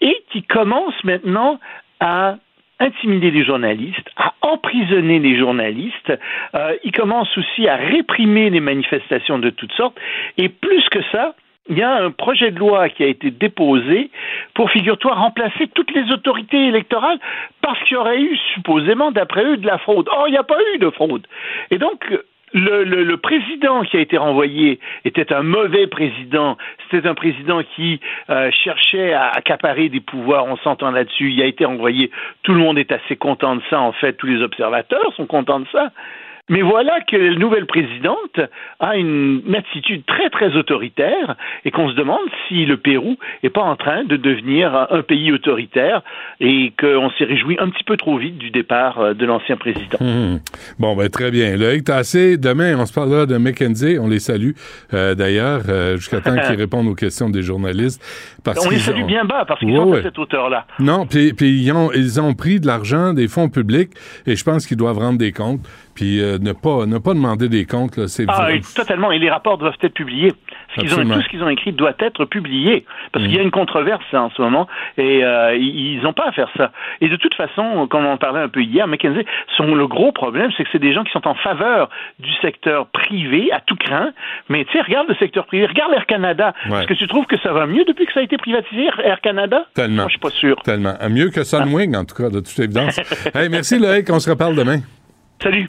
et qui commencent maintenant à intimider les journalistes, à emprisonner les journalistes. Euh, ils commencent aussi à réprimer les manifestations de toutes sortes. Et plus que ça, il y a un projet de loi qui a été déposé pour, figure-toi, remplacer toutes les autorités électorales parce qu'il y aurait eu, supposément, d'après eux, de la fraude. Or, il n'y a pas eu de fraude. Et donc, le, le, président qui a été renvoyé était un mauvais président. C'était un président qui euh, cherchait à accaparer des pouvoirs. On s'entend là-dessus. Il a été renvoyé. Tout le monde est assez content de ça. En fait, tous les observateurs sont contents de ça. Mais voilà que la nouvelle présidente a une, attitude très très autoritaire et qu'on se demande si le Pérou n'est pas en train de devenir un pays autoritaire et qu'on s'est réjoui un petit peu trop vite du départ euh, de l'ancien président. Hum. Bon, ben très bien. Loïc assez. demain, on se parlera de McKenzie. On les salue euh, d'ailleurs euh, jusqu'à temps qu'ils répondent aux questions des journalistes. Parce on les salue bien bas parce qu'ils sont à cette hauteur-là. Non, puis, ils, ont, ils ont pris de l'argent des fonds publics et je pense qu'ils doivent rendre des comptes. Puis euh, ne, pas, ne pas demander des comptes, c'est ah, totalement. Et les rapports doivent être publiés. Ce qu'ils ont, tout ce qu'ils ont écrit doit être publié. Parce qu'il y a mm. une controverse hein, en ce moment et euh, ils n'ont pas à faire ça. Et de toute façon, comme on en parlait un peu hier, McKenzie, son, le gros problème, c'est que c'est des gens qui sont en faveur du secteur privé à tout craint. Mais tu sais, regarde le secteur privé, regarde Air Canada. Est-ce que tu trouves que ça va mieux depuis que ça a été privatisé, Air Canada? Tellement. Moi, je suis pas sûr. Tellement. Mieux que Sunwing, en tout cas, de toute évidence. hey, merci Loïc, on se reparle demain. Salut.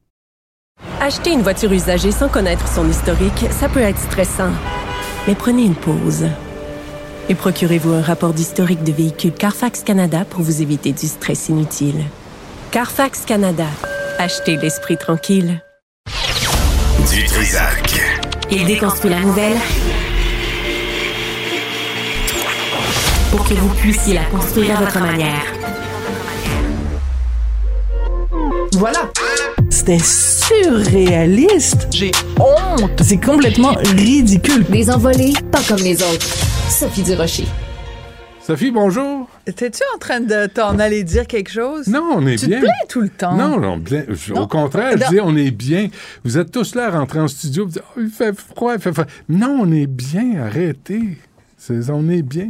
Acheter une voiture usagée sans connaître son historique, ça peut être stressant. Mais prenez une pause. Et procurez-vous un rapport d'historique de véhicule Carfax Canada pour vous éviter du stress inutile. Carfax Canada. Achetez l'esprit tranquille. Du Il déconstruit la nouvelle pour que vous puissiez la construire à votre manière. Voilà. C'était surréaliste. J'ai honte. C'est complètement ridicule. Des envolées, pas comme les autres. Sophie Durocher. Sophie, bonjour. T'es-tu en train de t'en aller dire quelque chose? Non, on est bien. Tu te plains tout le temps. Non, non, bien. Au contraire, je dis on est bien. Vous êtes tous là à rentrer en studio. Vous dites, oh, il fait froid, il fait froid. Non, on est bien. Arrêtez. on est bien.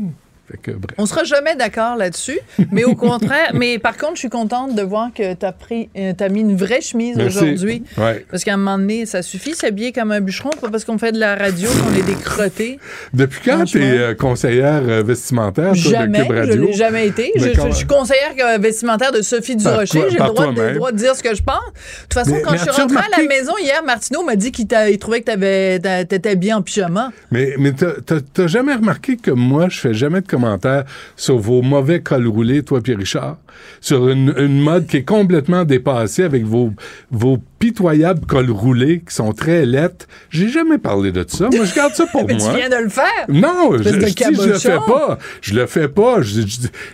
On sera jamais d'accord là-dessus, mais au contraire, mais par contre, je suis contente de voir que tu as pris, euh, as mis une vraie chemise aujourd'hui. Parce qu'à un moment donné, ça suffit s'habiller comme un bûcheron, pas parce qu'on fait de la radio qu'on est des crottés. Depuis quand tu es euh, conseillère euh, vestimentaire jamais, de Cube Radio? Je l'ai jamais été. Je, suis conseillère vestimentaire de Sophie Durocher. J'ai le droit, de, droit de dire ce que je pense. De toute façon, quand je suis rentrée à la maison hier, Martineau m'a dit qu'il trouvait que tu étais bien en pyjama. Mais, mais t'as jamais remarqué que moi, je fais jamais de sur vos mauvais cols roulés, toi, Pierre Richard, sur une, mode qui est complètement dépassée avec vos, vos pitoyables cols roulés qui sont très lettres. J'ai jamais parlé de ça. Moi, je garde ça pour Mais moi. Tu viens de le faire. Non, je, je, je, le fais pas. Je le fais pas. Je,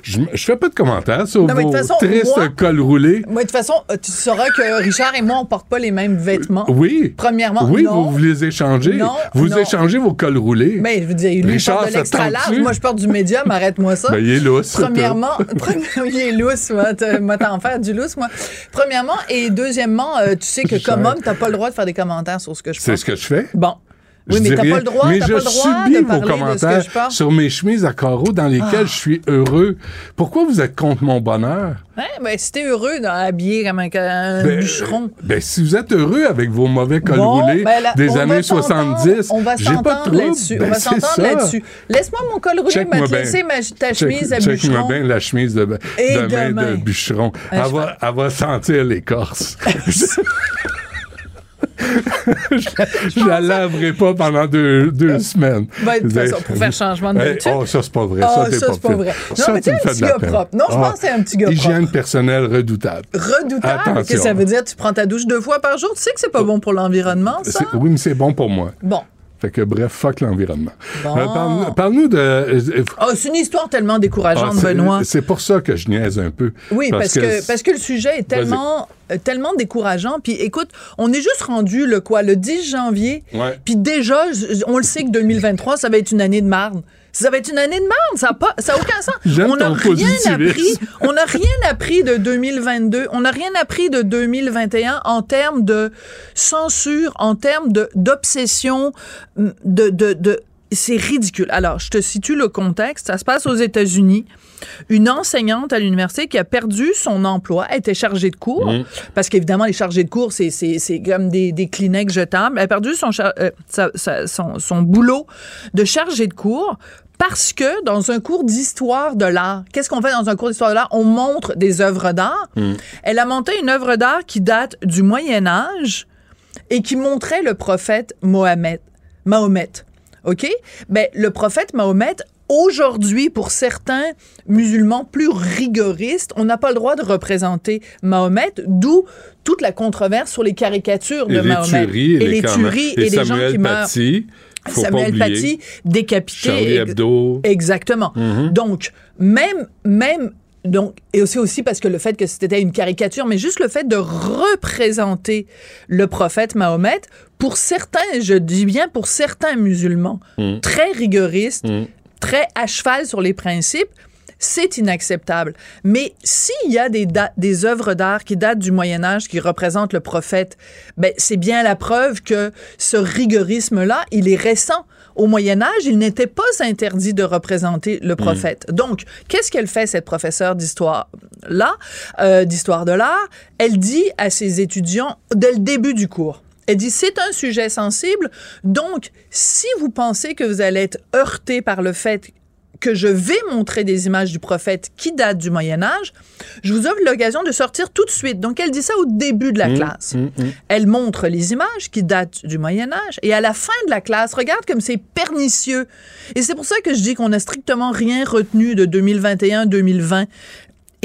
je, fais pas de commentaires sur vos tristes cols roulés. Moi, de toute façon, euh, tu sauras que Richard et moi, on porte pas les mêmes vêtements. Oui. Premièrement, Oui, non. vous, les échangez. Non, vous échangez vos cols roulés. Mais je veux dire, lui, Richard, porte de l'extra large. Moi, je porte du médium. Arrête-moi ça. Ben, il est lousse. Premièrement, il est lousse. Moi, t'en faire du lousse, moi. Premièrement, et deuxièmement, euh, tu sais que comme homme, t'as pas le droit de faire des commentaires sur ce que je pense. C'est ce que je fais. Bon. Oui, mais t'as pas le droit, mais je pas subis de vos commentaires je sur mes chemises à carreaux dans lesquelles Ah. je suis heureux. Pourquoi vous êtes contre mon bonheur? Ouais, ben, si t'es heureux d'habiller comme un, un Ben, bûcheron. Ben, si vous êtes heureux avec vos mauvais cols Bon, roulés ben, des va années s'entendre, 70, On va j'ai pas de s'entendre là-dessus. Ben, on va c'est s'entendre là-dessus. Laisse-moi mon col roulé, Check-moi m'a laisser ma, ta Check- chemise à check-moi bûcheron. bien la chemise de, de demain. de bûcheron. Ben, Elle, je va, elle va sentir l'écorce. je, je la laverai pas pendant deux, deux semaines. Ben, de toute façon, pour faire changement de Hey. Oh, ça, c'est pas vrai. Ah, ça, ça, c'est pas vrai. Non, Ça, mais tu t'es me un petit gars propre. Non, je Ah. pense que c'est un petit gars Hygiène personnelle redoutable. Redoutable? Qu'est-ce que ça veut dire? Tu prends ta douche deux fois par jour? Tu sais que c'est pas bon pour l'environnement, ça? Oui, mais c'est bon pour moi. Bon. Fait que bref, fuck l'environnement. Bon. Euh, parle- Parle-nous de. euh, Oh, c'est une histoire tellement décourageante, ah, c'est- Benoît. C'est pour ça que je niaise un peu. Oui, parce, que, parce que le sujet est tellement, euh, tellement décourageant. Puis écoute, on est juste rendu le quoi, le 10 janvier. Ouais. Puis déjà, on le sait que 2023, ça va être une année de marde. Ça va être une année de merde, ça n'a pas, ça a aucun sens. On n'a rien appris, on n'a rien appris de 2022, on n'a rien appris de 2021 en termes de censure, en termes de d'obsession, de, de, de c'est ridicule. Alors, je te situe le contexte. Ça se passe aux États-Unis. Une enseignante à l'université qui a perdu son emploi, elle était chargée de cours, Mhm. parce qu'évidemment, les chargés de cours, c'est, c'est, c'est comme des, des Kleenex jetables. Elle a perdu son, char- euh, sa- sa- son, son boulot de chargée de cours parce que dans un cours d'histoire de l'art, qu'est-ce qu'on fait dans un cours d'histoire de l'art? On montre des œuvres d'art. Elle a monté une œuvre d'art qui date du Moyen Âge et qui montrait le prophète Mohamed. Mahomet. OK? Ben, le prophète Mahomet, aujourd'hui, pour certains musulmans plus rigoristes, on n'a pas le droit de représenter Mahomet, d'où toute la controverse sur les caricatures de Et les Mahomet. tueries, et les tueries et, les gens Samuel qui meurent. Paty, faut Samuel. Paty, décapité. Charlie Hebdo. Exactement. Mhm. Donc, même, même, donc, et aussi, aussi parce que le fait que c'était une caricature, mais juste le fait de représenter le prophète Mahomet, pour certains, je dis bien pour certains musulmans, Mhm. très rigoristes, Mm. Très à cheval sur les principes, c'est inacceptable. Mais s'il y a des, œuvres d'art qui datent du Moyen Âge qui représentent le prophète, ben, c'est bien la preuve que ce rigorisme-là, il est récent. Au Moyen Âge, il n'était pas interdit de représenter le prophète. Donc, qu'est-ce qu'elle fait, cette professeure d'histoire-là, euh, d'histoire de l'art? Elle dit à ses étudiants, dès le début du cours, elle dit, c'est un sujet sensible, donc si vous pensez que vous allez être heurté par le fait que je vais montrer des images du prophète qui datent du Moyen Âge, je vous offre l'occasion de sortir tout de suite. Donc, elle dit ça au début de la Mm, classe. mm, mm. Elle montre les images qui datent du Moyen Âge et à la fin de la classe, regarde comme c'est pernicieux. Et c'est pour ça que je dis qu'on n'a strictement rien retenu de 2021-2020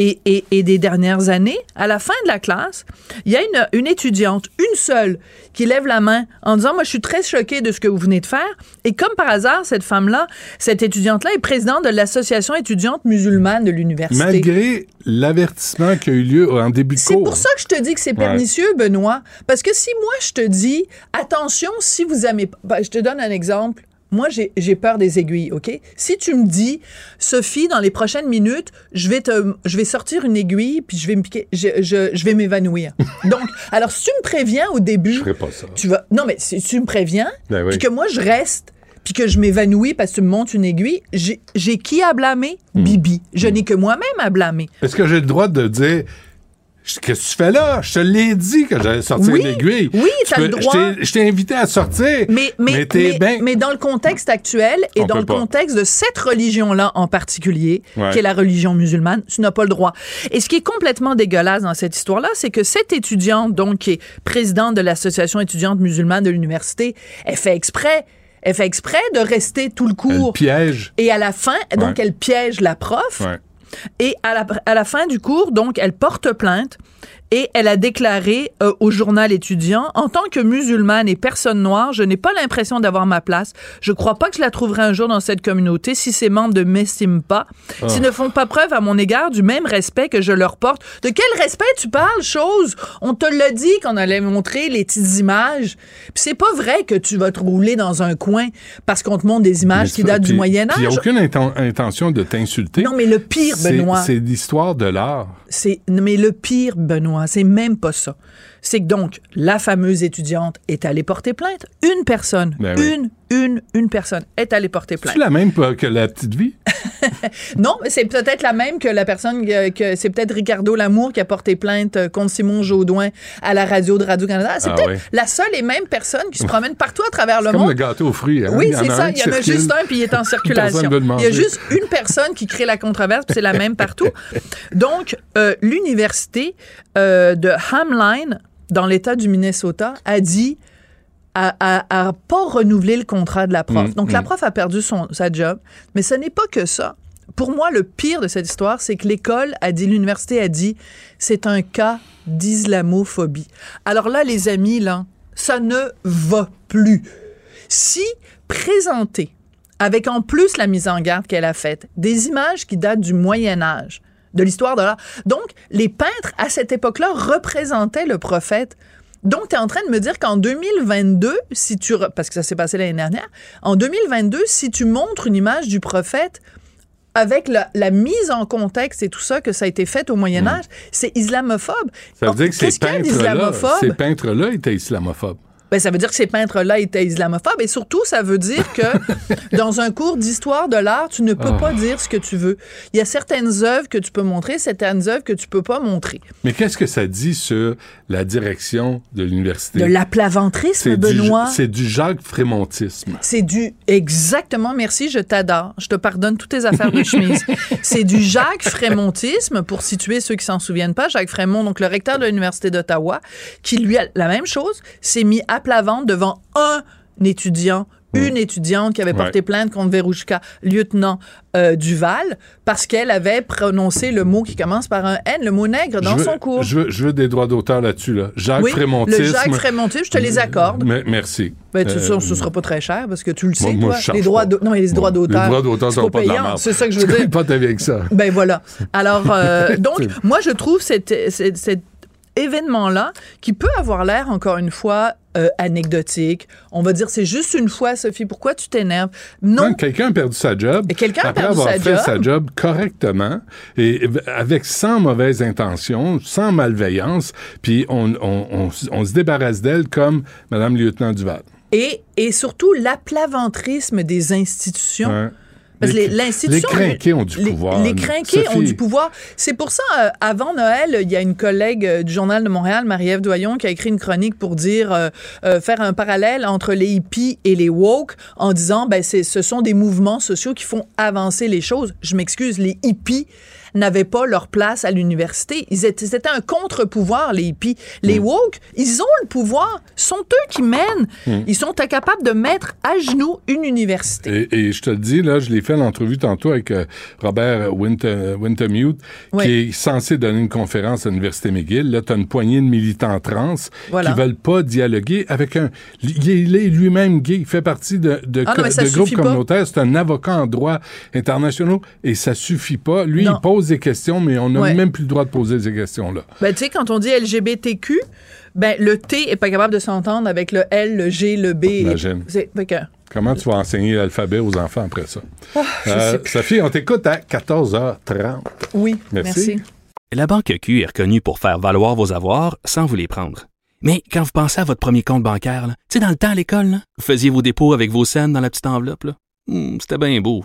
et, et- et des dernières années. À la fin de la classe, il y a une, une étudiante, une seule, qui lève la main en disant, moi, je suis très choquée de ce que vous venez de faire. Et comme par hasard, cette femme-là, cette étudiante-là est présidente de l'association étudiante musulmane de l'université. Malgré l'avertissement qui a eu lieu en début de C'est cours. pour ça que je te dis que c'est Ouais. pernicieux, Benoît. Parce que si moi, je te dis, attention, si vous aimez... ben, je te donne un exemple. Moi, j'ai j'ai peur des aiguilles, OK? Si tu me dis, Sophie, dans les prochaines minutes, je vais te, je vais sortir une aiguille, puis je vais me piquer, je, je, je vais m'évanouir. Donc, alors, si tu me préviens au début... Je ferai pas ça. Tu vas, non, mais si tu me préviens, Ben oui. puis que moi, je reste, puis que je m'évanouis parce que tu me montes une aiguille, j'ai j'ai qui à blâmer? Hmm. Bibi. Je n'ai que moi-même à blâmer. Est-ce que j'ai le droit de dire Qu'est-ce que tu fais là? Je te l'ai dit que j'allais sortir Oui, une aiguille. oui, Tu t'as le droit. Je t'ai- invité à sortir. Mais, mais, t'es mais, bien. mais dans le contexte actuel et On dans le pas. contexte de cette religion-là en particulier, Ouais. qui est la religion musulmane, tu n'as pas le droit. Et ce qui est complètement dégueulasse dans cette histoire-là, c'est que cette étudiante, donc, qui est présidente de l'association étudiante musulmane de l'université, elle fait exprès. Elle fait exprès de rester tout le cours. piège. Et à la fin, donc, Ouais. elle piège la prof. Ouais. Et à la, fin du cours, donc, elle porte plainte et elle a déclaré euh, au journal étudiant En tant que musulmane et personne noire, je n'ai pas l'impression d'avoir ma place. Je crois pas que je la trouverai un jour dans cette communauté si ces membres ne m'estiment pas, Ah. s'ils ne font pas preuve à mon égard du même respect que je leur porte. De quel respect tu parles, chose? On te l'a dit qu'on allait montrer les petites images. Puis c'est pas vrai que tu vas te rouler dans un coin parce qu'on te montre des images qui datent du Moyen puis Il n'y Âge. a aucune inten- intention de t'insulter. Non, mais le pire, Benoît. C'est l'histoire de l'art. C'est mais le pire, Benoît, c'est même pas ça. C'est que donc la fameuse étudiante est allée porter plainte. Une personne, Ben oui. une, une, une personne est allée porter plainte. C'est la même que la petite vie? Non, mais c'est peut-être la même que la personne que, que- c'est peut-être Ricardo Lamour qui a porté plainte euh, contre Simon Jaudoin à la radio de Radio Canada. C'est Ah peut-être ouais. la seule et même personne qui se promène partout à travers le Comme monde. le gâteau aux fruits. hein? Oui, Il y en c'est a ça. Il y en a juste un, puis il est en circulation. Il y a juste une personne qui crée la controverse, puis c'est la même partout. Donc, euh, l'université euh, de Hamline, dans l'État du Minnesota, a dit à, à- à pas renouveler le contrat de la prof. Mm, Donc, la mm. prof a perdu son, sa job. Mais ce n'est pas que ça. Pour moi, le pire de cette histoire, c'est que l'école a dit, l'université a dit, c'est un cas d'islamophobie. Alors là, les amis, là, ça ne va plus. Si présenter avec en plus la mise en garde qu'elle a faite, des images qui datent du Moyen Âge, de l'histoire de l'art. Donc, les peintres, à cette époque-là, représentaient le prophète. Donc, tu es en train de me dire qu'en 2022, si tu... Parce que ça s'est passé l'année dernière. En 2022, si tu montres une image du prophète avec la, mise en contexte et tout ça que ça a été fait au Moyen Âge, c'est islamophobe. Ça veut dire que ces peintres-là, ces peintres-là étaient islamophobes. Ben, ça veut dire que ces peintres-là étaient islamophobes. Et surtout, ça veut dire que dans un cours d'histoire de l'art, tu ne peux ah. pas dire ce que tu veux. Il y a certaines œuvres que tu peux montrer, certaines œuvres que tu peux pas montrer. Mais qu'est-ce que ça dit sur la direction de l'université? De l'aplaventrisme, Benoît? C'est du Jacques Frémontisme. C'est du... Exactement. Merci, je t'adore. Je te pardonne toutes tes affaires de chemise. C'est du Jacques Frémontisme, pour situer ceux qui s'en souviennent pas. Jacques Frémont, donc le recteur de l'Université d'Ottawa, qui, lui, a la même chose, s'est mis à la vente devant un étudiant une étudiante qui avait porté plainte contre Verouchka, lieutenant euh, Duval, parce qu'elle avait prononcé le mot qui commence par un N, le mot nègre, dans son cours. Je veux, des droits d'auteur là-dessus. Là. Jacques oui, Le Jacques Frémontisme, je te les accorde. merci. Ben, tu, euh, ce sera pas très cher, parce que tu le sais, toi. les droits non, les droits d'auteur. Les droits d'auteur sont pas payants. C'est ça que je veux dire. pas avec ça. Ben voilà. Alors, donc, moi, je trouve cette événement-là, qui peut avoir l'air, encore une fois, euh, anecdotique. On va dire, c'est juste une fois, Sophie, pourquoi tu t'énerves? Non. quelqu'un a perdu sa job. Et quelqu'un a perdu avoir sa fait sa job correctement et avec sans mauvaise intention, sans malveillance, puis on, on, on, se débarrasse d'elle comme Madame lieutenant Duval. Et, et surtout l'aplaventrisme des institutions. Parce les, les crinqués ont du pouvoir. Les crinqués ont du pouvoir. C'est pour ça, euh, avant Noël, il y a une collègue euh, du Journal de Montréal, Marie-Ève Doyon, qui a écrit une chronique pour dire, euh, faire un parallèle entre les hippies et les woke en disant, ben, ce sont des mouvements sociaux qui font avancer les choses. Je m'excuse, les hippies, n'avaient pas leur place à l'université. Ils étaient, c'était un contre-pouvoir, les hippies. Les mm. woke, ils ont le pouvoir. Ce sont eux qui mènent. Mm. Ils sont incapables de mettre à genoux une université. Et, je te le dis, là, je l'ai fait l'entrevue tantôt avec euh, Robert Winter, Wintermute, qui est censé donner une conférence à l'Université McGill. Là, tu as une poignée de militants trans qui veulent pas dialoguer avec un... Il est lui-même gay. Il fait partie de, de, ah groupes communautaires. C'est un avocat en droit international et ça suffit pas. Lui, il pose des questions, mais on n'a même plus le droit de poser ces questions-là. Ben, tu sais, quand on dit LGBTQ, ben, le T est pas capable de s'entendre avec le L, le G, le B. Imagine. Comment tu vas enseigner l'alphabet aux enfants après ça? Ah, euh, Sophie, on t'écoute à 14h30. Oui, merci. La Banque Q est reconnue pour faire valoir vos avoirs sans vous les prendre. Mais quand vous pensez à votre premier compte bancaire, tu sais, dans le temps à l'école, vous faisiez vos dépôts avec vos scènes dans la petite enveloppe. Hmm, c'était bien beau.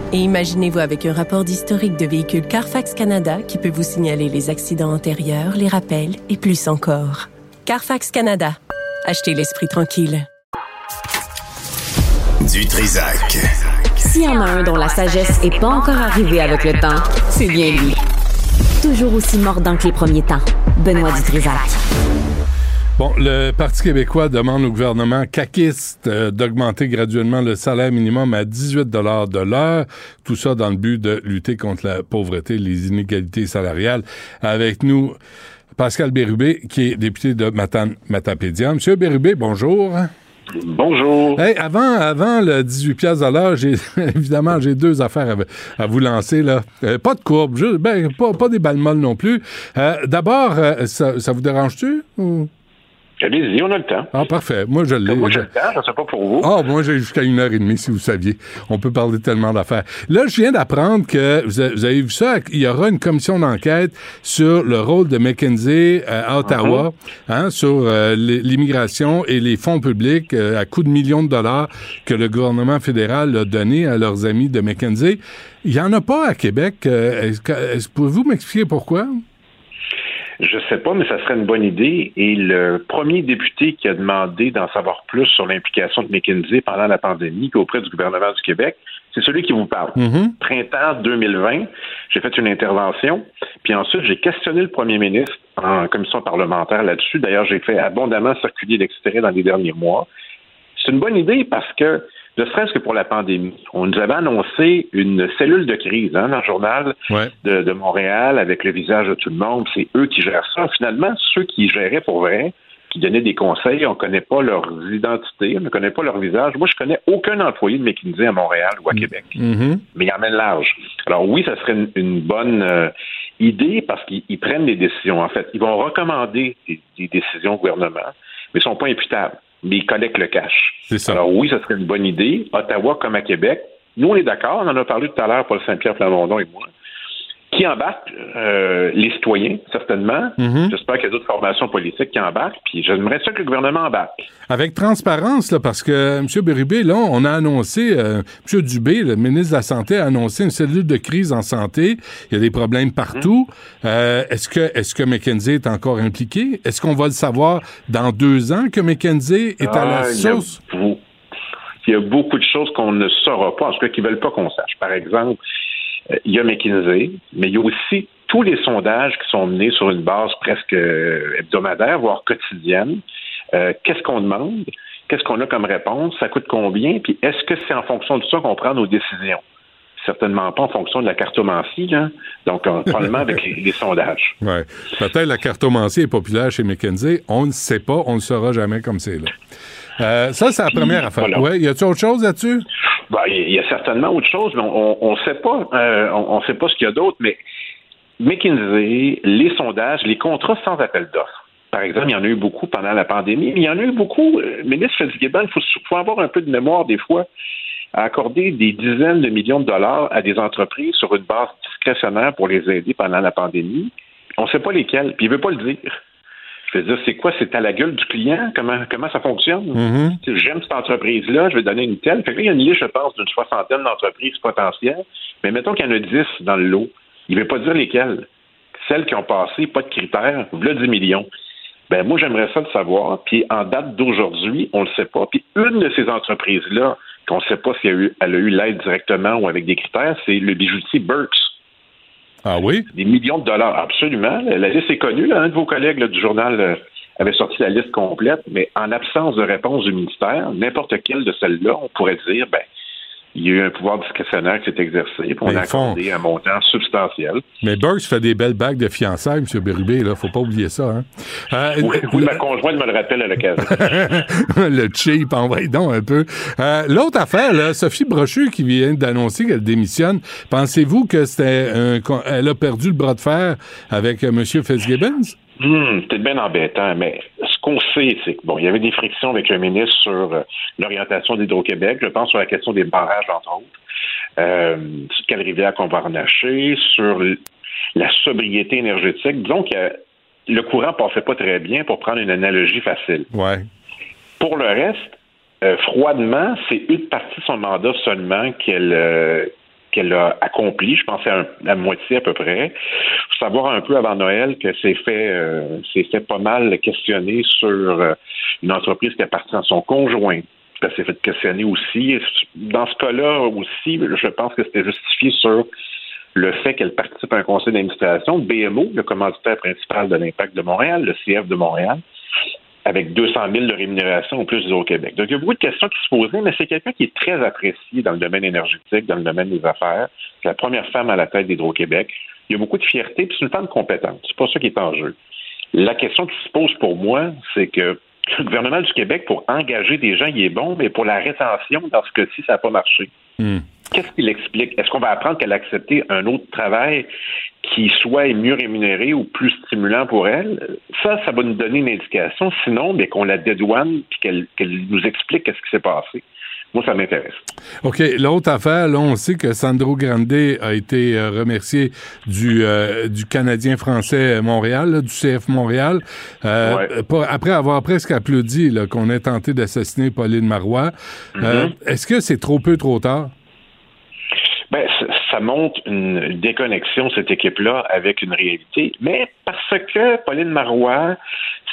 Et imaginez-vous avec un rapport d'historique de véhicule Carfax Canada qui peut vous signaler les accidents antérieurs, les rappels et plus encore. Carfax Canada. Achetez l'esprit tranquille. Du Trisac. S'il y en a un dont la sagesse n'est pas encore arrivée avec le temps, c'est bien lui. Toujours aussi mordant que les premiers temps. Benoît Dutrisac. Bon, le Parti québécois demande au gouvernement caquiste euh, d'augmenter graduellement le salaire minimum à 18 de l'heure. Tout ça dans le but de lutter contre la pauvreté, les inégalités salariales. Avec nous, Pascal Bérubé, qui est député de Matane, Matapédia. Monsieur Bérubé, bonjour. Bonjour. Hey, avant, avant le 18 pièces à l'heure, j'ai évidemment j'ai deux affaires à, vous lancer là. Euh, pas de courbe, juste, ben, pas, pas des balles molles non plus. Euh, d'abord, ça, ça, vous dérange-tu? Allez-y, on a le temps. Ah, parfait. Moi, je l'ai. Moi, j'ai le temps, je sais pas pour vous. Ah, moi, j'ai jusqu'à une heure et demie, si vous saviez. On peut parler tellement d'affaires. Là, je viens d'apprendre que, vous avez vu ça, il y aura une commission d'enquête sur le rôle de McKinsey euh, à Ottawa, uh-huh. hein, sur euh, l'immigration et les fonds publics euh, à coût de millions de dollars que le gouvernement fédéral a donné à leurs amis de McKinsey. Il n'y en a pas à Québec. Est-ce, pouvez-vous m'expliquer pourquoi? Je sais pas, mais ça serait une bonne idée. Et le premier député qui a demandé d'en savoir plus sur l'implication de McKinsey pendant la pandémie auprès du gouvernement du Québec, c'est celui qui vous parle. Mm-hmm. Printemps 2020, j'ai fait une intervention, puis ensuite j'ai questionné le premier ministre en commission parlementaire là-dessus. D'ailleurs, j'ai fait abondamment circuler l'extrait dans les derniers mois. C'est une bonne idée parce que ne serait-ce que pour la pandémie. On nous avait annoncé une cellule de crise hein, dans le journal de, de, Montréal avec le visage de tout le monde. C'est eux qui gèrent ça. Finalement, ceux qui géraient pour vrai, qui donnaient des conseils, on ne connaît pas leurs identités, on ne connaît pas leur visage. Moi, je connais aucun employé de McKinsey à Montréal ou à Québec. Mm-hmm. Mais ils emmènent large. Alors oui, ça serait une, bonne euh, idée parce qu'ils prennent des décisions. En fait, ils vont recommander des, des décisions au gouvernement, mais ils ne sont pas imputables mais ils collectent le cash. C'est ça. Alors oui, ça serait une bonne idée. Ottawa comme à Québec. Nous, on est d'accord, on en a parlé tout à l'heure, Paul Saint-Pierre Plamondon et moi. Qui embarque? Euh, les citoyens, certainement. Mm-hmm. J'espère qu'il y a d'autres formations politiques qui embarquent. Puis j'aimerais ça que le gouvernement embarque. Avec transparence, là, parce que M. Bérubé, là, on a annoncé, euh, M. Dubé, le ministre de la Santé, a annoncé une cellule de crise en santé. Il y a des problèmes partout. Euh, est-ce que est-ce que McKenzie est encore impliqué? Est-ce qu'on va le savoir dans deux ans que McKenzie est à la Ah, il y a source? Il y a beaucoup de choses qu'on ne saura pas, en tout cas qu'ils ne veulent pas qu'on sache. Par exemple, euh, il y a McKinsey, mais il y a aussi tous les sondages qui sont menés sur une base presque euh, hebdomadaire, voire quotidienne. Euh, Qu'est-ce qu'on demande? Qu'est-ce qu'on a comme réponse? Ça coûte combien? Puis est-ce que c'est en fonction de ça qu'on prend nos décisions? Certainement pas en fonction de la cartomancie, là. Donc, euh, probablement avec les, les sondages. Ouais. Peut-être la cartomancie est populaire chez McKenzie. On ne sait pas. On ne saura jamais comme c'est là. Euh, ça, c'est la première affaire. Voilà. Ouais. Y a-tu autre chose là-dessus? Ben, il y a certainement autre chose, mais on ne sait pas. euh, on sait pas ce qu'il y a d'autre, mais McKinsey, les sondages, les contrats sans appel d'offres. Par exemple, il y en a eu beaucoup pendant la pandémie, mais il y en a eu beaucoup. Euh, ministre Fitzgibbon, il faut, faut avoir un peu de mémoire des fois, à accorder des dizaines de millions de dollars à des entreprises sur une base discrétionnaire pour les aider pendant la pandémie. On ne sait pas lesquelles, puis il ne veut pas le dire. Je veux dire, c'est quoi? C'est à la gueule du client? Comment, comment ça fonctionne? Mm-hmm. J'aime cette entreprise-là, je vais donner une telle. Fait que là, il y a une liste, je pense, d'une soixantaine d'entreprises potentielles. Mais mettons qu'il y en a 10 dans le lot. Il ne veut pas dire lesquelles. Celles qui ont passé, pas de critères, voilà 10 millions. Ben moi, j'aimerais ça le savoir. Puis en date d'aujourd'hui, on ne le sait pas. Puis une de ces entreprises-là, qu'on ne sait pas si elle a eu, elle a eu l'aide directement ou avec des critères, c'est le bijoutier Burks. Ah oui? Des millions de dollars, absolument. La liste est connue. Un de vos collègues du journal euh, avait sorti la liste complète, mais en absence de réponse du ministère, n'importe quelle de celles-là, on pourrait dire, ben, il y a eu un pouvoir discrétionnaire qui s'est exercé, puis on Mais a font- accordé un montant substantiel. Mais Burks fait des belles bagues de fiançailles, M. Bérubé, là. Faut pas oublier ça, hein. Euh, Oui, oui, ma conjointe me le rappelle à l'occasion. le cheap, envoie donc un peu. Euh, L'autre affaire, là, Sophie Brochu qui vient d'annoncer qu'elle démissionne, pensez-vous que c'était elle a perdu le bras de fer avec euh, M. Fitzgibbons? Hmm, c'est bien embêtant, mais ce qu'on sait, c'est que bon, il y avait des frictions avec le ministre sur euh, l'orientation d'Hydro-Québec, je pense sur la question des barrages, entre autres, euh, sur quelle rivière qu'on va renacher, sur la sobriété énergétique. Disons que le courant passait pas très bien pour prendre une analogie facile. Ouais. Pour le reste, euh, froidement, c'est une partie de son mandat seulement qu'elle euh, qu'elle a accompli. Je pense à un- la moitié à peu près. Faut savoir un peu avant Noël que c'est fait, euh, fait pas mal questionner sur euh, une entreprise qui appartient à son conjoint. Elle s'est fait questionner aussi. Dans ce cas-là aussi, je pense que c'était justifié sur le fait qu'elle participe à un conseil d'administration BMO, le commanditaire principal de l'Impact de Montréal, le CF de Montréal, avec 200 000 de rémunération au plus au Québec. Donc, il y a beaucoup de questions qui se posaient, mais c'est quelqu'un qui est très apprécié dans le domaine énergétique, dans le domaine des affaires. C'est la première femme à la tête d'Hydro-Québec. Il y a beaucoup de fierté, puis c'est une femme compétente. C'est pas ça qui est en jeu. La question qui se pose pour moi, c'est que le gouvernement du Québec, pour engager des gens, il est bon, mais pour la rétention, dans ce cas-ci, ça n'a pas marché. Hmm. Qu'est-ce qu'il explique? Est-ce qu'on va apprendre qu'elle a accepté un autre travail qui soit mieux rémunéré ou plus stimulant pour elle? Ça, ça va nous donner une indication. Sinon, bien, qu'on la dédouane puis qu'elle nous explique qu'est-ce qui s'est passé. Moi, ça m'intéresse. OK. L'autre affaire, là, on sait que Sandro Grande a été euh, remercié du, euh, du Canadien français Montréal, là, du CF Montréal, euh, Ouais. après avoir presque applaudi qu'on ait tenté d'assassiner Pauline Marois. Mhm. Est-ce que c'est trop peu, trop tard? Ben, ça montre une déconnexion, cette équipe-là, avec une réalité. Mais parce que Pauline Marois,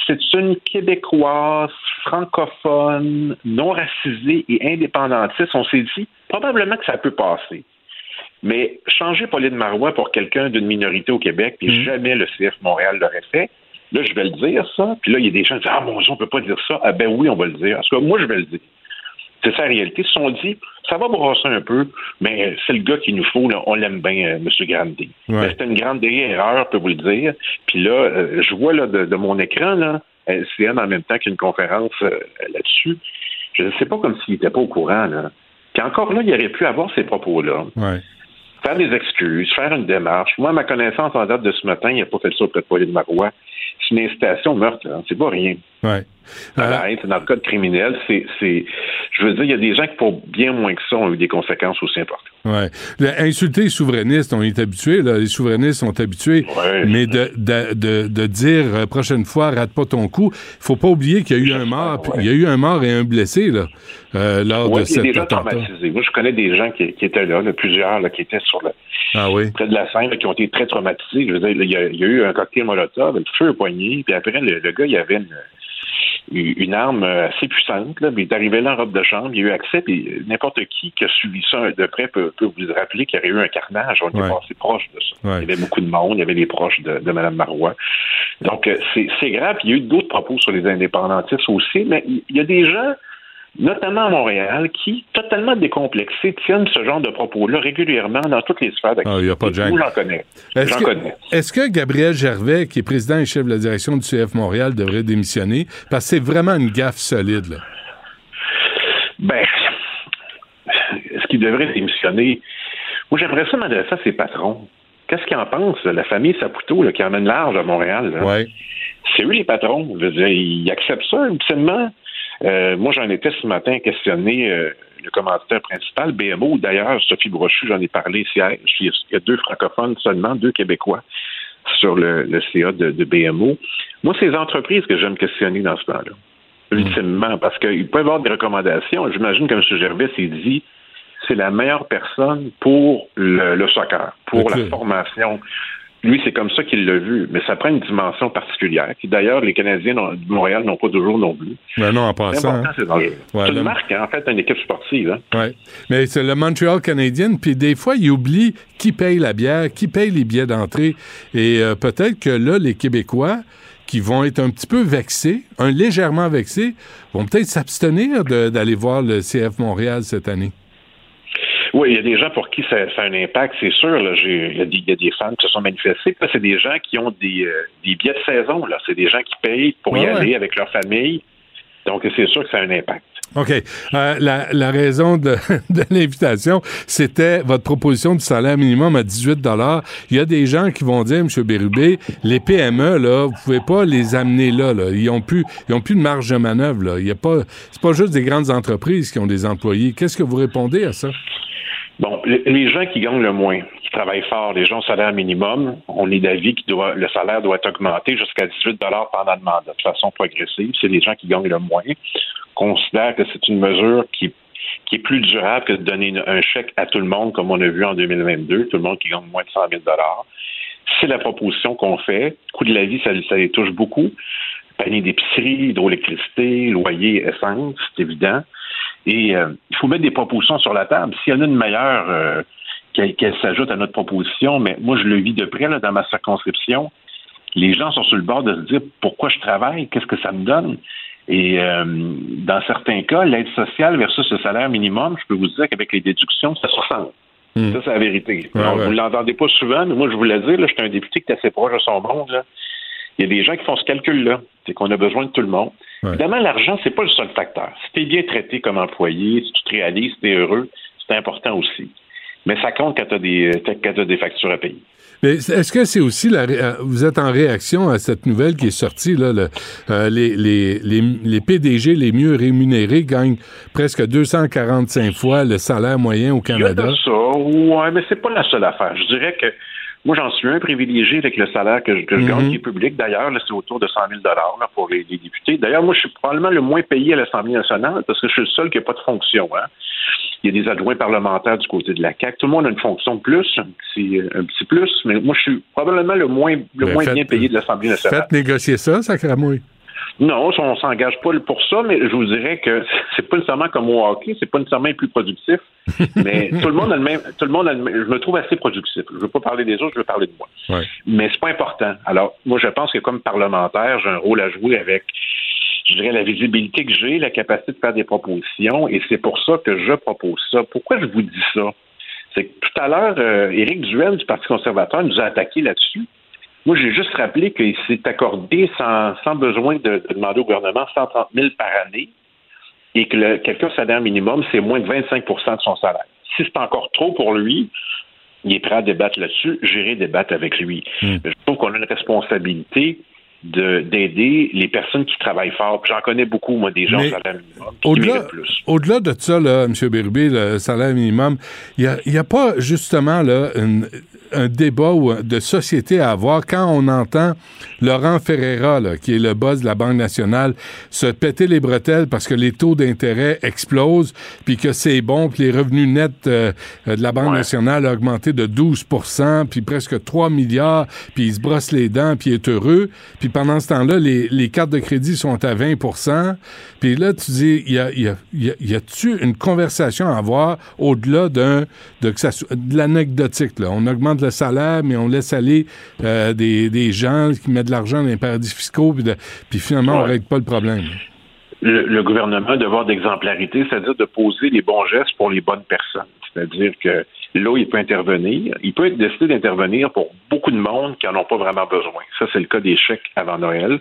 c'est une Québécoise francophone, non racisée et indépendantiste, on s'est dit probablement que ça peut passer. Mais changer Pauline Marois pour quelqu'un d'une minorité au Québec, puis mm. jamais le CF Montréal l'aurait fait, là, je vais le dire, ça. Puis là, il y a des gens qui disent Ah, mon Dieu, on peut pas dire ça. Ah, ben oui, on va le dire. Parce que moi, je vais le dire. C'est ça la réalité. Ils se sont dit, ça va brasser un peu, mais c'est le gars qu'il nous faut. Là. On l'aime bien, euh, M. Grandy. C'était une grande erreur, je peux vous le dire. Puis là, euh, je vois là, de, mon écran, là, LCN en même temps qu'une conférence euh, là-dessus. Je ne sais pas comme s'il n'était pas au courant. Là. Puis encore là, il aurait pu avoir ces propos-là. Faire des excuses, faire une démarche. Moi, ma connaissance en date de ce matin, il n'a pas fait ça auprès de Pauline Marois. C'est une incitation au meurtre, c'est pas rien. Ouais. Euh, dans le code criminel, c'est, je veux dire, il y a des gens qui, pour bien moins que ça, ont eu des conséquences aussi importantes. Ouais. Insulter les souverainistes, on est habitué, là, les souverainistes sont habitués, mais de, de, de, de, dire euh, prochaine fois, rate pas ton coup, il faut pas oublier qu'il y a eu un mort, il y a eu un mort et un blessé là, euh, lors de cette Il y a des gens traumatisés. Moi, je connais des gens qui, qui étaient là, plusieurs là, qui étaient sur le ah oui? près de la scène, qui ont été très traumatisés. Je veux dire, il y, a, il y a eu un cocktail Molotov, le feu au poignet, puis après, le, le gars, il y avait une une arme assez puissante. Là, mais il est arrivé là en robe de chambre, il a eu accès, puis n'importe qui qui a suivi ça de près peut, peut vous rappeler qu'il y aurait eu un carnage. On était assez proche de ça. Il y avait beaucoup de monde, il y avait les proches de, de Mme Marois. Donc, euh, c'est grave. Il y a eu d'autres propos sur les indépendantistes aussi, mais il y a des gens notamment à Montréal, qui, totalement décomplexés, tiennent ce genre de propos-là régulièrement dans toutes les sphères d'activité. Ah, il n'y a pas de J'en connais. Est-ce que, est que, Gabriel Gervais, qui est président et chef de la direction du CF Montréal, devrait démissionner? Parce que c'est vraiment une gaffe solide, là. Ben, est-ce qu'il devrait démissionner? Moi, j'aimerais ça m'adresser à ses patrons. Qu'est-ce qu'ils en pensent? La famille Saputo, là, qui emmène large à Montréal. Ouais. C'est eux les patrons. Je veux dire, ils acceptent ça, ultimement. Euh, moi, j'en étais ce matin questionné euh, le commanditaire principal, BMO. D'ailleurs, Sophie Brochu, j'en ai parlé hier. Il y a deux francophones seulement, deux Québécois sur le, CA de, BMO. Moi, c'est les entreprises que j'aime questionner dans ce temps-là. Ultimement, parce qu'il peut y avoir des recommandations. J'imagine que M. Gervais s'est dit c'est la meilleure personne pour le, soccer, pour la formation lui, c'est comme ça qu'il l'a vu, mais ça prend une dimension particulière, qui d'ailleurs, les Canadiens de Montréal n'ont pas toujours non plus. Ben non, en passant. Hein. C'est ouais, une marque, hein, en fait, une équipe sportive. Hein. Oui, mais c'est le Montreal Canadien, puis des fois, il oublie qui paye la bière, qui paye les billets d'entrée, et euh, peut-être que là, les Québécois qui vont être un petit peu vexés, un légèrement vexés, vont peut-être s'abstenir d'aller voir le CF Montréal cette année. Oui, il y a des gens pour qui ça, a un impact, c'est sûr. Il, y a des, y, fans qui se sont manifestés. c'est des gens qui ont des, euh, des billets de saison. Là. C'est des gens qui payent pour y aller avec leur famille. Donc, c'est sûr que ça a un impact. OK. Euh, la, raison de, l'invitation, c'était votre proposition du salaire minimum à 18 Il y a des gens qui vont dire, M. Bérubé, les PME, là, vous pouvez pas les amener là. là. Ils ont plus, ils ont plus de marge de manœuvre. Là. Il y a pas, c'est pas juste des grandes entreprises qui ont des employés. Qu'est-ce que vous répondez à ça? Bon, les gens qui gagnent le moins, qui travaillent fort, les gens au salaire minimum, on est d'avis que le salaire doit être augmenté jusqu'à 18 pendant le mandat, de façon progressive. C'est les gens qui gagnent le moins. considère que c'est une mesure qui, qui est plus durable que de donner un chèque à tout le monde, comme on a vu en 2022, tout le monde qui gagne moins de 100 000 C'est la proposition qu'on fait. Coût de la vie, ça, ça les touche beaucoup. Panier d'épicerie, hydroélectricité, loyer, essence, c'est évident. Et euh, il faut mettre des propositions sur la table. S'il y en a une meilleure, euh, qu'elle s'ajoute à notre proposition, mais moi, je le vis de près là, dans ma circonscription. Les gens sont sur le bord de se dire pourquoi je travaille, qu'est-ce que ça me donne? Et euh, dans certains cas, l'aide sociale versus le salaire minimum, je peux vous dire qu'avec les déductions, ça se ressemble. Hmm. Ça, c'est la vérité. Vous ne l'entendez pas souvent, mais moi, je vous le dis, là, je suis un député qui est assez proche de son monde. Là. Il y a des gens qui font ce calcul-là. C'est qu'on a besoin de tout le monde. Évidemment, l'argent, c'est pas le seul facteur. Si tu es bien traité comme employé, si tu te réalises, si tu es heureux, c'est important aussi. Mais ça compte quand tu as, des, des factures à payer. Mais est-ce que c'est aussi la euh, vous êtes en réaction à cette nouvelle qui est sortie là euh, les, les, les, les, PDG les mieux rémunérés gagnent presque 245 fois le salaire moyen au Canada. Il y a ça, ouais, mais c'est pas la seule affaire. Je dirais que moi, j'en suis un privilégié avec le salaire que je, gagne, mhm. qui est public. D'ailleurs, c'est autour de 100 000 là, pour les, députés. D'ailleurs, moi, je suis probablement le moins payé à l'Assemblée nationale parce que je suis le seul qui n'a pas de fonction. Hein. Il y a des adjoints parlementaires du côté de la CAQ. Tout le monde a une fonction de plus, un petit, un petit plus, mais moi, je suis probablement le moins, le Ben, moins faites- bien payé de l'Assemblée nationale. Faites négocier ça, Sacramouille. Non, on s'engage pas pour ça, mais je vous dirais que c'est pas nécessairement comme au hockey, c'est pas nécessairement plus productif, mais tout le monde a le même, tout le monde a le même- je me trouve assez productif. Je veux pas parler des autres, je veux parler de moi. Ouais. Mais c'est pas important. Alors, moi, je pense que comme parlementaire, j'ai un rôle à jouer avec, je dirais, la visibilité que j'ai, la capacité de faire des propositions, et c'est pour ça que je propose ça. Pourquoi je vous dis ça? C'est que tout à l'heure, euh, Éric Duel du Parti conservateur nous a attaqué là-dessus. Moi, j'ai juste rappelé qu'il s'est accordé sans, sans besoin de, de demander au gouvernement 130 000 par année et que le, quelqu'un salaire minimum, c'est moins de 25% de son salaire. Si c'est encore trop pour lui, il est prêt à débattre là-dessus, j'irai débattre avec lui. Mais Je trouve qu'on a une responsabilité d'aider les personnes qui travaillent fort. J'en connais beaucoup, moi, des gens au salaire minimum Au-delà, au-delà de ça, là, M. Bérubé, le salaire minimum, il n'y a, pas justement là, une- un débat de société à avoir quand on entend Laurent Ferreira, là, qui est le boss de la Banque nationale, se péter les bretelles parce que les taux d'intérêt explosent, puis que c'est bon, puis les revenus nets euh, euh, de la Banque nationale ont augmenté de 12% puis presque 3 milliards, puis il se brosse les dents, puis il est heureux. Puis pendant ce temps-là, les, les cartes de crédit sont à 20% Puis là, tu dis, il y a, il y a- y a- y a-tu une conversation à avoir au-delà d'un de, que ça soit- de l'anecdotique? là? On augmente le salaire, mais on laisse aller euh, des, des gens qui mettent de l'argent dans les paradis fiscaux, puis, de- puis finalement, on Ouais. règle pas le problème. le, le gouvernement a un devoir d'exemplarité, c'est-à-dire de poser les bons gestes pour les bonnes personnes. C'est-à-dire que là, il peut intervenir. Il peut décider d'intervenir pour beaucoup de monde qui n'en ont pas vraiment besoin. Ça, c'est le cas des chèques avant Noël.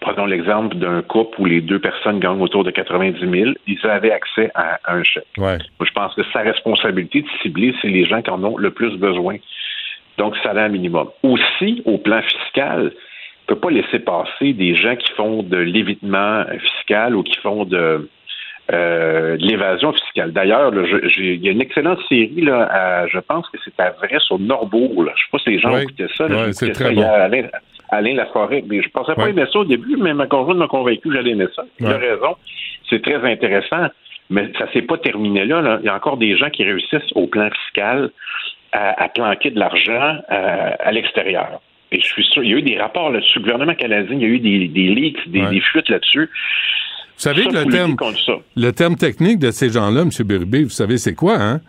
Prenons l'exemple d'un couple où les deux personnes gagnent autour de 90 000. Ils avaient accès à un chèque. Ouais. Je pense que sa responsabilité de cibler, c'est les gens qui en ont le plus besoin. Donc, salaire minimum. Aussi, au plan fiscal, on ne peut pas laisser passer des gens qui font de l'évitement fiscal ou qui font de, euh, de l'évasion fiscale. D'ailleurs, il y a une excellente série, là, à- je pense que c'est à vrai sur Norbourg. Là. Je ne sais pas si les gens Oui. ont écouté ça. c'est très ça bon. hier, Alain, Laforêt. Mais je pensais pas Ouais. aimer ça au début, mais ma conjointe m'a convaincu que j'allais aimer ça. Il a raison. C'est très intéressant. Mais ça s'est pas terminé là, là. Il y a encore des gens qui réussissent au plan fiscal à, à planquer de l'argent à l'extérieur. Et je suis sûr, il y a eu des rapports là-dessus. Le gouvernement canadien, il y a eu des, des leaks, des, Ouais. des fuites là-dessus. Vous savez Ça, que le terme, le technique de ces gens-là, M. Bérubé, vous savez c'est quoi, hein?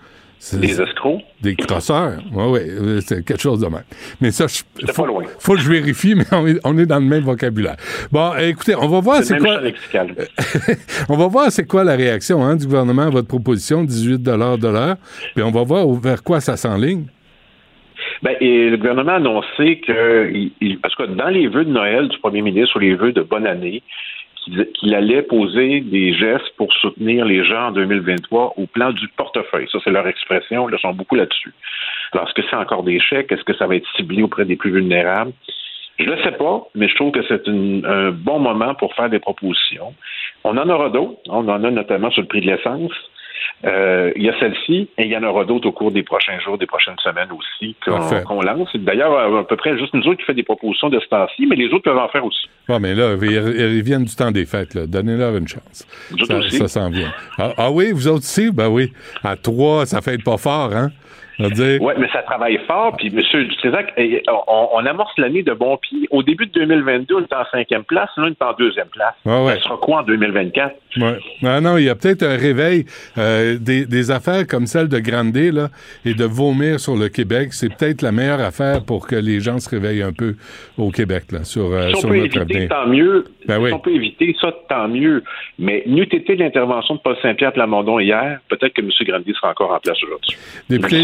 Des escrocs? Des crosseurs. Oui, oui, c'est quelque chose de même. Mais ça, je- faut, pas loin. faut que je vérifie, mais on est, on est dans le même vocabulaire. Bon, écoutez, on va voir C'est quoi. on va voir c'est quoi la réaction hein, du gouvernement à votre proposition, 18 de l'heure, puis on va voir vers quoi ça s'enligne. Ben, et le gouvernement a annoncé que, il- il- parce que dans les vœux de Noël du premier ministre ou les vœux de bonne année, qu'il allait poser des gestes pour soutenir les gens en 2023 au plan du portefeuille. Ça, c'est leur expression. Ils sont beaucoup là-dessus. Alors, est-ce que c'est encore des chèques? Est-ce que ça va être ciblé auprès des plus vulnérables? Je ne le sais pas, mais je trouve que c'est un bon moment pour faire des propositions. On en aura d'autres. On en a notamment sur le prix de l'essence. Euh, il y a celle-ci et il y en aura d'autres au cours des prochains jours, des prochaines semaines aussi qu'on lance. D'ailleurs, à peu près juste nous autres qui fait des propositions de ce temps-ci, mais les autres peuvent en faire aussi. Bon, mais là, ils, viennent du temps des fêtes. Donnez-leur une chance. Nous ça s'en vient. Ah, ah oui, vous autres aussi? Ben oui. À trois, ça fait pas fort, hein? Dire, Oui, mais ça travaille fort. Puis, M. Césac, eh, on, on amorce l'année de bon pied. Au début de 2022, on est en cinquième place. Là, on est en deuxième place. Ouais. Ça sera quoi en 2024? Ouais. Non, non, il y a peut-être un réveil euh, des, des affaires comme celle de Grandet là, et de vomir sur le Québec. C'est peut-être la meilleure affaire pour que les gens se réveillent un peu au Québec là, sur, euh, Si on sur peut notre éviter, tant mieux. Ben oui. Si on peut éviter ça, tant mieux. Mais n'eût été l'intervention de Paul Saint-Pierre Plamondon hier, peut-être que M. Grandy sera encore en place aujourd'hui. Député,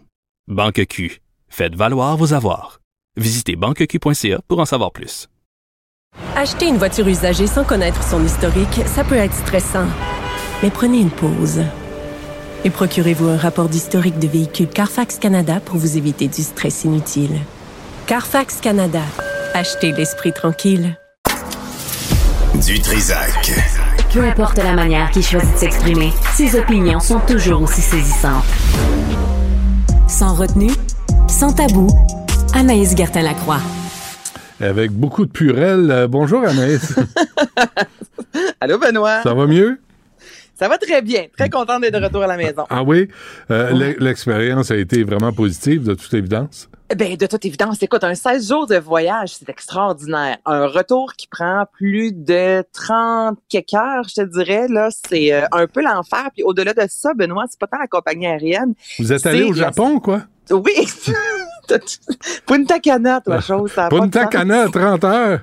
Banque Q. Faites valoir vos avoirs. Visitez banqueq.ca pour en savoir plus. Acheter une voiture usagée sans connaître son historique, ça peut être stressant. Mais prenez une pause. Et procurez-vous un rapport d'historique de véhicule Carfax Canada pour vous éviter du stress inutile. Carfax Canada. Achetez l'esprit tranquille. Du Trisac. Peu importe la manière qu'il choisit de s'exprimer, ses opinions sont toujours aussi saisissantes. Sans retenue, sans tabou, Anaïs Gertin-Lacroix. Avec beaucoup de purelle. Euh, bonjour Anaïs. Allô Benoît. Ça va mieux? Ça va très bien. Très contente d'être de retour à la maison. Ah oui? Euh, l'expérience a été vraiment positive, de toute évidence? Ben, de toute évidence, écoute, un 16 jours de voyage, c'est extraordinaire. Un retour qui prend plus de 30 quelques heures, je te dirais, là, c'est euh, un peu l'enfer. Puis au-delà de ça, Benoît, c'est pas tant la compagnie aérienne. Vous êtes allé au Japon, quoi? Oui! Punta Cana, toi, chose. Punta Cana, 30 heures!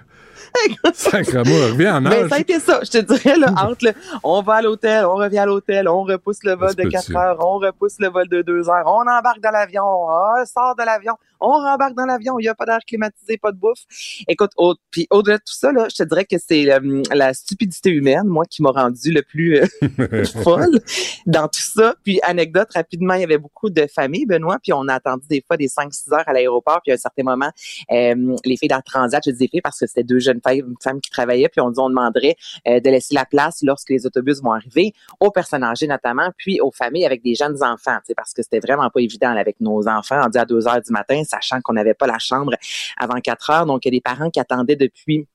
Sacrement, reviens en âge. Ben, ça a été ça, je te dirais, là, entre le, on va à l'hôtel, on revient à l'hôtel, on repousse le vol de 4 heures, on repousse le vol de 2 heures, on embarque dans l'avion, on sort de l'avion, on rembarque dans l'avion, il n'y a pas d'air climatisé, pas de bouffe. Écoute, au, puis au-delà de tout ça, là, je te dirais que c'est euh, la stupidité humaine, moi, qui m'a rendu le plus euh, folle dans tout ça. Puis anecdote, rapidement, il y avait beaucoup de familles, Benoît, puis on a attendu des fois des 5-6 heures à l'aéroport, puis à un certain moment, euh, les filles dans Transat, je dis des filles parce que c'était deux jeunes femmes, femmes qui travaillaient, puis on dit on demanderait de laisser la place lorsque les autobus vont arriver, aux personnes âgées notamment, puis aux familles avec des jeunes enfants, parce que c'était vraiment pas évident avec nos enfants, on dit à 2 heures du matin, sachant qu'on n'avait pas la chambre avant 4 heures. Donc, il y a des parents qui attendaient depuis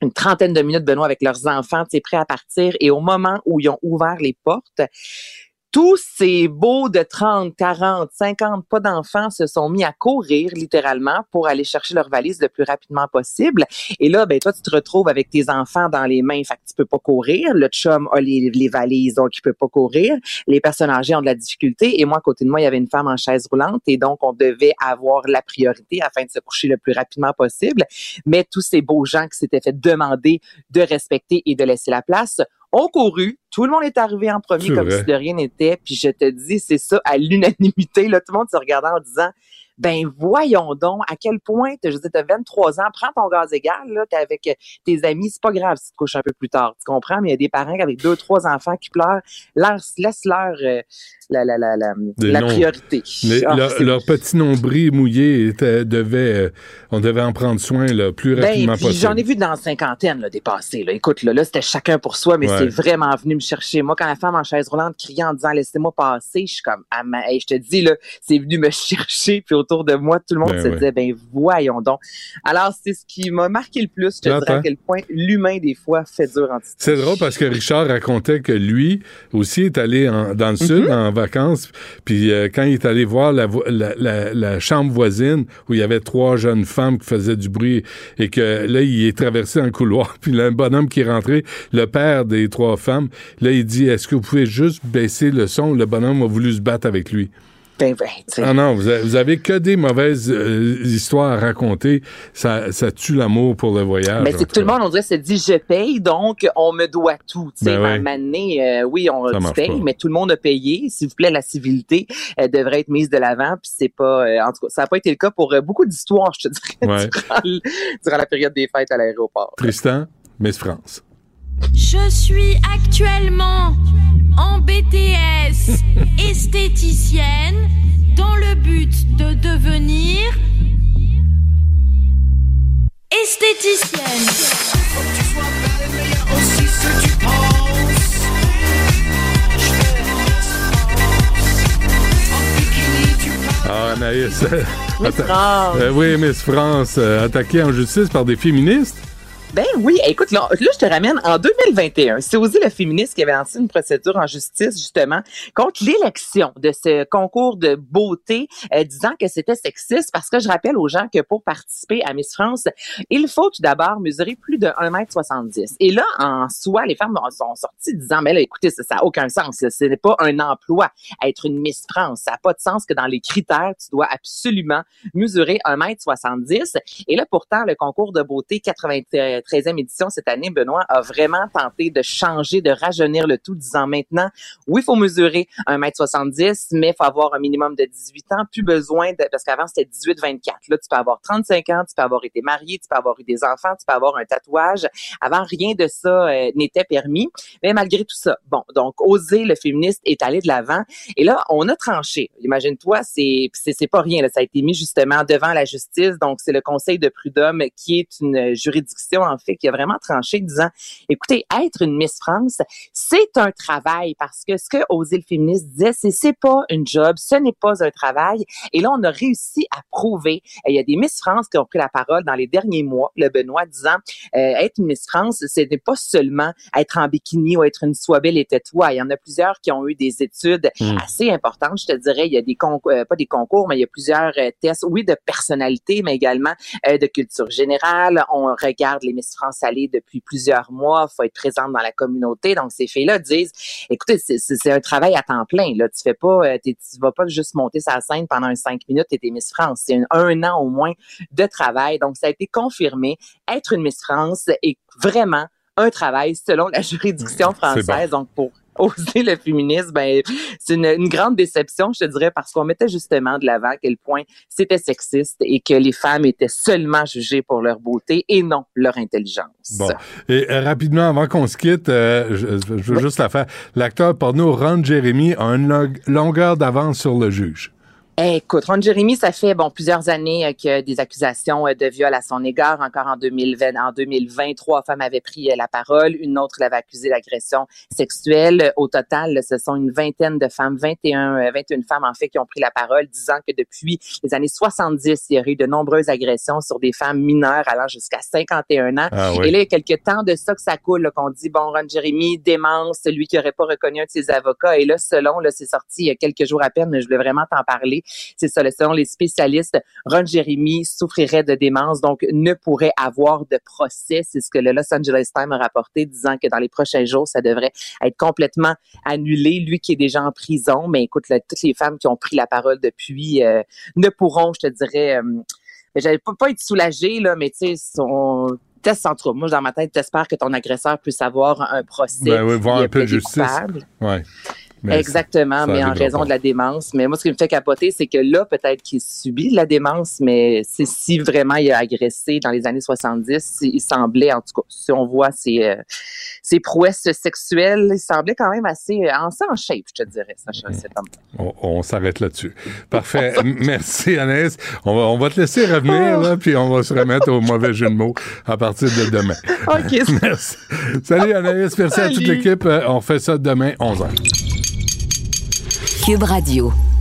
une trentaine de minutes, Benoît, avec leurs enfants, prêts à partir. Et au moment où ils ont ouvert les portes, tous ces beaux de 30, 40, 50 pas d'enfants se sont mis à courir littéralement pour aller chercher leur valise le plus rapidement possible. Et là, ben toi, tu te retrouves avec tes enfants dans les mains, fait que tu peux pas courir. Le chum a les, les valises, donc il peut pas courir. Les personnes âgées ont de la difficulté. Et moi, à côté de moi, il y avait une femme en chaise roulante et donc on devait avoir la priorité afin de se coucher le plus rapidement possible. Mais tous ces beaux gens qui s'étaient fait demander de respecter et de laisser la place ont couru. Tout le monde est arrivé en premier comme si de rien n'était. Puis je te dis, c'est ça, à l'unanimité. Là, tout le monde se regardait en disant, ben voyons donc à quel point, je dis, t'as 23 ans, prends ton gaz égal, là, t'es avec tes amis, c'est pas grave si tu te couches un peu plus tard, tu comprends? Mais il y a des parents avec deux, trois enfants qui pleurent, laisse-leur euh, la, la, la, la, la priorité. Ah, leur, petit nombril mouillé devait, euh, on devait en prendre soin le plus ben, rapidement possible. J'en ai vu dans la cinquantaine là, dépasser. Là. Écoute, là, là c'était chacun pour soi, mais c'est vraiment venu me chercher. Moi, quand la femme en chaise roulante criait en disant laissez-moi passer, je suis comme ah, je te dis là, c'est venu me chercher, puis autour de moi, tout le monde ben se disait ben voyons donc. Alors c'est ce qui m'a marqué le plus, je te dirais à quel point l'humain des fois fait dur en C'est drôle parce que Richard racontait que lui aussi est allé dans le sud mm-hmm. en vacances. Puis euh, quand il est allé voir la, la, chambre voisine où il y avait trois jeunes femmes qui faisaient du bruit et que là, il est traversé un couloir. Puis là, un bonhomme qui est rentré, le père des trois femmes, là, il dit, est-ce que vous pouvez juste baisser le son? Le bonhomme a voulu se battre avec lui. Ben, ah non, vous avez, que des mauvaises euh, histoires à raconter. Ça, ça tue l'amour pour le voyage. Mais ben, c'est que tout le monde, on dirait, se dit je paye, donc on me doit tout. Tu sais, ben euh, oui, on paye, mais tout le monde a payé. S'il vous plaît, la civilité devrait être mise de l'avant. Puis c'est pas, euh, en tout cas, ça n'a pas été le cas pour beaucoup d'histoires, je te dirais, durant, la période des fêtes à l'aéroport. Tristan, Miss France. Je suis actuellement en BTS esthéticienne dans le but de devenir esthéticienne. Ah, Anaïs. Miss France. Euh, oui, Miss France, euh, attaquée en justice par des féministes. Ben oui, écoute, là, je te ramène en 2021. C'est aussi le féministe qui avait lancé une procédure en justice, justement, contre l'élection de ce concours de beauté, euh, disant que c'était sexiste, parce que je rappelle aux gens que pour participer à Miss France, il faut tout d'abord mesurer plus de 1m70. Et là, en soi, les femmes sont sorties disant, mais là, écoutez, ça n'a aucun sens. Ce n'est pas un emploi être une Miss France. Ça n'a pas de sens que dans les critères, tu dois absolument mesurer 1m70. Et là, pourtant, le concours de beauté 80 13e édition cette année, Benoît a vraiment tenté de changer, de rajeunir le tout, disant maintenant, oui, il faut mesurer 1m70, mais il faut avoir un minimum de 18 ans, plus besoin de, parce qu'avant c'était 18-24. Là, tu peux avoir 35 ans, tu peux avoir été marié, tu peux avoir eu des enfants, tu peux avoir un tatouage. Avant, rien de ça euh, n'était permis. Mais malgré tout ça, bon, donc oser le féministe est allé de l'avant. Et là, on a tranché. Imagine-toi, c'est c'est pas rien. Là. Ça a été mis justement devant la justice. Donc, c'est le Conseil de prud'homme qui est une juridiction fait qui a vraiment tranché, disant, écoutez, être une Miss France, c'est un travail parce que ce que oser le féministe disait, c'est c'est pas une job, ce n'est pas un travail. Et là, on a réussi à prouver. il y a des Miss France qui ont pris la parole dans les derniers mois, le Benoît disant, euh, être une Miss France, ce n'est pas seulement être en bikini ou être une soie belle et toi. Il y en a plusieurs qui ont eu des études hmm. assez importantes. Je te dirais, il y a des concours, euh, pas des concours, mais il y a plusieurs euh, tests, oui, de personnalité, mais également de culture générale. On regarde les Miss France aller depuis plusieurs mois. Il faut être présente dans la communauté. Donc, ces filles-là disent, écoutez, c'est un travail à temps plein. Là, tu fais pas, tu vas pas juste monter sa scène pendant un cinq minutes et t'es Miss France. C'est un an au moins de travail. Donc, ça a été confirmé. Être une Miss France est vraiment un travail selon la juridiction française. Donc, pour oser le féminisme, ben, c'est une, grande déception, je te dirais, parce qu'on mettait justement de l'avant à quel point c'était sexiste et que les femmes étaient seulement jugées pour leur beauté et non leur intelligence. Bon. Et euh, rapidement, avant qu'on se quitte, euh, je, veux juste la faire. L'acteur porno Ron Jeremy a une longueur d'avance sur le juge. Écoute, Ron Jeremy, ça fait bon plusieurs années euh, que des accusations euh, de viol à son égard. Encore en 2020, en 2020, trois femmes avaient pris euh, la parole. Une autre l'avait accusé d'agression sexuelle. Au total, ce sont une vingtaine de femmes, 21, 21 femmes en fait, qui ont pris la parole, disant que depuis les années 70, il y aurait eu de nombreuses agressions sur des femmes mineures allant jusqu'à 51 ans. Ah Et là, il y a quelques temps de ça que ça coule, qu'on dit bon, Ron Jeremy démence celui qui n'aurait pas reconnu un de ses avocats. Et là, selon, là, c'est sorti il y a quelques jours à peine, mais je voulais vraiment t'en parler. C'est ça, selon les spécialistes, Ron Jeremy souffrirait de démence, donc ne pourrait avoir de procès. C'est ce que le Los Angeles Times a rapporté, disant que dans les prochains jours, ça devrait être complètement annulé. Lui qui est déjà en prison, mais écoute, toutes les femmes qui ont pris la parole depuis euh, ne pourront, je te dirais, euh, j'allais pas, pas être soulagée, là, mais tu sais, son test entre moi dans ma tête t'espères que ton agresseur puisse avoir un procès ben oui, voir un peu de justice ouais. Exactement, mais en raison de la démence. Mais moi, ce qui me fait capoter, c'est que là, peut-être qu'il subit la démence, mais c'est si vraiment il a agressé dans les années 70, il semblait, en tout cas, si on voit ses, euh, ses prouesses sexuelles, il semblait quand même assez euh, en en shape, je te dirais, ça, On, on s'arrête là-dessus. Parfait. Merci, Anaïs. On va, on va te laisser revenir, là, puis on va se remettre au mauvais jeu de mots à partir de demain. OK. Merci. Salut, Anaïs. Merci à toute l'équipe. Euh, on fait ça demain, 11h. Cube Radio.